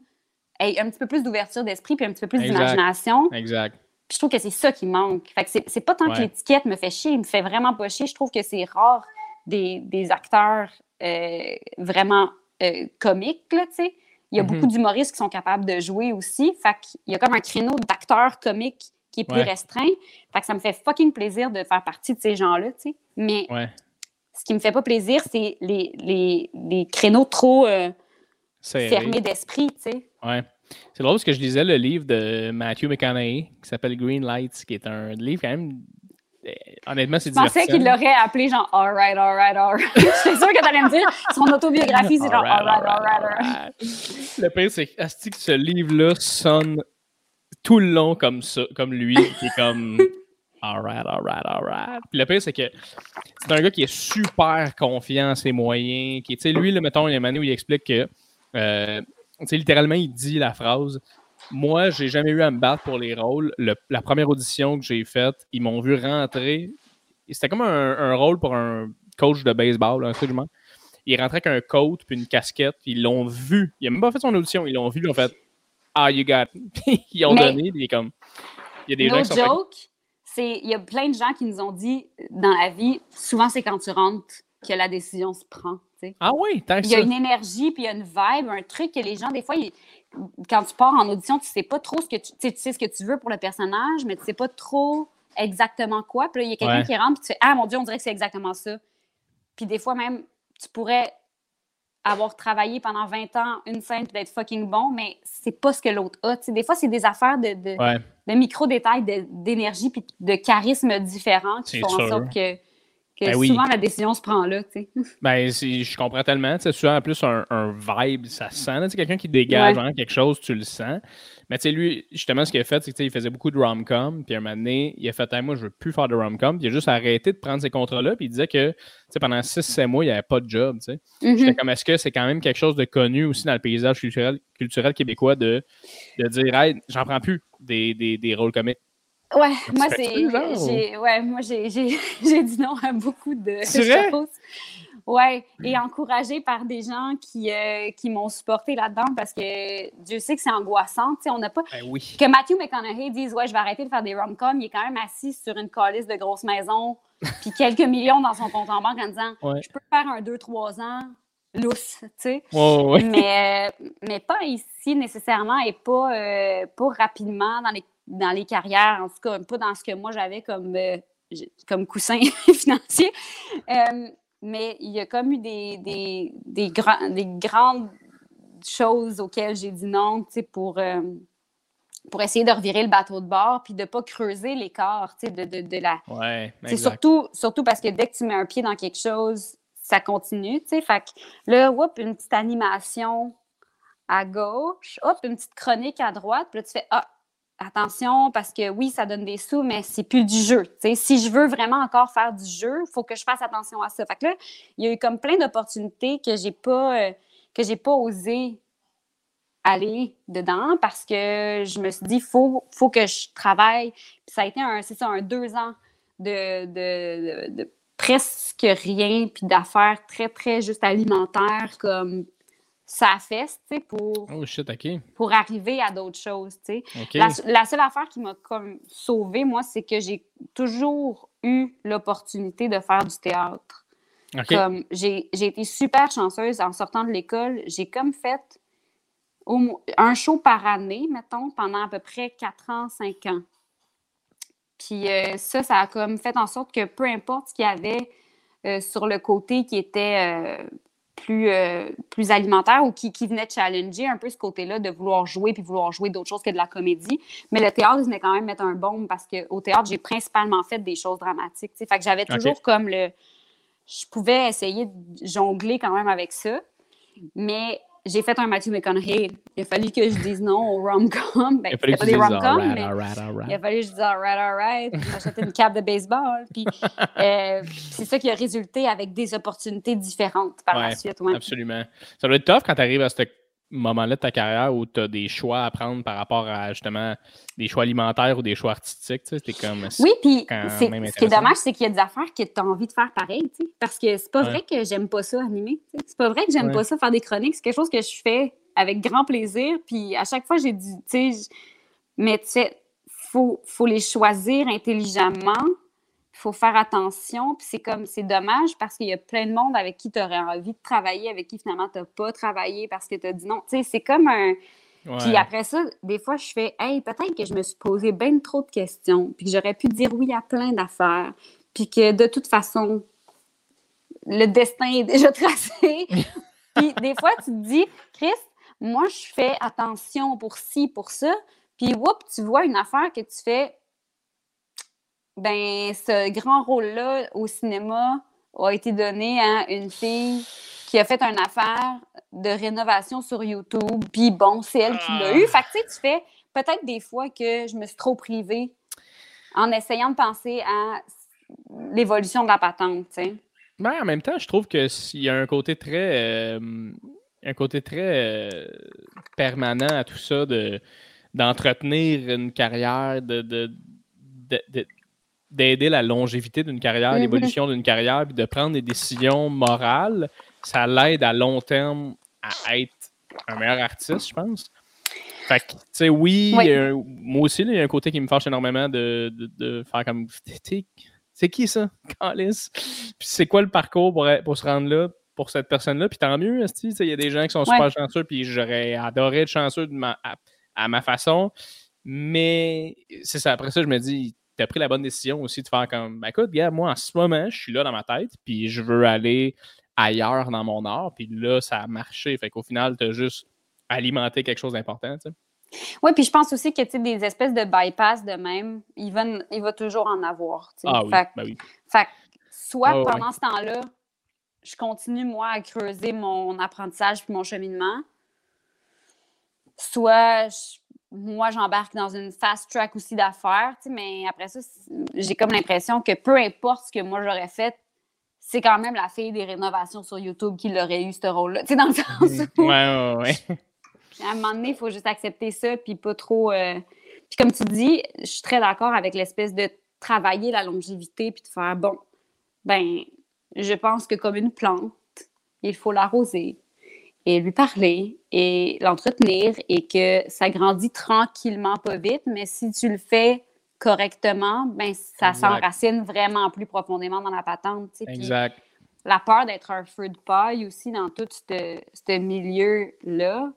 ait un petit peu plus d'ouverture d'esprit puis un petit peu plus d'imagination. Exact. Puis je trouve que c'est ça qui manque. Fait que c'est, pas tant que l'étiquette me fait chier, il me fait vraiment pas chier. Je trouve que c'est rare des, des acteurs euh, vraiment euh, comiques, tu sais. Il y a Mhm. beaucoup d'humoristes qui sont capables de jouer aussi. Fait qu'il y a comme un créneau d'acteurs comiques qui est plus Ouais. restreint. Fait que ça me fait fucking plaisir de faire partie de ces gens-là, tu sais. Mais Ouais. Ce qui me fait pas plaisir, c'est les, les, les créneaux trop euh, fermés d'esprit, tu sais. Ouais. C'est drôle parce que je lisais le livre de Matthew McConaughey qui s'appelle Green Lights, qui est un livre quand même. euh, Honnêtement, c'est Je pensais divertissant. qu'il l'aurait appelé genre Alright, alright, alright. J'étais sûre que t'allais me dire son autobiographie, c'est genre Alright, alright, alright. Le pire, c'est que ce livre-là sonne tout le long comme ça, comme lui, qui est comme alright, alright, alright. Puis le pire, c'est que c'est un gars qui est super confiant en ses moyens. Qui, lui, là, mettons, il y a une année où il explique que, euh, littéralement, il dit la phrase Moi, j'ai jamais eu à me battre pour les rôles. Le- la première audition que j'ai faite, ils m'ont vu rentrer. C'était comme un, un rôle pour un coach de baseball, un truc. Il rentrait avec un coat puis une casquette, puis ils l'ont vu. Il a même pas fait son audition, ils l'ont vu, ils ont fait Ah, you got it. Ils ont Mais- donné, il est comme. Il y a des gens qui sont fait- joke, c'est il y a plein de gens qui nous ont dit dans la vie, souvent c'est quand tu rentres que la décision se prend. Ah oui, Il y a une énergie, puis il y a une vibe, un truc que les gens, des fois, ils- quand tu pars en audition, tu sais pas trop ce que tu, tu sais, ce que tu veux pour le personnage, mais tu sais pas trop exactement quoi. Puis là, il y a quelqu'un Ouais. qui rentre, puis tu fais Ah mon Dieu, on dirait que c'est exactement ça. Puis des fois, même, tu pourrais avoir travaillé pendant 20 ans une scène puis d'être fucking bon, mais c'est pas ce que l'autre a. Des fois, c'est des affaires de, de, Ouais. De micro-détails d'énergie puis de charisme différents qui C'est font en sorte que, que Ben oui. souvent la décision se prend là, tu sais. Ben, c'est- je comprends tellement. C'est souvent en plus un, un vibe, ça se sent. sais, quelqu'un qui dégage Ouais. vraiment quelque chose, tu le sens. Mais tu sais, lui, justement, ce qu'il a fait, c'est qu'il faisait beaucoup de rom-com. Puis un moment donné, il a fait Hey, Moi, je veux plus faire de rom-com. Puis il a juste arrêté de prendre ces contrats-là. Puis il disait que tu sais, pendant 6-7 mois, il n'y avait pas de job. tu sais. Mhm. J'étais comme Est-ce que c'est quand même quelque chose de connu aussi dans le paysage culturel, culturel québécois de, de dire Hey, j'en prends plus? Des, des, des rôles comiques. Ouais, moi, j'ai- Ouais, moi, j'ai j'ai- j'ai dit non à beaucoup de C'est vrai? choses. Ouais, et encouragée par des gens qui, euh, qui m'ont supporté là-dedans parce que Dieu sait que c'est angoissant. Tu sais, on n'a pas. Ben oui. Que Matthew McConaughey dise Ouais, je vais arrêter de faire des rom-coms, il est quand même assis sur une calice de grosse maison, puis quelques millions dans son compte en banque en disant Ouais. Je peux faire un 2-3 ans lousse, tu sais. Ouais. mais, euh, mais pas ici nécessairement et pas, euh, pas rapidement dans les, dans les carrières, en tout cas, pas dans ce que moi j'avais comme, euh, comme coussin financier. Euh, mais il y a comme eu des, des, des, grands- des grandes choses auxquelles j'ai dit non, tu sais, pour, pour essayer de revirer le bateau de bord puis de ne pas creuser l'écart, tu sais, de, de, de la, Ouais, c'est surtout, surtout parce que dès que tu mets un pied dans quelque chose, ça continue, tu sais. Fait que là, whoop, une petite animation à gauche, hop, une petite chronique à droite, puis là, tu fais Ah, attention, parce que oui, ça donne des sous, mais c'est plus du jeu. tu sais. Si je veux vraiment encore faire du jeu, il faut que je fasse attention à ça. Fait que là, il y a eu comme plein d'opportunités que j'ai pas, euh, que j'ai pas osé aller dedans parce que je me suis dit, faut, faut que je travaille. Puis ça a été un, c'est ça, un deux ans de- de presque rien, puis d'affaires très, très juste alimentaires, comme ça fesse, tu sais, pour, Oh shit, pour arriver à d'autres choses, tu sais. La, la seule affaire qui m'a comme sauvée, moi, c'est que j'ai toujours eu l'opportunité de faire du théâtre. Comme j'ai j'ai été super chanceuse en sortant de l'école. J'ai comme fait au un show par année, mettons, pendant à peu près 4 ans, 5 ans. Puis euh, ça, ça a comme fait en sorte que peu importe ce qu'il y avait euh, sur le côté qui était euh, plus, plus alimentaire ou qui, qui venait challenger un peu ce côté-là de vouloir jouer puis vouloir jouer d'autres choses que de la comédie. Mais le théâtre venait quand même mettre un bombe parce qu'au théâtre, j'ai principalement fait des choses dramatiques. tu sais. Fait que j'avais toujours comme le. Je pouvais essayer de jongler quand même avec ça. Mais j'ai fait un Matthew McConaughey. Il a fallu que je dise non au rom-com. Ben, Il a fallu que pas des mais alright. il a fallu que je dise alright, alright, puis j'achète une cape de baseball. Puis euh, c'est ça qui a résulté avec des opportunités différentes par la suite. ouais. Absolument. Ça doit être tough quand tu arrives à ce moment-là de ta carrière où tu as des choix à prendre par rapport à justement des choix alimentaires ou des choix artistiques. Tu sais, t'es comme. Oui, puis ce qui est dommage, c'est qu'il y a des affaires que tu as envie de faire pareil, tu sais, parce que c'est pas Ouais. vrai que j'aime pas ça animer. C'est pas vrai que j'aime Ouais. pas ça faire des chroniques. C'est quelque chose que je fais avec grand plaisir. Puis à chaque fois, j'ai dit, tu sais, mais tu sais, faut, faut les choisir intelligemment. Il faut faire attention. Puis c'est comme, c'est dommage parce qu'il y a plein de monde avec qui tu aurais envie de travailler, avec qui finalement tu n'as pas travaillé parce que tu as dit non. Tu sais, c'est comme un. Ouais. Puis après ça, des fois, je fais Hey, peut-être que je me suis posé bien trop de questions, puis que j'aurais pu dire oui à plein d'affaires, puis que de toute façon, le destin est déjà tracé. puis des fois, tu te dis, Chris, moi, je fais attention pour ci, pour ça, puis whoop, tu vois une affaire que tu fais. Ben, ce grand rôle-là au cinéma a été donné à une fille qui a fait une affaire de rénovation sur YouTube. Puis bon, c'est elle qui l'a Ah. eu. Fait que tu sais, tu fais peut-être des fois que je me suis trop privée en essayant de penser à l'évolution de la patente, tu sais. Mais en même temps, je trouve que s'il y a un côté très euh, un côté très euh, permanent à tout ça de d'entretenir une carrière, de, de- de- de- d'aider la longévité d'une carrière, Mhm. l'évolution d'une carrière, puis de prendre des décisions morales, ça l'aide à long terme à être un meilleur artiste, je pense. Fait que, tu sais, oui, Oui. euh, moi aussi, il y a un côté qui me fâche énormément de, de- de faire comme. C'est qui ça, Calice? Puis c'est quoi le parcours pour, pour se rendre là, pour cette personne-là? Puis tant mieux, il y a des gens qui sont super Ouais. chanceux, puis j'aurais adoré être chanceux de ma- à, à ma façon. Mais c'est ça, après ça, je me dis, t'as pris la bonne décision aussi de faire comme, ben écoute, gars, moi en ce moment, je suis là dans ma tête, puis je veux aller ailleurs dans mon art, puis là, ça a marché. Fait qu'au final, t'as juste alimenté quelque chose d'important, tu sais. Oui, puis je pense aussi que tu des espèces de bypass de même, il va, il va toujours en avoir. tu. Ah oui, Fait, ben oui. fait que soit Ah ouais. pendant ce temps-là, je continue, moi, à creuser mon apprentissage puis mon cheminement, soit je- moi, j'embarque dans une fast track aussi d'affaires, tu sais, mais après ça, j'ai comme l'impression que peu importe ce que moi j'aurais fait, c'est quand même la fille des rénovations sur YouTube qui l'aurait eu, ce rôle-là. Tu sais, dans le sens où, Ouais, ouais, ouais. à un moment donné, il faut juste accepter ça, puis pas trop. euh, Puis comme tu dis, je suis très d'accord avec l'espèce de travailler la longévité, puis de faire bon, ben, je pense que comme une plante, il faut l'arroser et lui parler et l'entretenir et que ça grandit tranquillement, pas vite, mais si tu le fais correctement, ben ça s'enracine vraiment plus profondément dans la patente. Puis Exact. la peur d'être un feu de paille aussi dans tout ce ce milieu-là,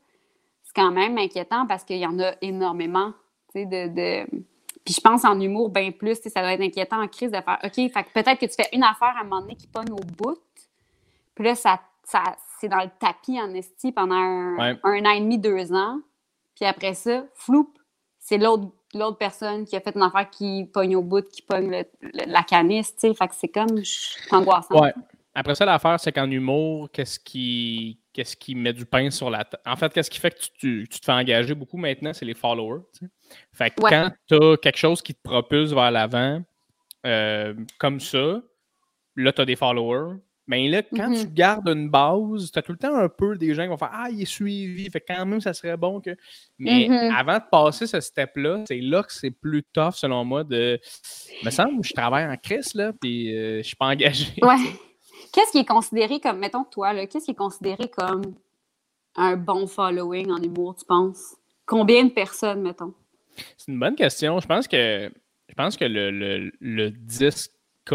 c'est quand même inquiétant parce qu'il y en a énormément. De, de... Puis je pense en humour, bien plus, ça doit être inquiétant en crise de faire OK, peut-être que tu fais une affaire à un moment donné qui pogne au bout, puis là, ça, ça, c'est dans le tapis en esti pendant un, Ouais. un an et demi, deux ans. Puis après ça, floup, c'est l'autre l'autre personne qui a fait une affaire qui pogne au bout, qui pogne le- le- la canisse, tu sais. Fait que c'est comme je- angoissant. Ouais. Après ça, l'affaire, c'est qu'en humour, qu'est-ce qui, qu'est-ce qui met du pain sur la table? En fait, qu'est-ce qui fait que tu, tu- tu te fais engager beaucoup maintenant, c'est les followers. Fait que Ouais. quand tu as quelque chose qui te propulse vers l'avant, euh, comme ça, là, tu as des followers. Mais là, quand Mhm. tu gardes une base, tu as tout le temps un peu des gens qui vont faire Ah, il est suivi. Fait quand même, ça serait bon que. Mais Mhm. avant de passer ce step-là, c'est là que c'est plus tough, selon moi, de. me semble, je travaille en crise, là, puis euh, je suis pas engagé. Ouais. Qu'est-ce qui est considéré comme, mettons toi, là, qu'est-ce qui est considéré comme un bon following en humour, tu penses? Combien de personnes, mettons? C'est une bonne question. Je pense que je pense que le, le, le 10K, tu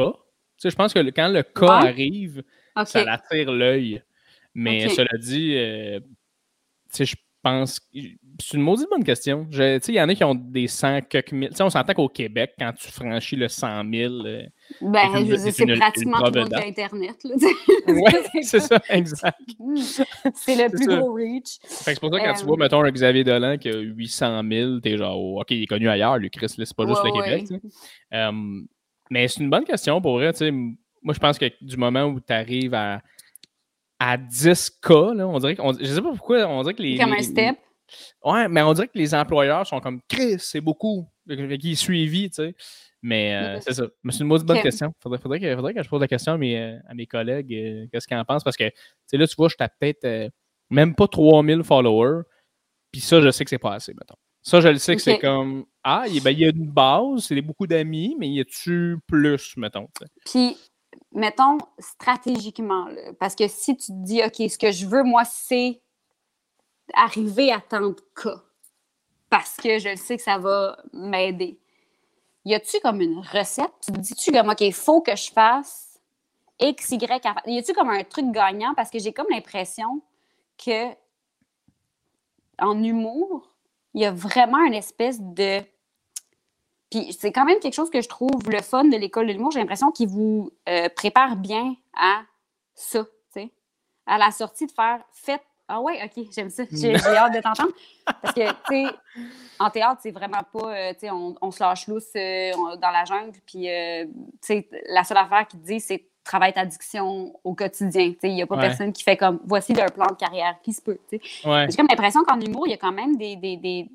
sais, je pense que quand le Ouais. arrive, ça attire l'œil. Mais cela dit, euh, je pense. C'est une maudite bonne question. Il y en a qui ont des 100 quelques mille. Tu sais, on s'entend qu'au Québec, quand tu franchis le 100 000. euh, Ben, c'est une- je pratiquement tout le monde Internet. c'est ça, exact. C'est le plus ça. gros reach. C'est pour ça que quand tu Euh, vois, mettons, un Xavier Dolan qui a 800 000, t'es genre, oh, OK, il est connu ailleurs, lui, Chris, c'est pas juste le Québec. ouais. sais. Mais c'est une bonne question pour vrai. Moi, je pense que du moment où tu arrives à, à 10K, là, on dirait qu'on. Je sais pas pourquoi, on dirait que les. Comme un les- step. Ouais, mais on dirait que les employeurs sont comme Chris, c'est beaucoup. Qu'il est suivi, tu sais. Mais euh, c'est ça. Mais c'est une bonne question. Faudrait, faudrait, que, faudrait que je pose la question à mes, euh, à mes collègues, euh, qu'est-ce qu'ils en pensent? Parce que, là, tu vois, je tape peut-être euh, même pas 3000 followers. Puis ça, je sais que c'est pas assez, mettons. Ça, je le sais que c'est comme Ah, il ben, il y a une base, c'est beaucoup d'amis, mais y a-tu plus, mettons? Puis, mettons, stratégiquement, parce que si tu te dis, OK, ce que je veux, moi, c'est arriver à tant de cas, parce que je sais que ça va m'aider. Y a-tu comme une recette? Tu te dis-tu comme, OK, il faut que je fasse X, Y, Y a-tu comme un truc gagnant? Parce que j'ai comme l'impression que en humour, il y a vraiment une espèce de puis c'est quand même quelque chose que je trouve le fun de l'école de l'humour. J'ai l'impression qu'il vous euh, prépare bien à ça, tu sais. À la sortie de faire faites. Ah ouais, ok, j'aime ça. J'ai j'ai hâte de t'entendre. Parce que, tu sais, en théâtre, c'est vraiment pas, euh, tu sais, on, on se lâche lousse euh, dans la jungle. Puis, euh, tu sais, la seule affaire qu'ils te disent, c'est travaille ta diction au quotidien. Tu sais, il n'y a pas Ouais. personne qui fait comme voici leur plan de carrière qui se peut. Ouais. J'ai comme l'impression qu'en humour, il y a quand même des, des, des,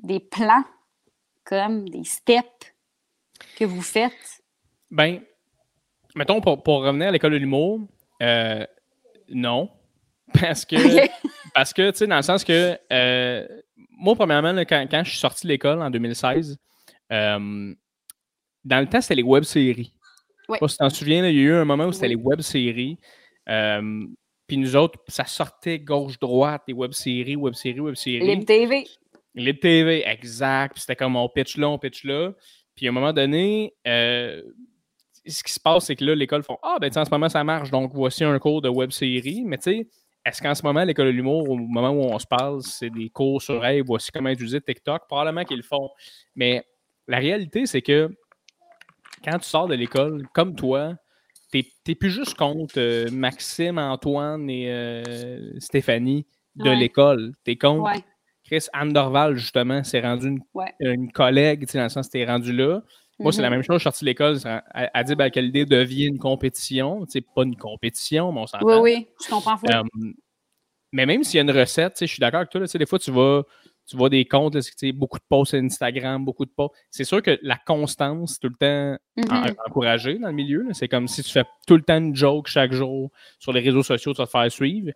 des plans, comme des steps que vous faites? Ben, mettons, pour, pour revenir à l'école de l'humour, euh, non. Parce que, parce que tu sais, dans le sens que, euh, moi, premièrement, là, quand, quand je suis sorti de l'école en 2016, euh, dans le temps, c'était les web-séries. Je sais Ouais. pas si tu t'en souviens, là, il y a eu un moment où c'était Oui. les web-séries. Puis nous autres, ça sortait gauche-droite, les web-séries, web-séries, web-séries. Lib TV. Lib TV, exact. Puis c'était comme on pitch là, on pitch là. Puis à un moment donné, euh, ce qui se passe, c'est que là, l'école font Ah, ben tu sais, en ce moment, ça marche, donc voici un cours de web série. Mais tu sais, est-ce qu'en ce moment, l'école de l'humour, au moment où on se parle, c'est des cours sur hey, voici comment utiliser TikTok? Probablement qu'ils le font. Mais la réalité, c'est que quand tu sors de l'école, comme toi, t'es t'es plus juste contre euh, Maxime, Antoine et euh, Stéphanie de Ouais. l'école. T'es contre Ouais. Chris Anne Dorval, justement, s'est rendu une, Ouais. une collègue, tu sais, dans le sens t'es rendu là. Moi, c'est la Mhm. même chose. Je suis sorti de l'école. Adib Al-Khalidé devient une compétition. C'est pas une compétition, mais on s'entend. Oui, oui, je comprends. Euh, mais même s'il y a une recette, je suis d'accord avec toi. là, tu sais, des fois, tu vas, tu vois des comptes, là, beaucoup de posts sur Instagram, beaucoup de posts. C'est sûr que la constance, tout le temps Mhm. encouragée dans le milieu. C'est comme si tu fais tout le temps une joke chaque jour sur les réseaux sociaux, tu vas te faire suivre.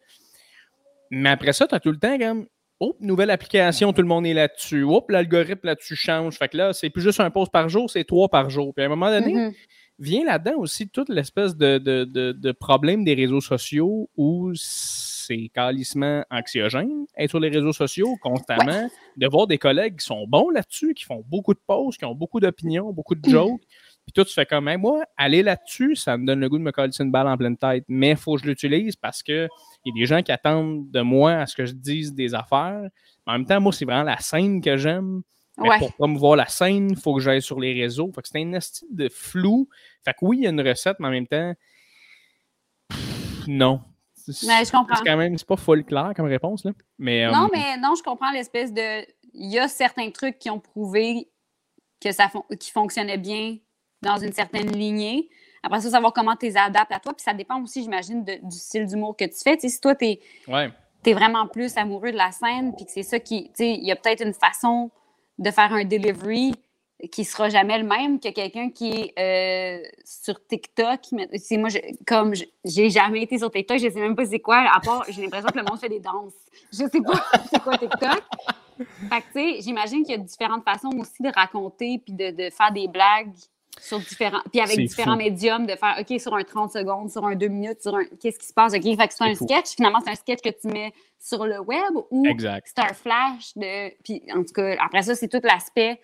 Mais après ça, tu as tout le temps comme. Oh, nouvelle application, tout le monde est là-dessus. Oups, l'algorithme là-dessus change. Fait que là, c'est plus juste un post par jour, c'est trois par jour. Puis à un moment donné, Mhm. vient là-dedans aussi toute l'espèce de, de, de- de problème des réseaux sociaux où c'est calissement anxiogène être sur les réseaux sociaux constamment, de voir des collègues qui sont bons là-dessus, qui font beaucoup de posts, qui ont beaucoup d'opinions, beaucoup de jokes. Puis toi, tu fais comme, Hey, moi, aller là-dessus, ça me donne le goût de me coller une balle en pleine tête. Mais il faut que je l'utilise parce qu'il y a des gens qui attendent de moi à ce que je dise des affaires. Mais en même temps, moi, c'est vraiment la scène que j'aime. Mais Ouais. pour promouvoir la scène, il faut que j'aille sur les réseaux. Fait que c'est un esti de flou. Fait que oui, il y a une recette, mais en même temps, pff, non. Mais je comprends. c'est quand même, c'est pas full clair comme réponse, là. Mais, euh, Non, mais non, je comprends l'espèce de. Il y a certains trucs qui ont prouvé que ça fon- qui fonctionnait bien dans une certaine lignée. Après ça, savoir comment tu les adaptes à toi. Puis ça dépend aussi, j'imagine, de- du style d'humour que tu fais. Si toi, tu es, ouais. vraiment plus amoureux de la scène, puis que c'est ça qui. Tu sais, il y a peut-être une façon de faire un delivery qui sera jamais le même que quelqu'un qui est euh, sur TikTok. Sais, moi, je- comme je- j'ai jamais été sur TikTok, je sais même pas c'est quoi, à part, j'ai l'impression que le monde fait des danses. Je sais pas c'est quoi TikTok. Fait que, tu sais, j'imagine qu'il y a différentes façons aussi de raconter puis de, de faire des blagues sur différents. Puis avec différents fou. médiums, de faire OK sur un 30 secondes, sur un 2 minutes, sur un. Qu'est-ce qui se passe? OK, fait que c'est un fou. sketch. Finalement, c'est un sketch que tu mets sur le web ou c'est un flash de. Puis en tout cas, après ça, c'est tout l'aspect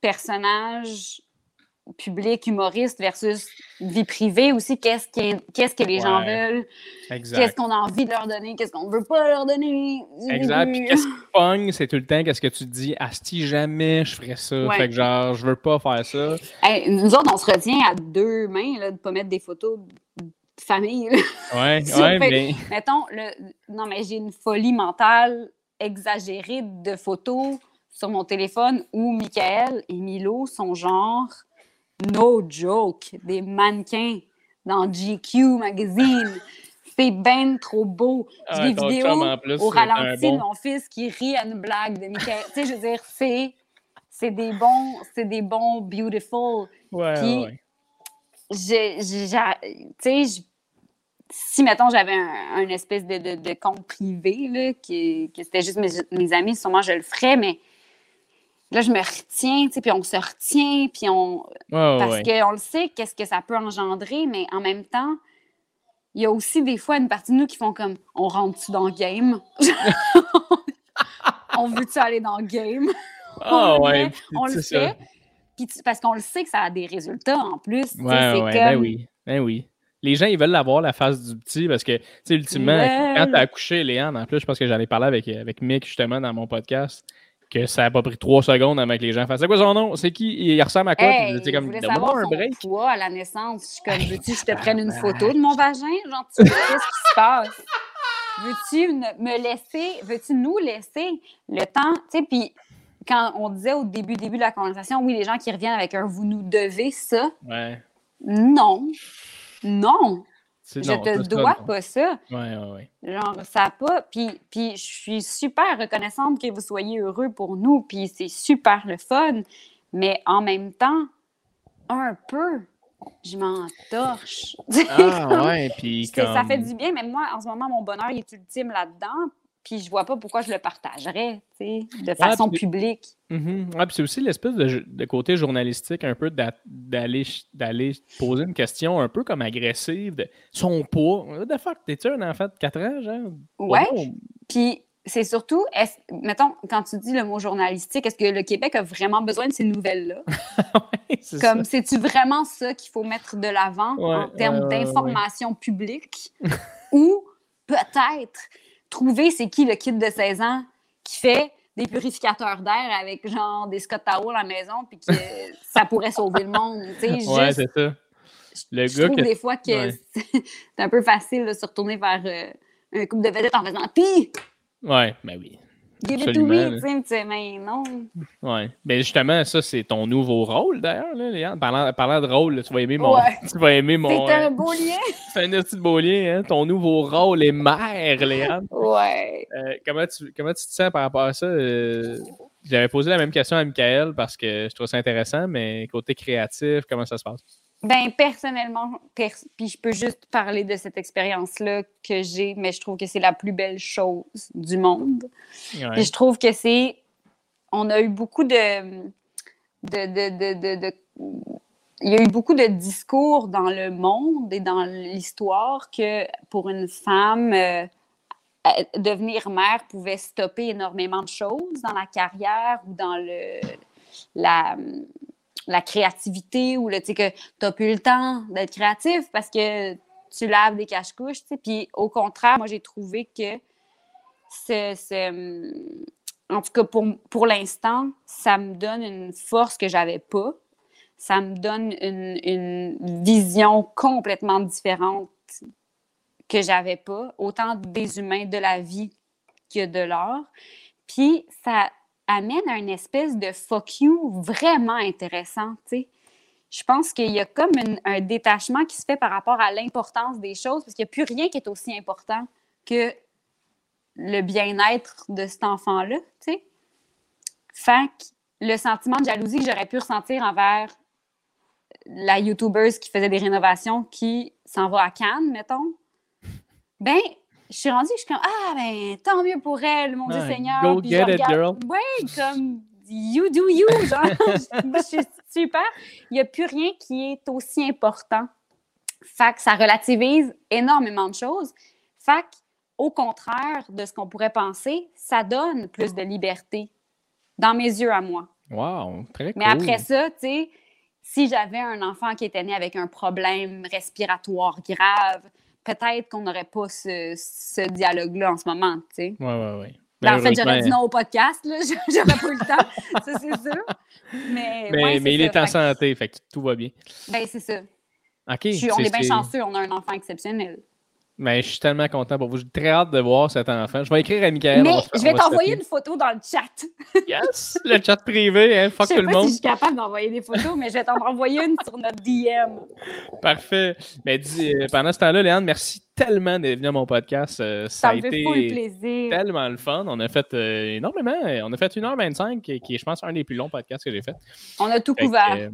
personnage public, humoriste versus vie privée aussi. Qu'est-ce que les gens veulent? Exact. Qu'est-ce qu'on a envie de leur donner? Qu'est-ce qu'on veut pas leur donner? Exact. Puis qu'est-ce qui pogne, c'est tout le temps qu'est-ce que tu te dis, Asti, jamais je ferais ça. Ouais. Fait que genre, je veux pas faire ça. Hey, nous autres, on se retient à deux mains là, de ne pas mettre des photos de famille. là. Ouais, mais. Mettons, le... non, mais j'ai une folie mentale exagérée de photos sur mon téléphone où Michael et Milo sont genre, no joke, des mannequins dans GQ magazine. C'est ben trop beau. J'ai Ah, des vidéos plus, au ralenti bon. de mon fils qui rit à une blague de Michael. tu sais, je veux dire, c'est, c'est des bons, c'est des bons beautiful. Ouais, Puis, ouais. tu sais, si, mettons, j'avais un, un espèce de, de, de compte privé, là, qui, que c'était juste mes, mes amis, sûrement je le ferais, mais là, je me retiens, tu sais, puis on se retient, puis on... Parce ouais. qu'on le sait, qu'est-ce que ça peut engendrer, mais en même temps, il y a aussi des fois une partie de nous qui font comme, on rentre-tu dans le game? on veut-tu aller dans le game? Ah, on ouais. met, on le ça. fait. Puis parce qu'on le sait que ça a des résultats en plus. Ouais, ouais, comme... ben oui. Ben oui. Les gens, ils veulent avoir la face du petit parce que, tu sais, ultimement, Ouais. quand t'as accouché, Léane, en plus, je pense que j'allais parler avec, avec Mick, justement, dans mon podcast, que ça a pas pris trois secondes avant que les gens fassent C'est quoi son nom? C'est qui? Il ressemble à quoi? Hey, Puis, comme, savoir un break. poids à la naissance. Je suis comme, veux-tu que je te prenne une photo de mon vagin? Genre, tu- qu'est-ce qui se passe? Veux-tu me laisser, veux-tu nous laisser le temps? Tu sais, puis quand on disait au début, début de la conversation, oui, les gens qui reviennent avec un vous nous devez ça. Ouais. Non. Non. Je non, te ça, dois pas ça. Ouais, ouais, ouais. Genre, ça a pas. Puis, puis je suis super reconnaissante que vous soyez heureux pour nous, puis c'est super le fun. Mais en même temps, un peu, je m'en torche. Ah, ouais, puis C'est- Ça comme- fait du bien, mais moi, en ce moment, mon bonheur il est ultime là-dedans. Puis je vois pas pourquoi je le partagerais, tu sais, de façon puis- publique. Ouais, puis c'est aussi l'espèce de, de côté journalistique un peu d'a- d'aller poser une question un peu comme agressive de son poids? The fuck, t'es-tu un enfant de 4 ans, genre? Ouais. Oh, Puis c'est surtout, est-ce- mettons, quand tu dis le mot journalistique, est-ce que le Québec a vraiment besoin de ces nouvelles-là? ouais. Comme, c'est-tu vraiment ça qu'il faut mettre de l'avant Ouais, en termes ouais. d'information publique? Ou peut-être trouver c'est qui le kid de 16 ans qui fait des purificateurs d'air avec genre des Scott Towel à la maison puis que ça pourrait sauver le monde. Ouais, c'est ça. Le je gars trouve que- des fois que Ouais. c'est un peu facile de se retourner vers euh, un couple de vedettes en faisant Pis! Ouais, ben oui. Give it to me, tu sais, mais non. Ouais. Ben justement, ça, c'est ton nouveau rôle, d'ailleurs, là, Léane. Parlant, parlant de rôle, tu vas aimer mon. Tu vas aimer mon. C'est un beau lien. c'est un petit beau lien, hein. Ton nouveau rôle est mère, Léane. Ouais. Euh, comment, tu, comment tu te sens par rapport à ça? Euh, j'avais posé la même question à Michael parce que je trouve ça intéressant, mais côté créatif, comment ça se passe? Ben, personnellement, puis je peux juste parler de cette expérience-là que j'ai, mais je trouve que c'est la plus belle chose du monde. je trouve que c'est. On a eu beaucoup de. de, de, de, il y a eu beaucoup de discours dans le monde et dans l'histoire que pour une femme, euh, devenir mère pouvait stopper énormément de choses dans la carrière ou dans le, la, la créativité ou le, que tu n'as plus le temps d'être créatif parce que tu laves des cache-couches. Puis au contraire, moi, j'ai trouvé que ce, en tout cas, pour, pour l'instant, ça me donne une force que j'avais pas. Ça me donne une, une vision complètement différente que j'avais pas, autant des humains, de la vie que de l'art. Puis ça amène à une espèce de fuck you vraiment intéressant, tu sais. Je pense qu'il y a comme un détachement qui se fait par rapport à l'importance des choses, parce qu'il n'y a plus rien qui est aussi important que le bien-être de cet enfant-là, tu sais. Fait le sentiment de jalousie que j'aurais pu ressentir envers la YouTuber qui faisait des rénovations qui s'en va à Cannes, mettons, ben, je suis rendue, je suis comme, ah, ben, tant mieux pour elle, mon Dieu Seigneur. Go get it, girl. Oui, comme, you do you, genre, je suis super. Il n'y a plus rien qui est aussi important. Fait que ça relativise énormément de choses. Fait au contraire de ce qu'on pourrait penser, ça donne plus de liberté dans mes yeux à moi. Wow, très Mais après ça, tu sais, si j'avais un enfant qui était né avec un problème respiratoire grave, peut-être qu'on n'aurait pas ce, dialogue-là en ce moment, tu sais. Oui, oui, oui. Ben, en fait, j'aurais dit non au podcast, là. J'aurais pas eu le temps, ça, c'est sûr. Mais, mais, mais il est en santé, fait que tout va bien. Ben, c'est ça. OK. on est bien chanceux, on a un enfant exceptionnel. Mais je suis tellement content pour vous. J'ai très hâte de voir cet enfant. Je vais écrire à Michael. Mais je vais t'envoyer une photo dans le chat. yes! Le chat privé, hein? Fuck tout le monde. Je sais pas si je suis capable d'envoyer des photos, mais je vais t'en envoyer une sur notre DM. Parfait. Mais dis, euh, pendant ce temps-là, Léane, merci tellement d'être venu à mon podcast. Euh, ça, a été plaisir. tellement le fun. On a fait euh, énormément. On a fait 1h25, qui est, je pense, un des plus longs podcasts que j'ai fait. On a tout couvert.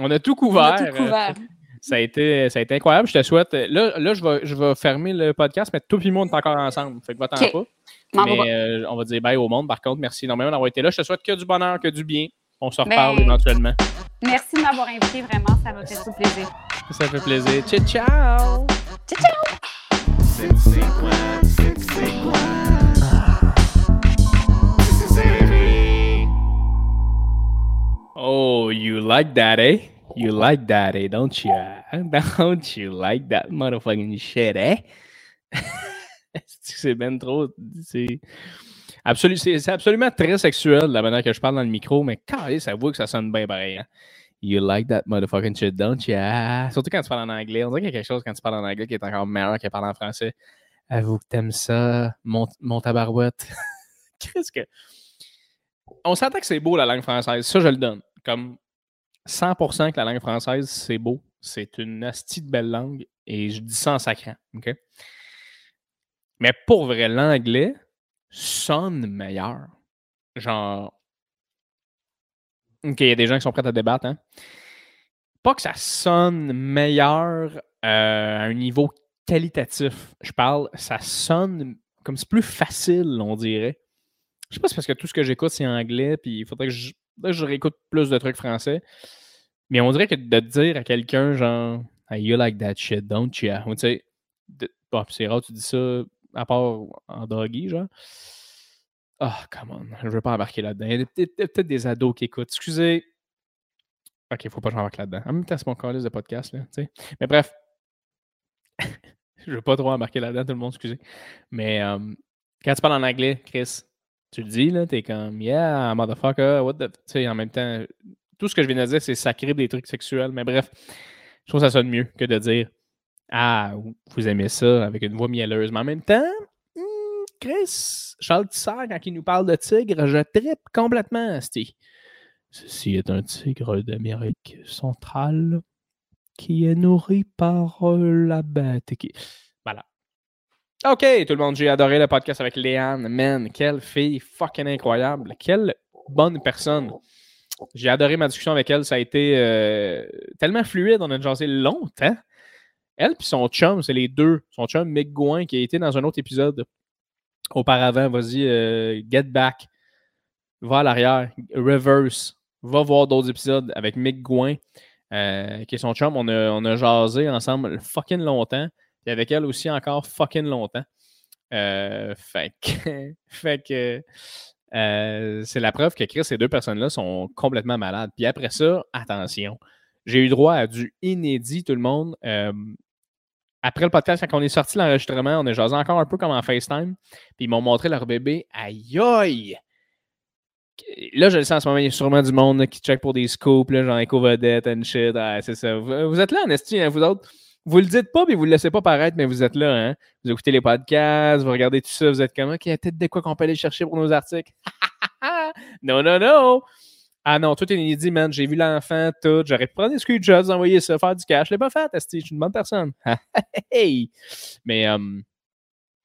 on a tout couvert. On a tout couvert. Ça a, été, ça a été incroyable. Je te souhaite. Là, là je, vais, je vais fermer le podcast, mais tout le monde est encore ensemble. Fait que va-t'en pas. Mais euh, on va dire bye au monde. Par contre, merci énormément d'avoir été là. Je te souhaite que du bonheur, que du bien. On se reparle ben, éventuellement. Merci de m'avoir invité, vraiment. Ça m'a fait tout plaisir. Ça fait plaisir. Ciao, ciao. Ciao, ciao. Oh, you like that, eh? You like that, eh? Don't you? Don't you like that motherfucking shit, eh? c'est ben trop. C'est absolument très sexuel la manière que je parle dans le micro, mais quand ça voit que ça sonne bien pareil. Hein? You like that motherfucking shit, don't you? Surtout quand tu parles en anglais. On dirait qu'il y a quelque chose quand tu parles en anglais qui est encore meilleur que parler en français. Avoue que t'aimes ça, mon, mon tabarouette. Qu'est-ce que? On s'entend que c'est beau la langue française. Ça, je le donne. Comme 100% que la langue française, c'est beau. C'est une astie de belle langue et je dis ça en sacrant. Mais pour vrai, l'anglais sonne meilleur. Genre. OK, il y a des gens qui sont prêts à débattre. Hein? Pas que ça sonne meilleur euh, à un niveau qualitatif. Je parle, ça sonne comme c'est plus facile, on dirait. Je sais pas si parce que tout ce que j'écoute, c'est anglais, puis il faudrait que je réécoute plus de trucs français. Mais on dirait que de dire à quelqu'un, genre, hey, you like that shit, don't you? Tu sais, c'est rare, tu dis ça, à part en doggy, genre. Oh, come on, je veux pas embarquer là-dedans. Il y a peut-être des ados qui écoutent. Excusez. Ok, faut pas que j'embarque là-dedans. En même temps, c'est mon calice de podcast, là, tu sais. Mais bref. je veux pas trop embarquer là-dedans, tout le monde, excusez. Mais um, quand tu parles en anglais, Chris, tu le dis, là, t'es comme, yeah, motherfucker, what the. Tu sais, en même temps, tout ce que je viens de dire, c'est sacré des trucs sexuels. Mais bref, je trouve que ça sonne mieux que de dire Ah, vous aimez ça avec une voix mielleuse. Mais en même temps, hmm, Chris, Charles Tisser, quand il nous parle de tigre, je tripe complètement, Steve. Ceci est un tigre d'Amérique centrale qui est nourri par euh, la bête. Voilà. OK, tout le monde, j'ai adoré le podcast avec Léane. Man, quelle fille fucking incroyable. Quelle bonne personne. J'ai adoré ma discussion avec elle. Ça a été euh, tellement fluide. On a jasé longtemps. Elle puis son chum, c'est les deux. Son chum, Mick Gouin, qui a été dans un autre épisode auparavant. Vas-y, euh, get back. Va à l'arrière. Reverse. Va voir d'autres épisodes avec Mick Gouin, euh, qui est son chum. On a, on a jasé ensemble fucking longtemps. Et avec elle aussi encore fucking longtemps. fait que, fait que euh, c'est la preuve que Chris, ces deux personnes-là sont complètement malades. Puis après ça, attention, j'ai eu droit à du inédit, tout le monde. Euh, après le podcast, quand on est sorti l'enregistrement, on a jasé encore un peu comme en FaceTime. Puis ils m'ont montré leur bébé. Aïe aïe! Là, je le sens en ce moment, il y a sûrement du monde qui check pour des scoops, genre éco-vedette and shit. c'est ça. Vous, êtes là en estime, hein, vous autres? Vous le dites pas, mais vous le laissez pas paraître, mais vous êtes là, hein? Vous écoutez les podcasts, vous regardez tout ça, vous êtes comme, OK, il y a peut-être de quoi qu'on peut aller chercher pour nos articles. non, non, non! Ah non, tout est inédit, man. J'ai vu l'enfant, tout. J'aurais pu prendre des screenshots, envoyer ça, faire du cash. Je l'ai pas fait. Je suis une bonne personne. Mais, um,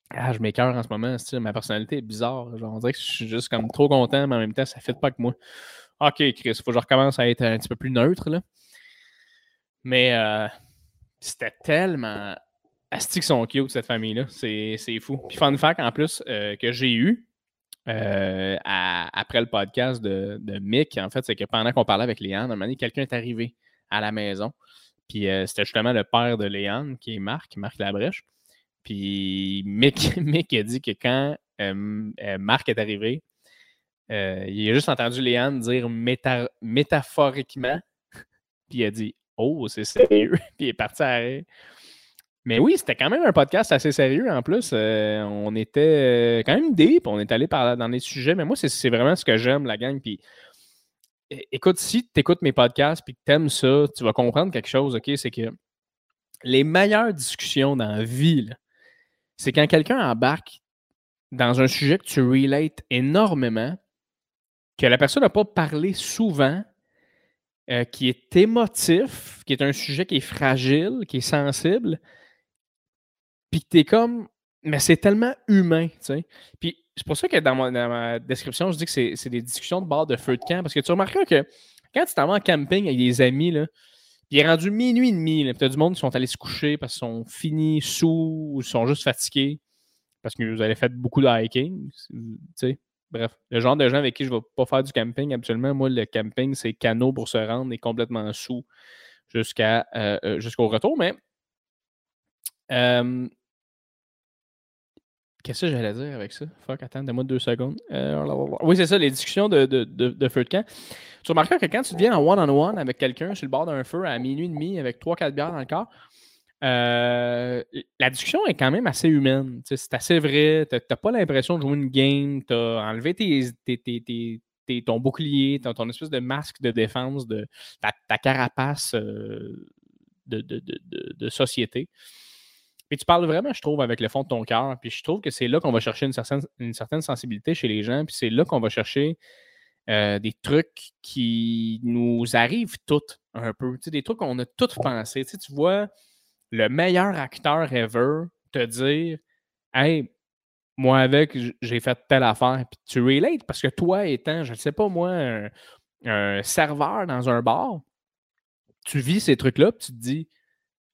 ah, je m'écœure en ce moment. Ma personnalité est bizarre. Genre, on dirait que je suis juste comme trop content, mais en même temps, ça ne fait pas que moi. OK, Chris, faut que je recommence à être un petit peu plus neutre, là. Mais, euh, c'était tellement. Asti sont cute, cette famille-là. C'est fou. Puis, fun fact, en plus, euh, que j'ai eu euh, après le podcast de, Mick, en fait, c'est que pendant qu'on parlait avec Léane, à un moment quelqu'un est arrivé à la maison. Puis, euh, c'était justement le père de Léane, qui est Marc, Marc Labrèche. Puis, Mick, Mick a dit que quand Marc est arrivé, il a juste entendu Léane dire métaphoriquement, puis il a dit Oh, c'est sérieux? Puis il est parti à Mais oui, c'était quand même un podcast assez sérieux en plus. Euh, on était euh, quand même deep, on est allé dans des sujets, mais moi, c'est vraiment ce que j'aime, la gang. Puis écoute, si tu écoutes mes podcasts puis que tu aimes ça, tu vas comprendre quelque chose, OK? C'est que les meilleures discussions dans la vie, c'est quand quelqu'un embarque dans un sujet que tu relates énormément, que la personne n'a pas parlé souvent, euh, qui est émotif, qui est un sujet qui est fragile, qui est sensible, puis que t'es comme. Mais c'est tellement humain, tu sais. Puis c'est pour ça que dans ma, description, je dis que c'est des discussions de bord de feu de camp, parce que tu remarqueras que quand tu t'en vas en camping avec des amis, là, puis il est rendu minuit et demi, puis tu as du monde qui sont allés se coucher parce qu'ils sont finis sous ou sont juste fatigués parce que vous avez fait beaucoup de hiking, tu sais. Bref, le genre de gens avec qui je ne vais pas faire du camping habituellement, moi, le camping, c'est canot pour se rendre et complètement sous jusqu'à, euh, euh, jusqu'au retour. Mais qu'est-ce que j'allais dire avec ça? Fuck, attends, donne-moi deux secondes. Euh, oui, c'est ça, les discussions de, de, feu de camp. Tu remarques que quand tu viens en one-on-one avec quelqu'un sur le bord d'un feu à minuit et demi avec trois, quatre bières dans le corps, euh, la discussion est quand même assez humaine. C'est assez vrai. Tu n'as pas l'impression de jouer une game. Tu as enlevé ton bouclier, ton, espèce de masque de défense, de ta, carapace euh, de, société. Puis tu parles vraiment, je trouve, avec le fond de ton cœur. Puis je trouve que c'est là qu'on va chercher une certaine, une certaine sensibilité chez les gens. Puis c'est là qu'on va chercher euh, des trucs qui nous arrivent toutes un peu. des trucs qu'on a tous pensé. tu vois le meilleur acteur ever te dire Hey, moi avec, j'ai fait telle affaire, puis tu relates parce que toi étant, je ne sais pas moi, un, serveur dans un bar, tu vis ces trucs-là, puis tu te dis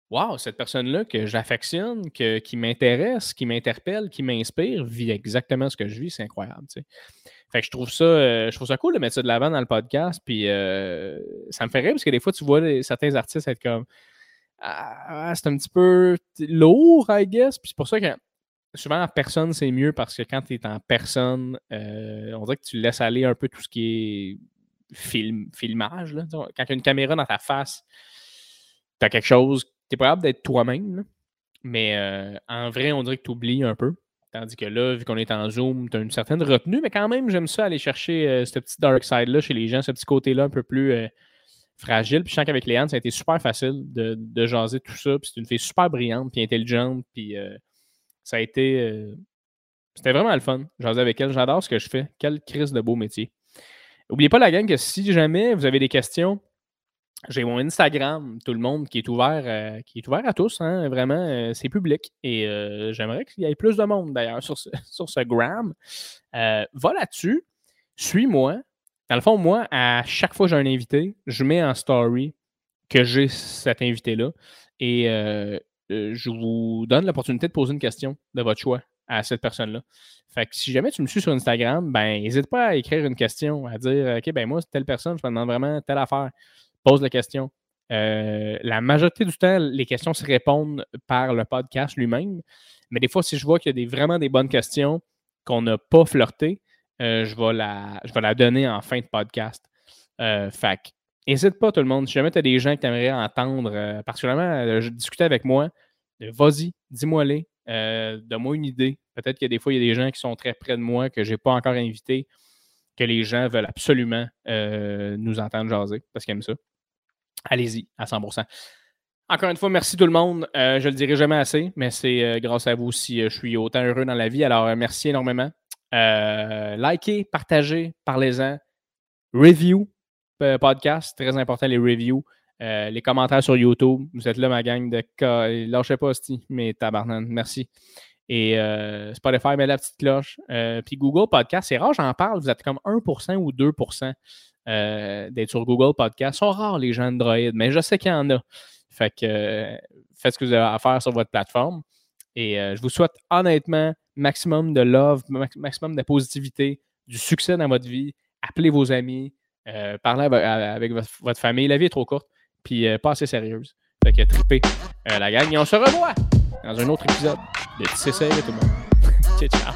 Waouh, cette personne-là que j'affectionne, qui m'intéresse, qui m'interpelle, qui m'inspire, vit exactement ce que je vis, c'est incroyable. Fait que je trouve ça, euh, je trouve ça cool de mettre ça de l'avant dans le podcast. Puis euh, ça me fait rire parce que des fois, tu vois certains artistes être comme ah, c'est un petit peu lourd, I guess. Puis c'est pour ça que souvent en personne, c'est mieux parce que quand tu es en personne, euh, on dirait que tu laisses aller un peu tout ce qui est film, filmage. Quand tu as une caméra dans ta face, tu as quelque chose, tu es capable d'être toi-même. Mais euh, en vrai, on dirait que tu oublies un peu. Tandis que là, vu qu'on est en Zoom, tu as une certaine retenue, mais quand même, j'aime ça aller chercher euh, ce petit dark side-là chez les gens, ce petit côté-là un peu plus fragile. Puis je sens qu'avec Léane, ça a été super facile de, jaser tout ça. Puis c'est une fille super brillante, puis intelligente. Puis euh, ça a été. Euh, C'était vraiment le fun. J'en avec elle. J'adore ce que je fais. Quelle crise de beau métier. N'oubliez pas la gang que si jamais vous avez des questions, j'ai mon Instagram, tout le monde qui est ouvert, euh, qui est ouvert à tous, hein, vraiment, c'est public. Et j'aimerais qu'il y ait plus de monde d'ailleurs sur ce, sur ce gram. va là-dessus, suis-moi. Dans le fond, moi, à chaque fois que j'ai un invité, je mets en story que j'ai cet invité-là. Et je vous donne l'opportunité de poser une question de votre choix à cette personne-là. Fait que si jamais tu me suis sur Instagram, ben n'hésite pas à écrire une question, à dire OK, ben moi, c'est telle personne, je me demande vraiment telle affaire pose la question. Euh, la majorité du temps, les questions se répondent par le podcast lui-même. Mais des fois, si je vois qu'il y a des, vraiment des bonnes questions qu'on n'a pas flirtées, euh, je, vais la, donner en fin de podcast. Euh, fait n'hésite pas, tout le monde. Si jamais tu as des gens que tu aimerais entendre, particulièrement discuter avec moi, vas-y, dis-moi-les, donne-moi une idée. Peut-être a des fois, il y a des gens qui sont très près de moi que je n'ai pas encore invités, que les gens veulent absolument nous entendre jaser parce qu'ils aiment ça allez-y à 100%. Encore une fois, merci tout le monde. Euh, je ne le dirai jamais assez, mais c'est euh, grâce à vous si euh, je suis autant heureux dans la vie. Alors, merci énormément. Likez, partagez, parlez-en. Review podcast, très important les reviews. les commentaires sur YouTube. Vous êtes là, ma gang de Lâchez pas, Sti, mais tabarnan. Merci. Et Spotify, met la petite cloche. puis Google Podcast, c'est rare, j'en parle. Vous êtes comme 1% ou 2% euh, d'être sur Google Podcast. sont rares les gens Android, mais je sais qu'il y en a. Fait que euh, faites ce que vous avez à faire sur votre plateforme. Et euh, je vous souhaite honnêtement maximum de love, maximum de positivité, du succès dans votre vie. Appelez vos amis, parlez avec, votre, famille. La vie est trop courte, puis pas assez sérieuse. Fait que tripez la gang. Et on se revoit dans un autre épisode de TCC et tout le monde. ciao, ciao.